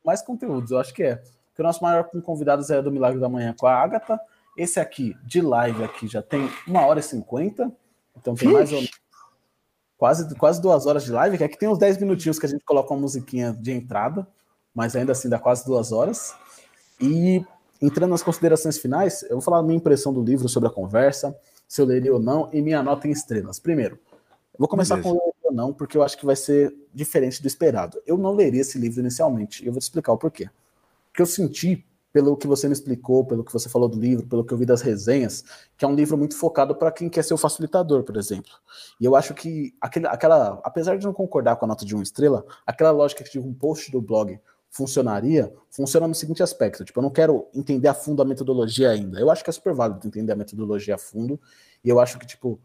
Mais conteúdos, eu acho que é. Porque o nosso maior com convidados é do Milagre da Manhã com a Agatha esse aqui, de live aqui, já tem uma hora e cinquenta. Então tem mais ou menos quase, quase duas horas de live, que aqui tem uns 10 minutinhos que a gente coloca uma musiquinha de entrada. mas ainda assim dá quase duas horas. E entrando nas considerações finais, eu vou falar a minha impressão do livro sobre a conversa, se eu leria ou não, e minha nota em estrelas. Primeiro, eu vou começar Beleza. com o não, porque eu acho que vai ser diferente do esperado. Eu não leria esse livro inicialmente, e eu vou te explicar o porquê. Porque eu senti pelo que você me explicou, pelo que você falou do livro, pelo que eu vi das resenhas, que é um livro muito focado para quem quer ser o facilitador, por exemplo. E eu acho que aquele, aquela, apesar de não concordar com a nota de uma estrela, aquela lógica que um post do blog funcionaria, funciona no seguinte aspecto, tipo, eu não quero entender a fundo a metodologia ainda. Eu acho que é super válido entender a metodologia a fundo, e eu acho que, tipo,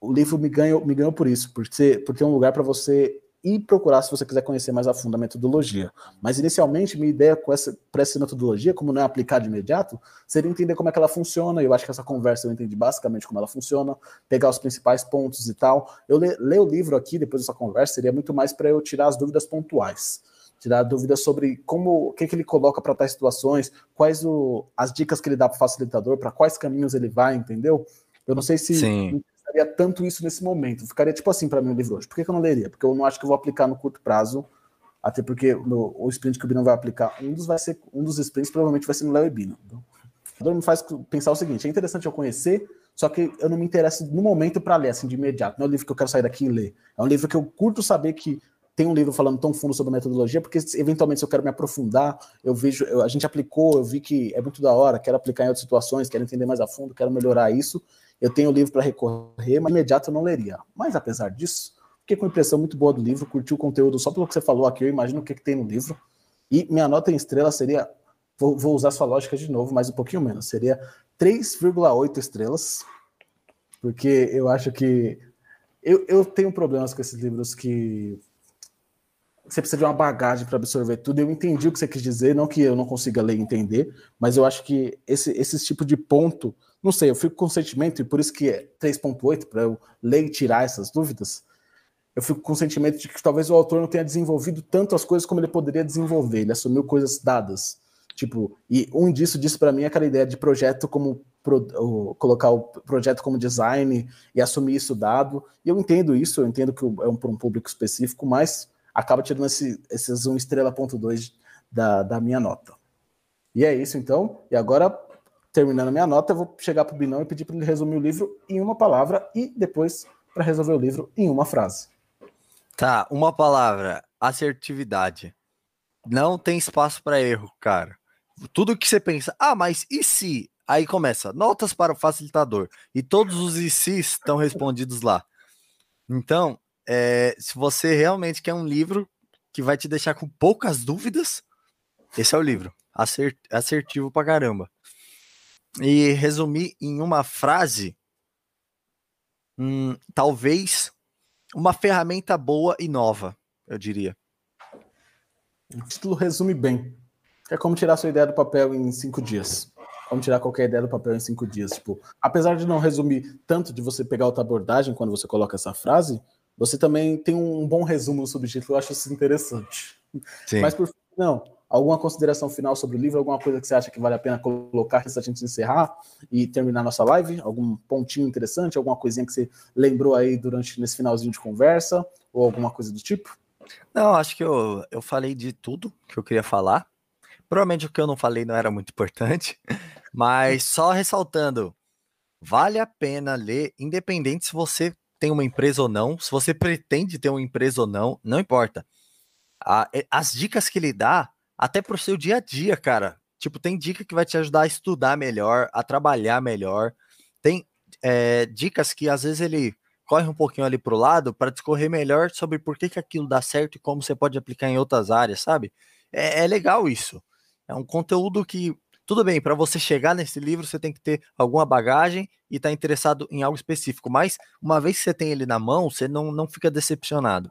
o livro me ganhou, me ganhou por isso, por, ser, por ter um lugar para você e procurar se você quiser conhecer mais a fundo a metodologia. Mas inicialmente, minha ideia com essa, para essa metodologia, como não é aplicada de imediato, seria entender como é que ela funciona. Eu acho que essa conversa eu entendi basicamente como ela funciona, pegar os principais pontos e tal. Eu ler, ler o livro aqui, depois dessa conversa, seria muito mais para eu tirar as dúvidas pontuais. Tirar dúvidas sobre como o que, que ele coloca para tais situações, quais o, as dicas que ele dá para o facilitador, para quais caminhos ele vai, entendeu? Eu não sei se Sim faria tanto isso nesse momento. Ficaria tipo assim para mim o livro hoje. Por que, que, eu não leria? Porque eu não acho que eu vou aplicar no curto prazo, até porque no, o sprint que o Bino vai aplicar, um dos, vai ser, um dos sprints provavelmente vai ser no Léo e Bino. Então, me faz pensar o seguinte: é interessante eu conhecer, só que eu não me interesso no momento para ler, assim, de imediato. Não é um livro que eu quero sair daqui e ler. É um livro que eu curto saber que tem um livro falando tão fundo sobre metodologia, porque eventualmente se eu quero me aprofundar, eu vejo, eu, a gente aplicou, eu vi que é muito da hora, quero aplicar em outras situações, quero entender mais a fundo, quero melhorar isso eu tenho o livro para recorrer, mas imediato eu não leria. Mas apesar disso, fiquei com impressão muito boa do livro, curti o conteúdo só pelo que você falou aqui, eu imagino o que, que tem no livro. E minha nota em estrela seria, vou, vou usar sua lógica de novo, mas um pouquinho menos, seria 3,8 estrelas, porque eu acho que eu, eu tenho problemas com esses livros que você precisa de uma bagagem para absorver tudo. Eu entendi o que você quis dizer, não que eu não consiga ler e entender, mas eu acho que esse, esse tipo de ponto não sei, eu fico com sentimento, e por isso que é 3.8, para eu ler e tirar essas dúvidas, eu fico com o sentimento de que talvez o autor não tenha desenvolvido tanto as coisas como ele poderia desenvolver, ele assumiu coisas dadas. Tipo, e um disso disse para mim é aquela ideia de projeto como pro, colocar o projeto como design e assumir isso dado. E eu entendo isso, eu entendo que é um, para um público específico, mas acaba tirando esse, esses 1 estrela ponto 2 da, da minha nota. E é isso então. E agora terminando minha nota, eu vou chegar para o Binão e pedir para ele resumir o livro em uma palavra e depois para resolver o livro em uma frase. Tá, uma palavra: assertividade. Não tem espaço para erro, cara. Tudo que você pensa, ah, mas e se? Aí começa, notas para o facilitador. E todos os e se estão respondidos lá. Então, é, se você realmente quer um livro que vai te deixar com poucas dúvidas, esse é o livro. assertivo pra caramba e resumir em uma frase, hum, talvez uma ferramenta boa e nova, eu diria. O título resume bem. É como tirar sua ideia do papel em cinco dias. Como tirar qualquer ideia do papel em cinco dias. Tipo, apesar de não resumir tanto de você pegar outra abordagem quando você coloca essa frase, você também tem um bom resumo no subtítulo. Eu acho isso interessante. Sim. Mas por não, Alguma consideração final sobre o livro? Alguma coisa que você acha que vale a pena colocar antes da gente encerrar e terminar nossa live? Algum pontinho interessante? Alguma coisinha que você lembrou aí durante nesse finalzinho de conversa? Ou alguma coisa do tipo? Não, acho que eu, eu falei de tudo que eu queria falar. Provavelmente o que eu não falei não era muito importante, mas só ressaltando, vale a pena ler, independente se você tem uma empresa ou não, se você pretende ter uma empresa ou não, não importa. as dicas que ele dá até pro seu dia a dia, cara. Tipo, tem dica que vai te ajudar a estudar melhor, a trabalhar melhor. Tem é, dicas que às vezes ele corre um pouquinho ali pro lado para discorrer melhor sobre por que, que aquilo dá certo e como você pode aplicar em outras áreas, sabe? É, é legal isso. É um conteúdo que, tudo bem, para você chegar nesse livro, você tem que ter alguma bagagem e estar tá interessado em algo específico, mas uma vez que você tem ele na mão, você não, não fica decepcionado.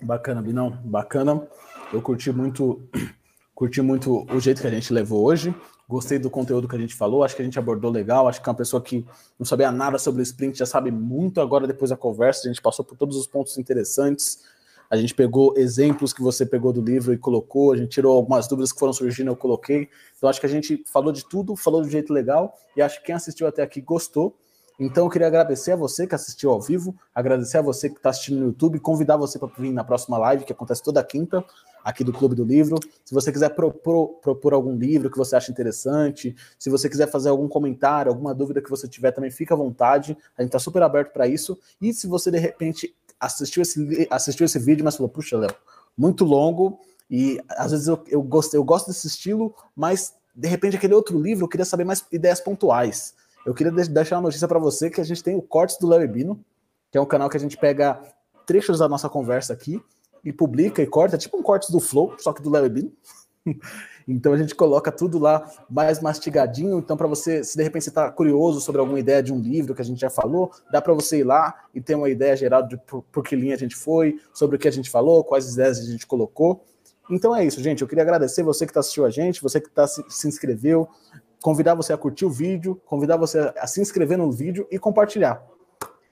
Bacana, Binão, bacana. Eu curti muito, curti muito o jeito que a gente levou hoje. Gostei do conteúdo que a gente falou, acho que a gente abordou legal. Acho que é uma pessoa que não sabia nada sobre o sprint já sabe muito agora depois da conversa. A gente passou por todos os pontos interessantes. A gente pegou exemplos que você pegou do livro e colocou, a gente tirou algumas dúvidas que foram surgindo, eu coloquei. Então acho que a gente falou de tudo, falou de jeito legal, e acho que quem assistiu até aqui gostou. Então eu queria agradecer a você que assistiu ao vivo, agradecer a você que está assistindo no YouTube, convidar você para vir na próxima live, que acontece toda quinta, aqui do Clube do Livro. Se você quiser propor, propor algum livro que você acha interessante, se você quiser fazer algum comentário, alguma dúvida que você tiver, também fica à vontade. A gente está super aberto para isso. E se você de repente assistiu esse, assistiu esse vídeo, mas falou, puxa, Léo, muito longo, e às vezes eu, eu, gosto, eu gosto desse estilo, mas de repente aquele outro livro eu queria saber mais ideias pontuais. Eu queria deixar uma notícia para você que a gente tem o Cortes do Larry Bino, que é um canal que a gente pega trechos da nossa conversa aqui e publica e corta, tipo um cortes do Flow, só que do Larry Bino. então a gente coloca tudo lá mais mastigadinho. Então, para você, se de repente você está curioso sobre alguma ideia de um livro que a gente já falou, dá para você ir lá e ter uma ideia geral de por, por que linha a gente foi, sobre o que a gente falou, quais ideias a gente colocou. Então é isso, gente. Eu queria agradecer você que está assistindo a gente, você que tá, se, se inscreveu, convidar você a curtir o vídeo, convidar você a se inscrever no vídeo e compartilhar.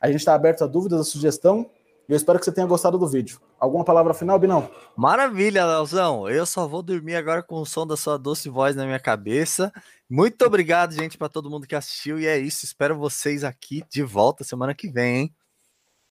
A gente está aberto a dúvidas, a sugestão. Eu espero que você tenha gostado do vídeo. Alguma palavra final, Binão? Maravilha, Leozão. Eu só vou dormir agora com o som da sua doce voz na minha cabeça. Muito obrigado, gente, para todo mundo que assistiu. E é isso. Espero vocês aqui de volta semana que vem, hein?